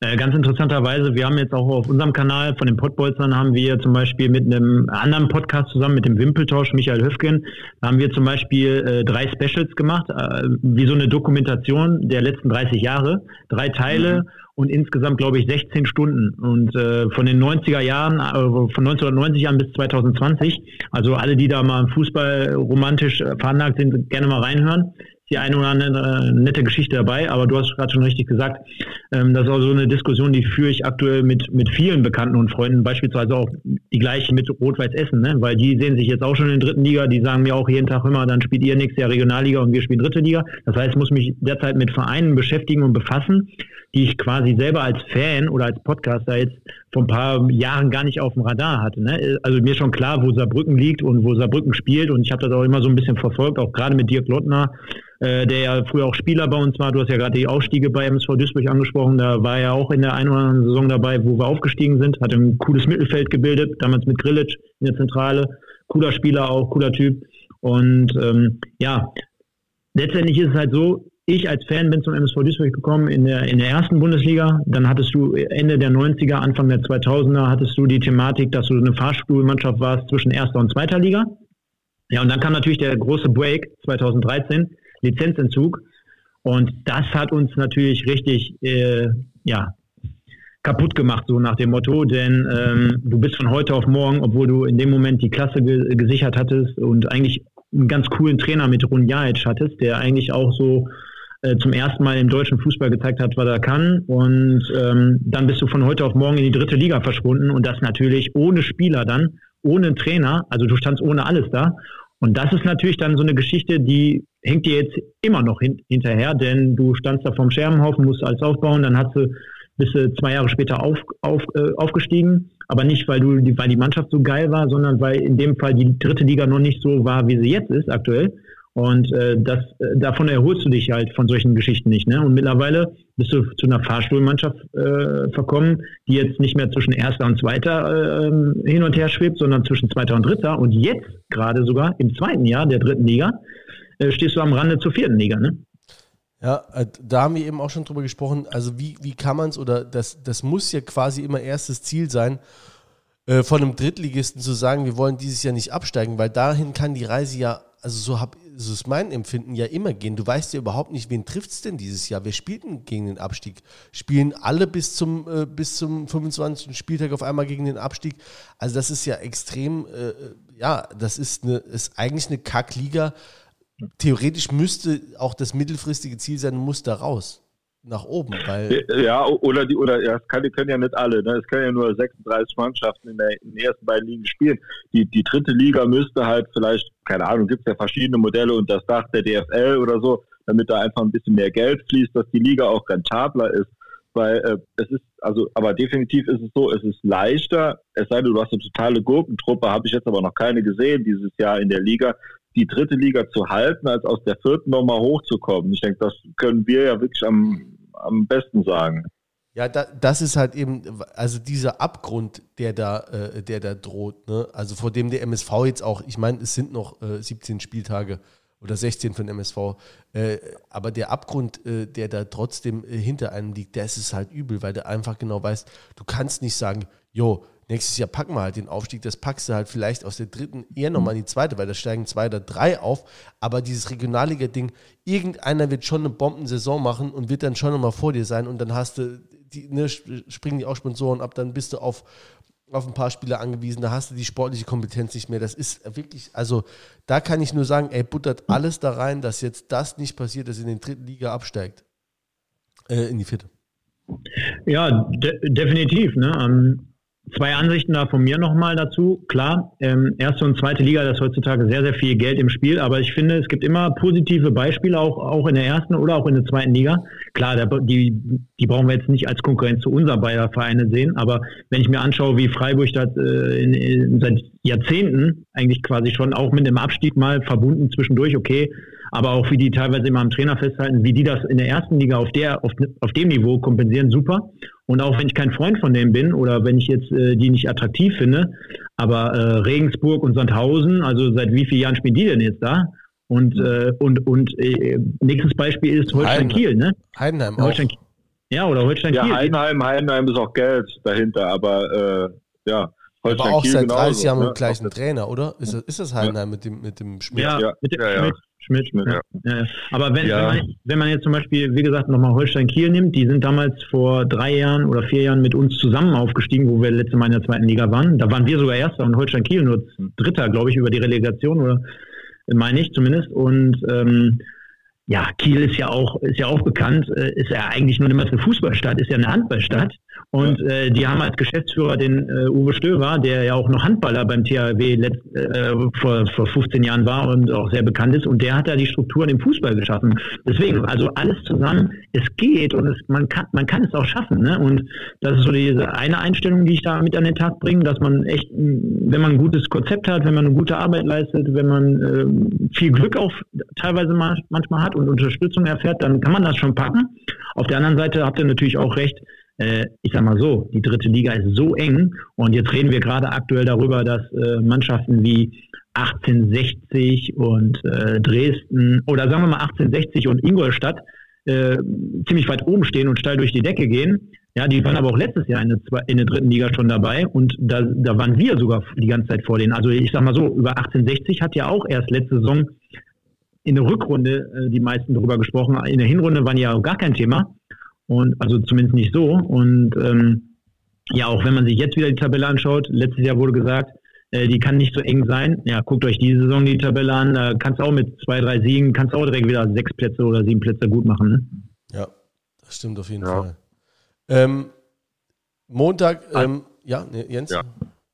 Äh, ganz interessanterweise, wir haben jetzt auch auf unserem Kanal von den Pottbolzern haben wir zum Beispiel mit einem anderen Podcast zusammen, mit dem Wimpeltausch Michael Höfgen, haben wir zum Beispiel äh, drei Specials gemacht, äh, wie so eine Dokumentation der letzten 30 Jahre, drei Teile mhm. und insgesamt, glaube ich, 16 Stunden. Und äh, von den 90er Jahren, äh, von 1990 an bis 2020, also alle, die da mal im Fußball romantisch veranlagt sind, gerne mal reinhören die eine oder andere äh, nette Geschichte dabei, aber du hast gerade schon richtig gesagt, ähm, das ist auch so eine Diskussion, die führe ich aktuell mit, mit vielen Bekannten und Freunden, beispielsweise auch die gleiche mit Rot-Weiß Essen, ne? weil die sehen sich jetzt auch schon in der dritten Liga, die sagen mir auch jeden Tag immer, dann spielt ihr nächstes Jahr Regionalliga und wir spielen dritte Liga. Das heißt, ich muss mich derzeit mit Vereinen beschäftigen und befassen, die ich quasi selber als Fan oder als Podcaster jetzt vor ein paar Jahren gar nicht auf dem Radar hatte. Ne? Also mir schon klar, wo Saarbrücken liegt und wo Saarbrücken spielt und ich habe das auch immer so ein bisschen verfolgt, auch gerade mit Dirk Lottner, äh, der ja früher auch Spieler bei uns war. Du hast ja gerade die Aufstiege bei MSV Duisburg angesprochen. Da war er auch in der einen oder anderen Saison dabei, wo wir aufgestiegen sind. Hat ein cooles Mittelfeld gebildet, damals mit Grillitsch in der Zentrale. Cooler Spieler auch, cooler Typ. Und ähm, ja, letztendlich ist es halt so, ich als Fan bin zum MSV Duisburg gekommen in der, in der ersten Bundesliga. Dann hattest du Ende der 90er, Anfang der 2000er, hattest du die Thematik, dass du eine Fahrstuhlmannschaft warst zwischen erster und zweiter Liga. Ja, und dann kam natürlich der große Break 2013 Lizenzentzug. Und das hat uns natürlich richtig, äh, ja, kaputt gemacht, so nach dem Motto, denn ähm, du bist von heute auf morgen, obwohl du in dem Moment die Klasse ge gesichert hattest und eigentlich einen ganz coolen Trainer mit Run Jajic hattest, der eigentlich auch so äh, zum ersten Mal im deutschen Fußball gezeigt hat, was er kann. Und ähm, dann bist du von heute auf morgen in die dritte Liga verschwunden und das natürlich ohne Spieler dann, ohne Trainer, also du standst ohne alles da. Und das ist natürlich dann so eine Geschichte, die hängt dir jetzt immer noch hin, hinterher, denn du standst da vom Scherbenhaufen, musst alles aufbauen, dann hast du bist du zwei Jahre später auf, auf, äh, aufgestiegen, aber nicht, weil du, weil die Mannschaft so geil war, sondern weil in dem Fall die dritte Liga noch nicht so war, wie sie jetzt ist aktuell. Und äh, das, äh, davon erholst du dich halt von solchen Geschichten nicht. Ne? Und mittlerweile bist du zu einer Fahrstuhlmannschaft äh, verkommen, die jetzt nicht mehr zwischen Erster und Zweiter äh, hin und her schwebt, sondern zwischen Zweiter und Dritter. Und jetzt gerade sogar im zweiten Jahr der dritten Liga äh, stehst du am Rande zur vierten Liga. Ne? Ja, äh, da haben wir eben auch schon drüber gesprochen. Also wie, wie kann man es, oder das, das muss ja quasi immer erstes Ziel sein, äh, von einem Drittligisten zu sagen, wir wollen dieses Jahr nicht absteigen, weil dahin kann die Reise ja, also so habe so ist mein Empfinden ja immer gehen. Du weißt ja überhaupt nicht, wen trifft es denn dieses Jahr? Wer spielt denn gegen den Abstieg? Spielen alle bis zum, äh, bis zum 25. Spieltag auf einmal gegen den Abstieg? Also das ist ja extrem, äh, ja, das ist, eine, ist eigentlich eine Kackliga. Theoretisch müsste auch das mittelfristige Ziel sein, muss da raus nach oben, weil ja oder die oder ja, es kann, die können ja nicht alle, ne? Es können ja nur 36 Mannschaften in, der, in den ersten beiden Ligen spielen. Die die dritte Liga müsste halt vielleicht keine Ahnung, gibt es ja verschiedene Modelle und das Dach der DFL oder so, damit da einfach ein bisschen mehr Geld fließt, dass die Liga auch rentabler ist, weil äh, es ist also aber definitiv ist es so, es ist leichter, es sei denn, du hast eine totale Gurkentruppe, habe ich jetzt aber noch keine gesehen dieses Jahr in der Liga, die dritte Liga zu halten, als aus der vierten nochmal hochzukommen. Ich denke, das können wir ja wirklich am, am besten sagen. Ja, da, das ist halt eben, also dieser Abgrund, der da, äh, der da droht, ne? Also vor dem der MSV jetzt auch, ich meine, es sind noch äh, 17 Spieltage oder 16 für den MSV, äh, aber der Abgrund, äh, der da trotzdem äh, hinter einem liegt, der ist halt übel, weil du einfach genau weißt, du kannst nicht sagen, jo, nächstes Jahr packen wir halt den Aufstieg, das packst du halt vielleicht aus der dritten eher nochmal in die zweite, weil da steigen zwei oder drei auf, aber dieses Regionalliga-Ding, irgendeiner wird schon eine Bombensaison machen und wird dann schon nochmal vor dir sein und dann hast du, die, ne, springen die auch Sponsoren ab, dann bist du auf, auf ein paar Spieler angewiesen, da hast du die sportliche Kompetenz nicht mehr. Das ist wirklich, also da kann ich nur sagen, ey, buttert alles da rein, dass jetzt das nicht passiert, dass in den dritten Liga absteigt. Äh, in die vierte. Ja, de definitiv. Ne? Um Zwei Ansichten da von mir nochmal dazu. Klar, ähm, erste und zweite Liga, da ist heutzutage sehr, sehr viel Geld im Spiel, aber ich finde, es gibt immer positive Beispiele, auch, auch in der ersten oder auch in der zweiten Liga. Klar, da, die, die brauchen wir jetzt nicht als Konkurrenz zu unseren beider Vereine sehen, aber wenn ich mir anschaue, wie Freiburg das äh, in, in, seit Jahrzehnten eigentlich quasi schon auch mit dem Abstieg mal verbunden zwischendurch, okay, aber auch wie die teilweise immer am Trainer festhalten, wie die das in der ersten Liga auf der auf, auf dem Niveau kompensieren, super. Und auch wenn ich kein Freund von denen bin oder wenn ich jetzt äh, die nicht attraktiv finde, aber äh, Regensburg und Sandhausen, also seit wie vielen Jahren spielen die denn jetzt da? Und, äh, und, und äh, nächstes Beispiel ist Holstein Kiel, ne? Heidenheim Holstein, auch. Ja, oder Holstein ja, Kiel. Ja, Heidenheim, Heidenheim ist auch Geld dahinter, aber äh, ja. Holstein aber auch Kiel seit 30 Jahren mit dem ne? gleichen Trainer, oder? Ist das, ist das Heidenheim ja. mit dem, mit dem Schmidt? Ja, ja. mit dem ja, Schmidt. Schmidt, Schmidt. Ja. Aber wenn, ja. wenn, man, wenn man jetzt zum Beispiel, wie gesagt, nochmal Holstein Kiel nimmt, die sind damals vor drei Jahren oder vier Jahren mit uns zusammen aufgestiegen, wo wir letzte Mal in der zweiten Liga waren. Da waren wir sogar Erster und Holstein Kiel nur Dritter, glaube ich, über die Relegation oder meine ich zumindest. Und ähm, ja, Kiel ist ja auch, ist ja auch bekannt, äh, ist ja eigentlich nur immer eine Fußballstadt, ist ja eine Handballstadt. Und äh, die haben als Geschäftsführer den äh, Uwe Stöver, der ja auch noch Handballer beim THW letzt, äh, vor, vor 15 Jahren war und auch sehr bekannt ist. Und der hat da die Strukturen im Fußball geschaffen. Deswegen, also alles zusammen, es geht und es, man, kann, man kann es auch schaffen. Ne? Und das ist so diese eine Einstellung, die ich da mit an den Tag bringe, dass man echt, wenn man ein gutes Konzept hat, wenn man eine gute Arbeit leistet, wenn man äh, viel Glück auch teilweise manchmal hat und Unterstützung erfährt, dann kann man das schon packen. Auf der anderen Seite habt ihr natürlich auch recht, äh, ich sag mal so, die dritte Liga ist so eng und jetzt reden wir gerade aktuell darüber, dass äh, Mannschaften wie 1860 und äh, Dresden oder sagen wir mal 1860 und Ingolstadt ziemlich weit oben stehen und steil durch die Decke gehen. Ja, die waren aber auch letztes Jahr in der, in der dritten Liga schon dabei und da, da waren wir sogar die ganze Zeit vor denen. Also ich sag mal so, über 1860 hat ja auch erst letzte Saison in der Rückrunde äh, die meisten darüber gesprochen. In der Hinrunde waren ja auch gar kein Thema. Und also zumindest nicht so. Und ähm, ja, auch wenn man sich jetzt wieder die Tabelle anschaut, letztes Jahr wurde gesagt, äh, die kann nicht so eng sein. Ja, guckt euch diese Saison die Tabelle an, da kannst du auch mit zwei, drei Siegen, kannst auch direkt wieder sechs Plätze oder sieben Plätze gut machen. Ne? Ja, das stimmt auf jeden ja. Fall. Ähm, Montag, ähm, ja, Jens? Ja.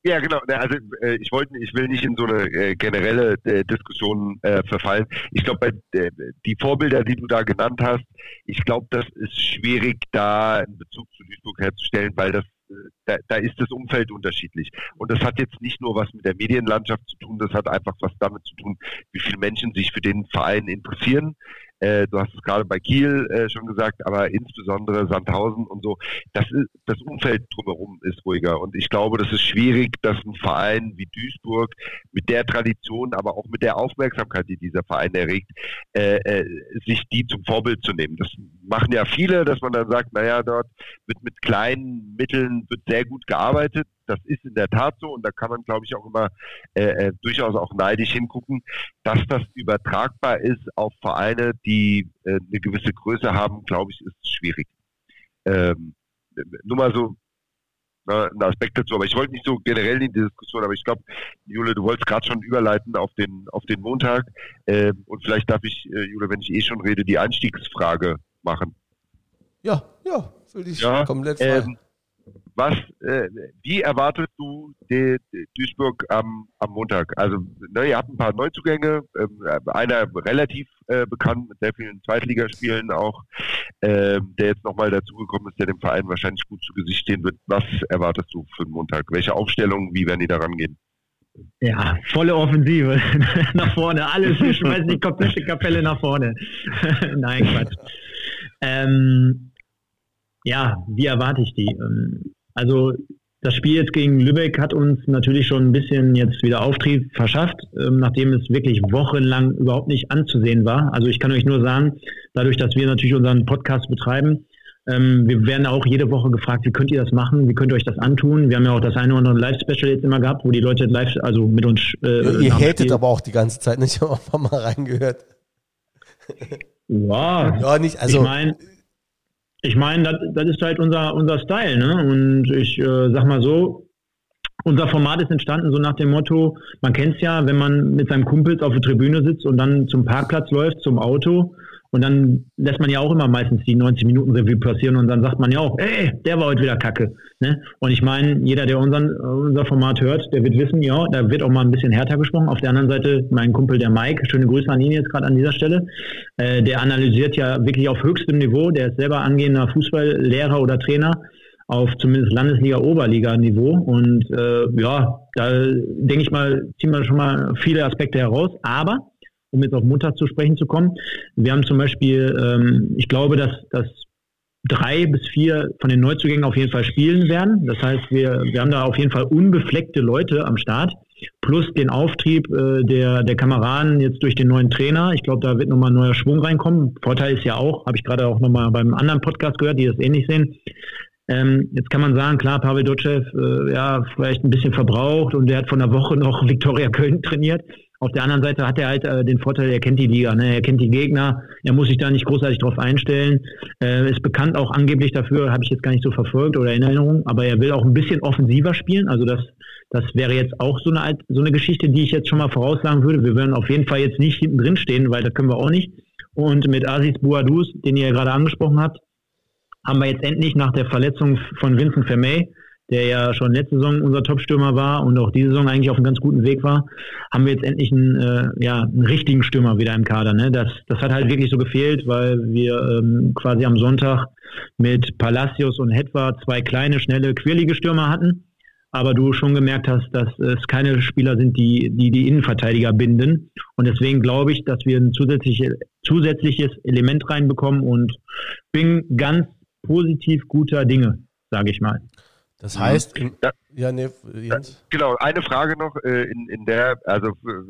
Ja, genau. Also äh, ich wollte, ich will nicht in so eine äh, generelle äh, Diskussion äh, verfallen. Ich glaube, äh, die Vorbilder, die du da genannt hast, ich glaube, das ist schwierig, da einen Bezug zu Duisburg herzustellen, weil das äh, da, da ist das Umfeld unterschiedlich. Und das hat jetzt nicht nur was mit der Medienlandschaft zu tun, das hat einfach was damit zu tun, wie viele Menschen sich für den Verein interessieren, äh, du hast es gerade bei Kiel äh, schon gesagt, aber insbesondere Sandhausen und so. Das, ist, das Umfeld drumherum ist ruhiger. Und ich glaube, das ist schwierig, dass ein Verein wie Duisburg mit der Tradition, aber auch mit der Aufmerksamkeit, die dieser Verein erregt, äh, äh, sich die zum Vorbild zu nehmen. Das machen ja viele, dass man dann sagt, naja, dort wird mit kleinen Mitteln wird sehr gut gearbeitet. Das ist in der Tat so und da kann man, glaube ich, auch immer äh, äh, durchaus auch neidisch hingucken, dass das übertragbar ist auf Vereine, die äh, eine gewisse Größe haben, glaube ich, ist schwierig. Ähm, nur mal so ne, ein Aspekt dazu, aber ich wollte nicht so generell in die Diskussion, aber ich glaube, Jule, du wolltest gerade schon überleiten auf den auf den Montag ähm, und vielleicht darf ich, äh, Jule, wenn ich eh schon rede, die Einstiegsfrage machen. Ja, ja, würde ich ja, komplett frei. Ähm, was, äh, wie erwartest du die, die Duisburg am, am Montag? Also, ne, ihr habt ein paar Neuzugänge, ähm, einer relativ äh, bekannt mit sehr vielen Zweitligaspielen auch, äh, der jetzt nochmal dazugekommen ist, der dem Verein wahrscheinlich gut zu Gesicht stehen wird. Was erwartest du für den Montag? Welche Aufstellung, wie werden die da rangehen? Ja, volle Offensive nach vorne, alles, wir schmeißen die komplette Kapelle nach vorne. Nein, Quatsch. Ähm, ja, wie erwarte ich die? Ähm, also das Spiel jetzt gegen Lübeck hat uns natürlich schon ein bisschen jetzt wieder Auftrieb verschafft, ähm, nachdem es wirklich wochenlang überhaupt nicht anzusehen war. Also ich kann euch nur sagen, dadurch, dass wir natürlich unseren Podcast betreiben, ähm, wir werden auch jede Woche gefragt, wie könnt ihr das machen, wie könnt ihr euch das antun. Wir haben ja auch das eine oder andere Live-Special jetzt immer gehabt, wo die Leute live, also mit uns. Äh, ihr hättet aber auch die ganze Zeit nicht, ich habe mal reingehört. Ja, ja nicht, also. Ich meine, ich meine, das, das ist halt unser, unser Style, ne? Und ich äh, sag mal so, unser Format ist entstanden so nach dem Motto, man kennt es ja, wenn man mit seinem Kumpels auf der Tribüne sitzt und dann zum Parkplatz läuft, zum Auto und dann lässt man ja auch immer meistens die 90 Minuten Revue passieren und dann sagt man ja auch, ey, der war heute wieder kacke. Ne? Und ich meine, jeder, der unseren, unser Format hört, der wird wissen, ja, da wird auch mal ein bisschen härter gesprochen. Auf der anderen Seite, mein Kumpel, der Mike, schöne Grüße an ihn jetzt gerade an dieser Stelle, äh, der analysiert ja wirklich auf höchstem Niveau, der ist selber angehender Fußballlehrer oder Trainer auf zumindest Landesliga-Oberliga-Niveau. Und äh, ja, da denke ich mal, ziehen wir schon mal viele Aspekte heraus. Aber um jetzt auf Montag zu sprechen zu kommen. Wir haben zum Beispiel, ähm, ich glaube, dass, dass drei bis vier von den Neuzugängen auf jeden Fall spielen werden. Das heißt, wir, wir haben da auf jeden Fall unbefleckte Leute am Start, plus den Auftrieb äh, der, der Kameraden jetzt durch den neuen Trainer. Ich glaube, da wird nochmal ein neuer Schwung reinkommen. Vorteil ist ja auch, habe ich gerade auch nochmal beim anderen Podcast gehört, die das ähnlich sehen. Ähm, jetzt kann man sagen, klar, Pavel Dotschew, äh, ja, vielleicht ein bisschen verbraucht und der hat von der Woche noch Viktoria Köln trainiert. Auf der anderen Seite hat er halt äh, den Vorteil, er kennt die Liga, ne? er kennt die Gegner, er muss sich da nicht großartig drauf einstellen. Äh, ist bekannt auch angeblich dafür, habe ich jetzt gar nicht so verfolgt oder in Erinnerung, aber er will auch ein bisschen offensiver spielen. Also das, das wäre jetzt auch so eine, so eine Geschichte, die ich jetzt schon mal voraussagen würde. Wir würden auf jeden Fall jetzt nicht hinten drin stehen, weil das können wir auch nicht. Und mit Aziz Bouadouz, den ihr ja gerade angesprochen habt, haben wir jetzt endlich nach der Verletzung von Vincent Vermey der ja schon letzte Saison unser Top-Stürmer war und auch diese Saison eigentlich auf einem ganz guten Weg war, haben wir jetzt endlich einen, äh, ja, einen richtigen Stürmer wieder im Kader. Ne? Das, das hat halt wirklich so gefehlt, weil wir ähm, quasi am Sonntag mit Palacios und Hetwa zwei kleine, schnelle, quirlige Stürmer hatten. Aber du schon gemerkt hast, dass es keine Spieler sind, die die, die Innenverteidiger binden. Und deswegen glaube ich, dass wir ein zusätzliche, zusätzliches Element reinbekommen und bin ganz positiv guter Dinge, sage ich mal. Das heißt, in, ja, ja nee, Jens. Genau, eine Frage noch äh, in, in der, also für,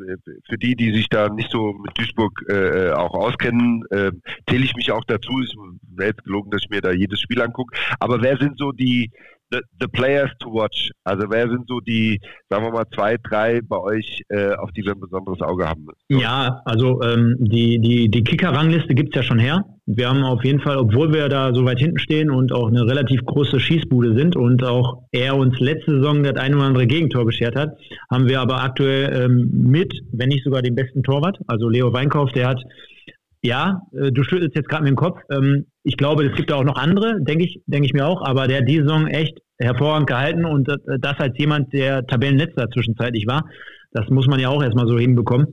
für, die, die sich da nicht so mit Duisburg äh, auch auskennen, äh, zähle ich mich auch dazu. Es wäre jetzt gelogen, dass ich mir da jedes Spiel angucke. Aber wer sind so die, the, the, players to watch? Also wer sind so die, sagen wir mal, zwei, drei bei euch, äh, auf die wir ein besonderes Auge haben müssen? Ja, also ähm, die, die, die Kicker-Rangliste gibt es ja schon her. Wir haben auf jeden Fall, obwohl wir da so weit hinten stehen und auch eine relativ große Schießbude sind und auch er uns letzte Saison das ein oder andere Gegentor beschert hat, haben wir aber aktuell ähm, mit, wenn nicht sogar den besten Torwart, also Leo Weinkauf, der hat ja, äh, du schüttelst jetzt gerade mit dem Kopf. Ähm, ich glaube, es gibt auch noch andere, denke ich, denke ich mir auch, aber der hat die Saison echt hervorragend gehalten und das als jemand, der Tabellenletzter zwischenzeitlich war. Das muss man ja auch erstmal so hinbekommen.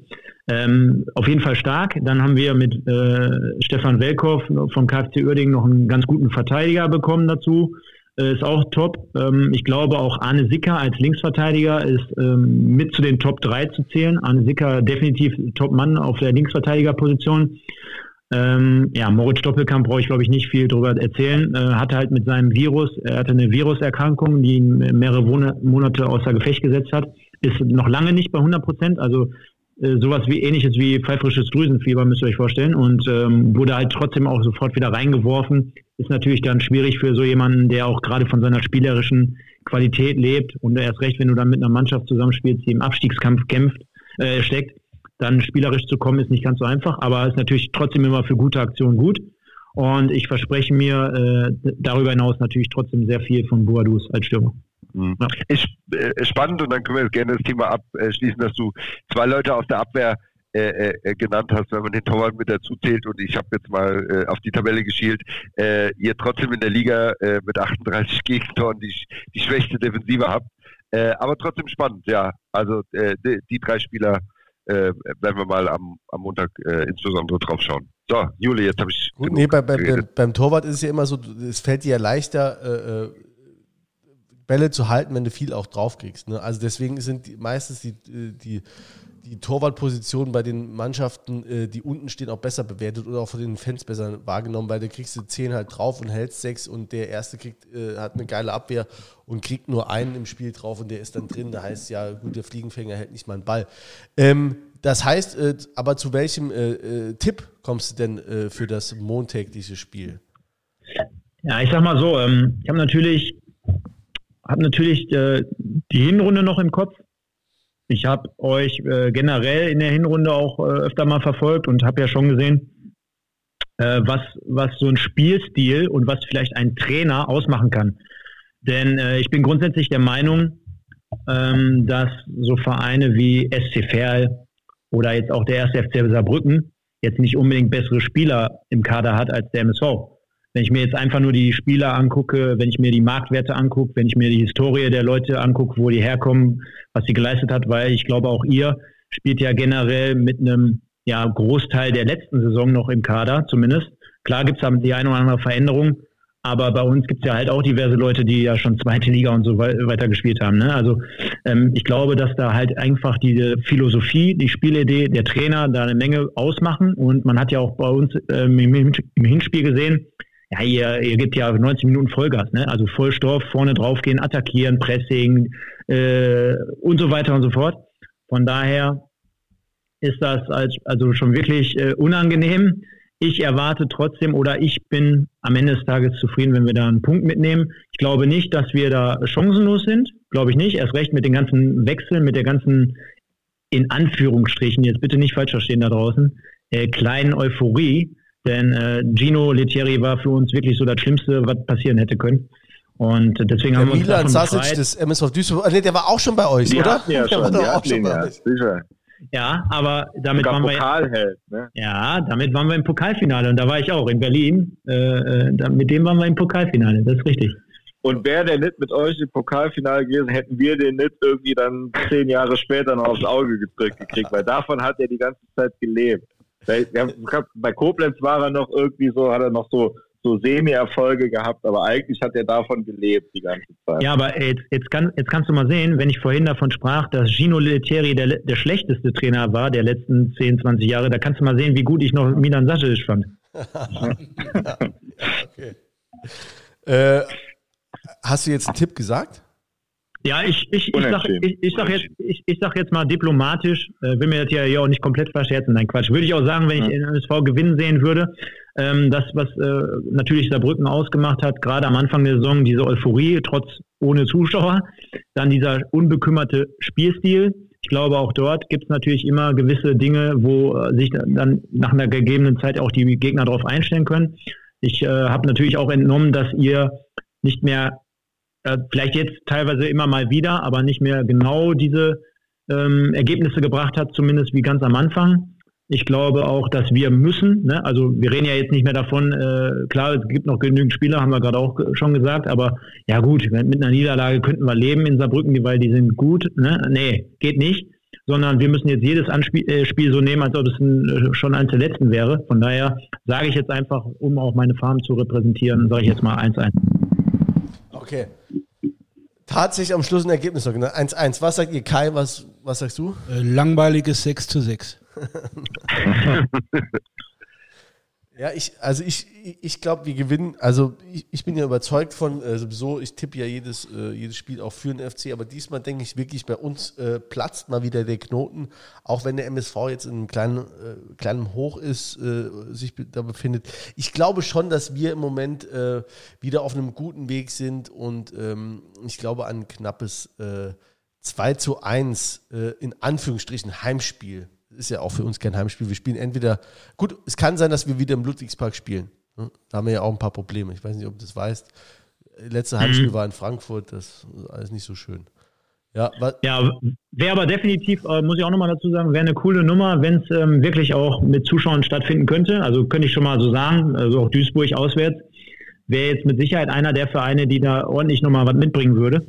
Ähm, auf jeden Fall stark. Dann haben wir mit äh, Stefan Welkow vom KfC Uerdingen noch einen ganz guten Verteidiger bekommen dazu. Äh, ist auch top. Ähm, ich glaube auch Arne Sicker als Linksverteidiger ist ähm, mit zu den Top 3 zu zählen. Arne Sicker definitiv Top-Mann auf der Linksverteidigerposition. Ähm, ja, Moritz Doppelkamp brauche ich, glaube ich, nicht viel darüber erzählen. Äh, hatte halt mit seinem Virus, er hatte eine Viruserkrankung, die ihn mehrere Monate außer Gefecht gesetzt hat. Ist noch lange nicht bei 100 Prozent, also sowas wie ähnliches wie pfeifrisches Drüsenfieber, müsst ihr euch vorstellen. Und ähm, wurde halt trotzdem auch sofort wieder reingeworfen. Ist natürlich dann schwierig für so jemanden, der auch gerade von seiner spielerischen Qualität lebt und erst recht, wenn du dann mit einer Mannschaft zusammenspielst, die im Abstiegskampf kämpft, äh, steckt dann spielerisch zu kommen, ist nicht ganz so einfach, aber ist natürlich trotzdem immer für gute Aktionen gut. Und ich verspreche mir äh, darüber hinaus natürlich trotzdem sehr viel von Boadus als Stürmer. Mhm. Ja. Ist äh, spannend und dann können wir gerne das Thema abschließen, dass du zwei Leute aus der Abwehr äh, äh, genannt hast, wenn man den Torwart mit dazu zählt und ich habe jetzt mal äh, auf die Tabelle geschielt, äh, ihr trotzdem in der Liga äh, mit 38 Gegentoren die, die schwächste Defensive habt. Äh, aber trotzdem spannend, ja. Also äh, die, die drei Spieler äh, werden wir mal am, am Montag äh, insbesondere drauf schauen. So, Juli, jetzt habe ich. Gut, nee, bei, bei, beim Torwart ist es ja immer so, es fällt dir ja leichter, Bälle zu halten, wenn du viel auch draufkriegst. Ne? Also deswegen sind die, meistens die, äh, die die Torwartposition bei den Mannschaften, äh, die unten stehen, auch besser bewertet oder auch von den Fans besser wahrgenommen, weil da kriegst du 10 halt drauf und hältst 6 und der erste kriegt, äh, hat eine geile Abwehr und kriegt nur einen im Spiel drauf und der ist dann drin. Da heißt ja, gut, der Fliegenfänger hält nicht mal einen Ball. Ähm, das heißt, äh, aber zu welchem äh, äh, Tipp kommst du denn für das montägliche Spiel? Ja, ich sag mal so, ähm, ich habe natürlich, hab natürlich die Hinrunde noch im Kopf ich habe euch äh, generell in der Hinrunde auch äh, öfter mal verfolgt und habe ja schon gesehen, äh, was, was so ein Spielstil und was vielleicht ein Trainer ausmachen kann. Denn äh, ich bin grundsätzlich der Meinung, ähm, dass so Vereine wie SC Verl oder jetzt auch der erste FC Saarbrücken jetzt nicht unbedingt bessere Spieler im Kader hat als der MSV. Wenn ich mir jetzt einfach nur die Spieler angucke, wenn ich mir die Marktwerte angucke, wenn ich mir die Historie der Leute angucke, wo die herkommen, was sie geleistet hat, weil ich glaube auch ihr spielt ja generell mit einem ja, Großteil der letzten Saison noch im Kader, zumindest. Klar gibt es die eine oder andere Veränderung, aber bei uns gibt es ja halt auch diverse Leute, die ja schon zweite Liga und so weiter gespielt haben. Ne? Also ähm, ich glaube, dass da halt einfach die Philosophie, die Spielidee, der Trainer da eine Menge ausmachen. Und man hat ja auch bei uns ähm, im, im Hinspiel gesehen, ja, ihr, ihr gebt ja 90 Minuten Vollgas, ne? Also Vollstoff, vorne draufgehen, attackieren, Pressing äh, und so weiter und so fort. Von daher ist das als, also schon wirklich äh, unangenehm. Ich erwarte trotzdem oder ich bin am Ende des Tages zufrieden, wenn wir da einen Punkt mitnehmen. Ich glaube nicht, dass wir da chancenlos sind. Glaube ich nicht. Erst recht mit den ganzen Wechseln, mit der ganzen, in Anführungsstrichen, jetzt bitte nicht falsch verstehen da draußen, äh, kleinen Euphorie, denn äh, Gino Lettieri war für uns wirklich so das Schlimmste, was passieren hätte können. Und deswegen der haben wir Milan uns Sasic des MSV Duisburg, nee, der war auch schon bei euch, die oder? Ja, schon, der war auch schon bei euch. Sicher. Ja, aber damit waren wir hält, ne? ja, damit waren wir im Pokalfinale und da war ich auch in Berlin. Äh, äh mit dem waren wir im Pokalfinale, das ist richtig. Und wäre der nicht mit euch im Pokalfinale gewesen, hätten wir den nicht irgendwie dann zehn Jahre später noch aufs Auge gedrückt gekriegt, weil davon hat er die ganze Zeit gelebt. Bei Koblenz war er noch irgendwie so, hat er noch so, so Semi-Erfolge gehabt, aber eigentlich hat er davon gelebt die ganze Zeit. Ja, aber jetzt, jetzt, kann, jetzt kannst du mal sehen, wenn ich vorhin davon sprach, dass Gino Lettieri der, der schlechteste Trainer war der letzten 10, 20 Jahre, da kannst du mal sehen, wie gut ich noch Milan Sasic fand. okay. äh, hast du jetzt einen Tipp gesagt? Ja, ich, ich, ich, sag, ich, ich, sag jetzt, ich, ich sag jetzt mal diplomatisch, äh, will mir das ja auch nicht komplett verscherzen, nein Quatsch. Würde ich auch sagen, wenn ich den MSV gewinnen sehen würde, ähm, das, was äh, natürlich Saarbrücken ausgemacht hat, gerade am Anfang der Saison, diese Euphorie, trotz ohne Zuschauer, dann dieser unbekümmerte Spielstil. Ich glaube, auch dort gibt es natürlich immer gewisse Dinge, wo äh, sich dann nach einer gegebenen Zeit auch die Gegner darauf einstellen können. Ich äh, habe natürlich auch entnommen, dass ihr nicht mehr äh, vielleicht jetzt teilweise immer mal wieder, aber nicht mehr genau diese ähm, Ergebnisse gebracht hat, zumindest wie ganz am Anfang. Ich glaube auch, dass wir müssen, ne? also wir reden ja jetzt nicht mehr davon, äh, klar, es gibt noch genügend Spieler, haben wir gerade auch schon gesagt, aber ja gut, mit einer Niederlage könnten wir leben in Saarbrücken, weil die sind gut. Ne? Nee, geht nicht sondern wir müssen jetzt jedes Anspiel, äh, Spiel so nehmen, als ob es ein, äh, schon eins der letzten wäre. Von daher sage ich jetzt einfach, um auch meine Farm zu repräsentieren, sage ich jetzt mal 1-1. Okay. Tatsächlich am Schluss ein Ergebnis noch 1-1. Was sagt ihr, Kai? Was, was sagst du? Äh, langweiliges 6 zu 6. Ja, ich, also ich, ich glaube, wir gewinnen. Also ich, ich bin ja überzeugt von, äh, sowieso, ich tippe ja jedes, äh, jedes Spiel auch für den FC, aber diesmal denke ich wirklich, bei uns äh, platzt mal wieder der Knoten, auch wenn der MSV jetzt in einem kleinen, äh, kleinen Hoch ist, äh, sich da befindet. Ich glaube schon, dass wir im Moment äh, wieder auf einem guten Weg sind und ähm, ich glaube an knappes äh, 2 zu 1 äh, in Anführungsstrichen Heimspiel ist ja auch für uns kein Heimspiel. Wir spielen entweder, gut, es kann sein, dass wir wieder im Ludwigspark spielen. Da haben wir ja auch ein paar Probleme. Ich weiß nicht, ob du das weißt. Letzte Heimspiel mhm. war in Frankfurt, das ist alles nicht so schön. Ja, ja wäre aber definitiv, äh, muss ich auch nochmal dazu sagen, wäre eine coole Nummer, wenn es ähm, wirklich auch mit Zuschauern stattfinden könnte. Also könnte ich schon mal so sagen, also auch Duisburg auswärts, wäre jetzt mit Sicherheit einer der Vereine, die da ordentlich nochmal was mitbringen würde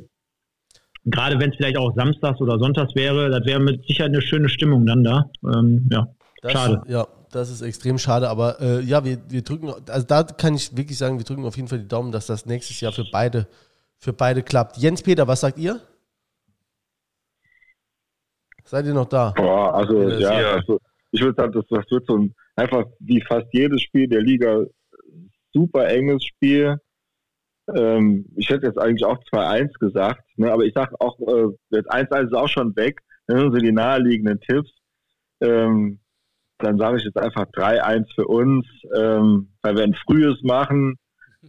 gerade wenn es vielleicht auch samstags oder sonntags wäre, das wäre mit Sicherheit eine schöne Stimmung dann da. Ähm, ja, das, schade. Ja, das ist extrem schade, aber äh, ja, wir, wir drücken, also da kann ich wirklich sagen, wir drücken auf jeden Fall die Daumen, dass das nächstes Jahr für beide, für beide klappt. Jens Peter, was sagt ihr? Seid ihr noch da? Boah, also ja, also, ich würde sagen, das, das wird so ein, einfach wie fast jedes Spiel der Liga super enges Spiel. Ähm, ich hätte jetzt eigentlich auch 2-1 gesagt, ne, aber ich sage auch, äh, jetzt 1-1 ist auch schon weg. Dann sind so die naheliegenden Tipps. Ähm, dann sage ich jetzt einfach 3-1 für uns, ähm, weil wir ein frühes machen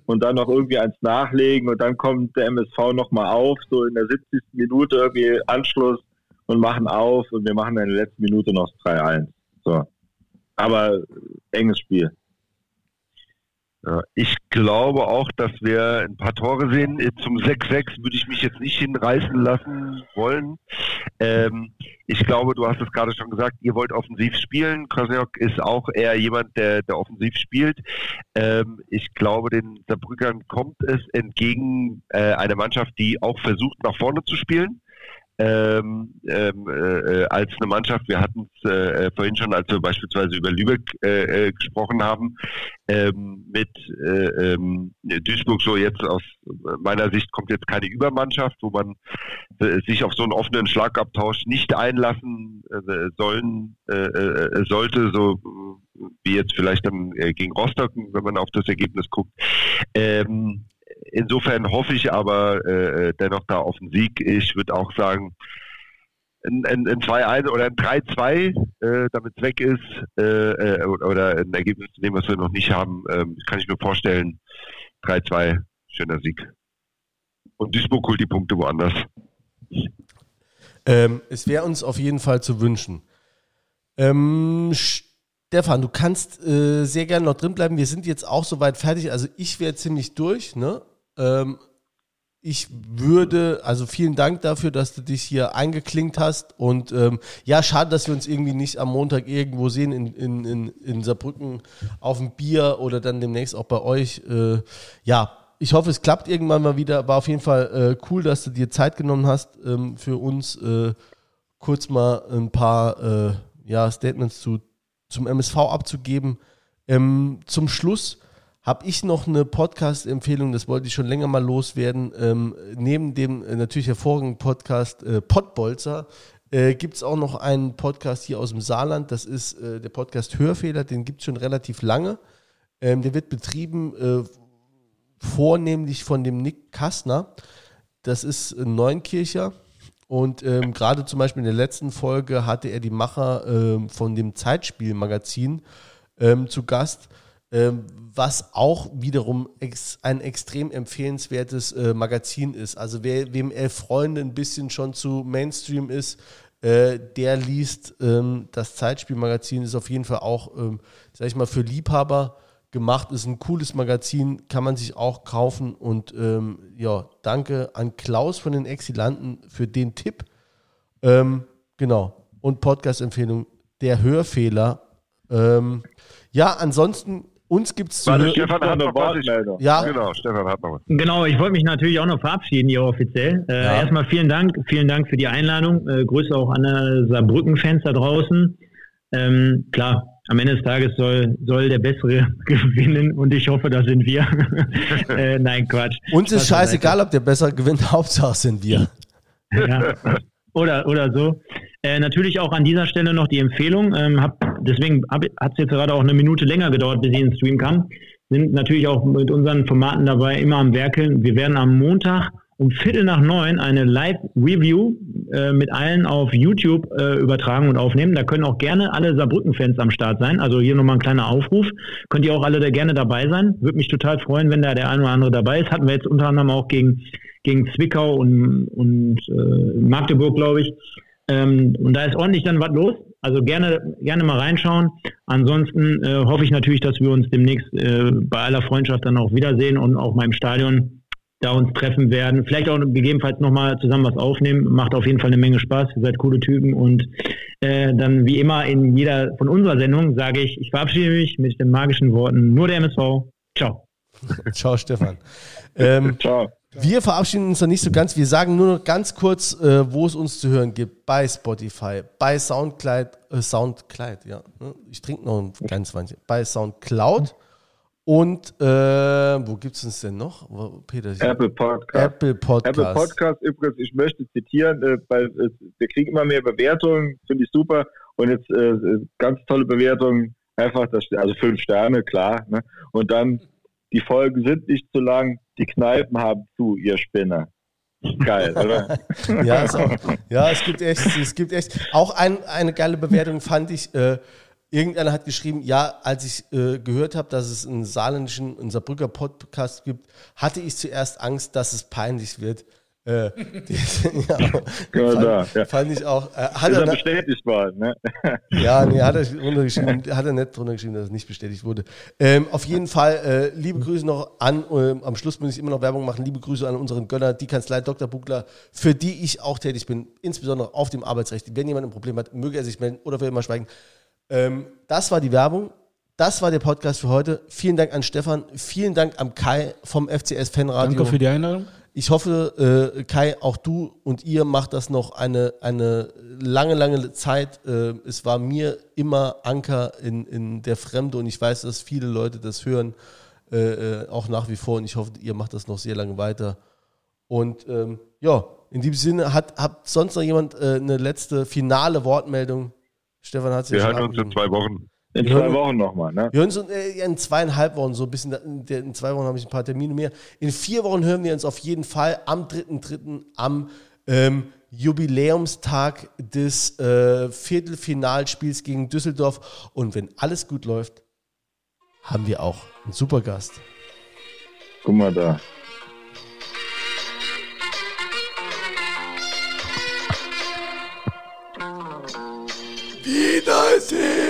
und dann noch irgendwie eins nachlegen und dann kommt der MSV nochmal auf, so in der 70. Minute irgendwie Anschluss und machen auf und wir machen in der letzten Minute noch 3-1. So. Aber enges Spiel. Ich glaube auch, dass wir ein paar Tore sehen. Zum 6-6 würde ich mich jetzt nicht hinreißen lassen wollen. Ähm, ich glaube, du hast es gerade schon gesagt, ihr wollt offensiv spielen. Krasniok ist auch eher jemand, der, der offensiv spielt. Ähm, ich glaube, den Saarbrückern kommt es entgegen äh, einer Mannschaft, die auch versucht, nach vorne zu spielen ähm, ähm, äh, als eine Mannschaft. Wir hatten es äh, vorhin schon, als wir beispielsweise über Lübeck äh, äh gesprochen haben, ähm, mit äh, ähm, Duisburg so jetzt aus meiner Sicht kommt jetzt keine Übermannschaft, wo man äh, sich auf so einen offenen Schlagabtausch nicht einlassen sollen sollte, so wie jetzt vielleicht dann gegen Rostock, wenn man auf das Ergebnis guckt. Ähm, insofern hoffe ich aber äh, dennoch da auf den Sieg. Ich würde auch sagen, ein, ein, ein 2-1 oder ein 3-2, äh, damit es weg ist, äh, äh oder ein Ergebnis zu dem, was wir noch nicht haben, äh, kann ich mir vorstellen. 3-2, schöner Sieg. Und Duisburg holt die Punkte woanders. Ähm, es wäre uns auf jeden Fall zu wünschen. Ähm, Stefan, du kannst äh, sehr gerne noch drin bleiben. Wir sind jetzt auch soweit fertig. Also ich wäre ziemlich durch. Ne? Ähm, ich würde, also vielen Dank dafür, dass du dich hier eingeklinkt hast. Und ähm, ja, schade, dass wir uns irgendwie nicht am Montag irgendwo sehen in, in, in, in Saarbrücken auf dem Bier oder dann demnächst auch bei euch. Äh, ja, ich hoffe, es klappt irgendwann mal wieder. War auf jeden Fall äh, cool, dass du dir Zeit genommen hast, ähm, für uns äh, kurz mal ein paar äh, ja, Statements zu, zum MSV abzugeben. Ähm, zum Schluss habe ich noch eine Podcast-Empfehlung, das wollte ich schon länger mal loswerden. Ähm, neben dem äh, natürlich hervorragenden Podcast äh, Pottbolzer äh, gibt es auch noch einen Podcast hier aus dem Saarland. Das ist äh, der Podcast Hörfehler, den gibt es schon relativ lange. Ähm, der wird betrieben äh, vornehmlich von dem Nick Kastner. Das ist ein Neunkircher. Und ähm, gerade zum Beispiel in der letzten Folge hatte er die Macher ähm, von dem Zeitspielmagazin ähm, zu Gast. Ähm, was auch wiederum ex ein extrem empfehlenswertes äh, Magazin ist. Also wer, wem Elf Freunde ein bisschen schon zu Mainstream ist, äh, der liest ähm, das Zeitspielmagazin, ist auf jeden Fall auch, ähm, sag ich mal, für Liebhaber gemacht, ist ein cooles Magazin, kann man sich auch kaufen und ähm, ja, danke an Klaus von den Exilanten für den Tipp. Ähm, genau. Und Podcast-Empfehlung, der Hörfehler Ähm, ja, ansonsten uns gibt es Warte, Stefan hat noch was. Ich, ja, genau, Stefan hat noch was. Genau, ich wollte mich natürlich auch noch verabschieden hier offiziell. Äh, ja. Erstmal vielen Dank, vielen Dank für die Einladung. Äh, Grüße auch an Saarbrücken-Fans da draußen. Ähm, klar, am Ende des Tages soll, soll der Bessere gewinnen und ich hoffe, da sind wir. äh, nein, Quatsch. Uns ist scheißegal, ob der Bessere gewinnt, Hauptsache sind wir. ja. Oder, oder so. Äh, natürlich auch an dieser Stelle noch die Empfehlung. Ähm, hab, deswegen hat es jetzt gerade auch eine Minute länger gedauert, bis ich ins Stream kam. Sind natürlich auch mit unseren Formaten dabei, immer am Werkeln. Wir werden am Montag um Viertel nach neun eine Live-Review äh, mit allen auf YouTube äh, übertragen und aufnehmen. Da können auch gerne alle Saarbrücken-Fans am Start sein. Also hier nochmal ein kleiner Aufruf. Könnt ihr auch alle da gerne dabei sein. Würde mich total freuen, wenn da der eine oder andere dabei ist. Hatten wir jetzt unter anderem auch gegen, gegen Zwickau und, und äh, Magdeburg, glaube ich. Ähm, und da ist ordentlich dann was los. Also gerne, gerne mal reinschauen. Ansonsten äh, hoffe ich natürlich, dass wir uns demnächst äh, bei aller Freundschaft dann auch wiedersehen und auch mal im Stadion da uns treffen werden. Vielleicht auch gegebenenfalls nochmal zusammen was aufnehmen. Macht auf jeden Fall eine Menge Spaß. Ihr seid coole Typen. Und äh, dann wie immer in jeder von unserer Sendung sage ich, ich verabschiede mich mit den magischen Worten nur der MSV. Ciao. Ciao, Stefan. Ähm, Ciao. Wir verabschieden uns noch nicht so ganz. Wir sagen nur noch ganz kurz, äh, wo es uns zu hören gibt. Bei Spotify, bei Soundcloud, äh, Soundcloud, ja. Ne? Ich trinke noch ein ganz wenig. Bei Soundcloud. Und äh, wo gibt es uns denn noch? Peter, Apple Podcast. Apple Podcast. Apple Podcast, übrigens, ich möchte zitieren, äh, weil wir kriegen immer mehr Bewertungen, finde ich super. Und jetzt äh, ganz tolle Bewertungen, einfach, das, also fünf Sterne, klar. Ne? Und dann, die Folgen sind nicht zu lang, die Kneipen haben zu, ihr Spinner. Geil, oder? ja, auch, ja, es gibt echt, es gibt echt. Auch ein, eine geile Bewertung fand ich. Äh, Irgendeiner hat geschrieben, ja, als ich äh, gehört habe, dass es einen saarländischen, einen Saarbrücker Podcast gibt, hatte ich zuerst Angst, dass es peinlich wird. Äh, ja, ja, fand, da, ja. fand, ich auch. Äh, hat ist er, bestätigt worden, ne? ja, nee, hat er, runtergeschrieben, hat er nicht runtergeschrieben, dass es nicht bestätigt wurde. Ähm, auf jeden Fall, äh, liebe Grüße noch an, äh, am Schluss muss ich immer noch Werbung machen, liebe Grüße an unseren Gönner, die Kanzlei Dr. Bugler, für die ich auch tätig bin, insbesondere auf dem Arbeitsrecht. Wenn jemand ein Problem hat, möge er sich melden oder für immer schweigen. Ähm, das war die Werbung. Das war der Podcast für heute. Vielen Dank an Stefan. Vielen Dank am Kai vom FCS Fanradio. Danke für die Einladung. Ich hoffe, äh, Kai, auch du und ihr macht das noch eine, eine lange, lange Zeit. Äh, es war mir immer Anker in, in der Fremde und ich weiß, dass viele Leute das hören, äh, äh auch nach wie vor. Und ich hoffe, ihr macht das noch sehr lange weiter. Und ähm, ja, in diesem Sinne, hat, hat sonst noch jemand äh, eine letzte finale Wortmeldung? Stefan hat sich Wir hören uns in zwei Wochen. In wir zwei Wochen nochmal, ne? Wir hören uns in zweieinhalb Wochen, so ein bisschen. In zwei Wochen habe ich ein paar Termine mehr. In vier Wochen hören wir uns auf jeden Fall am 3.3. am ähm, Jubiläumstag des äh, Viertelfinalspiels gegen Düsseldorf. Und wenn alles gut läuft, haben wir auch einen super Gast. Guck mal da. Wiedersehen!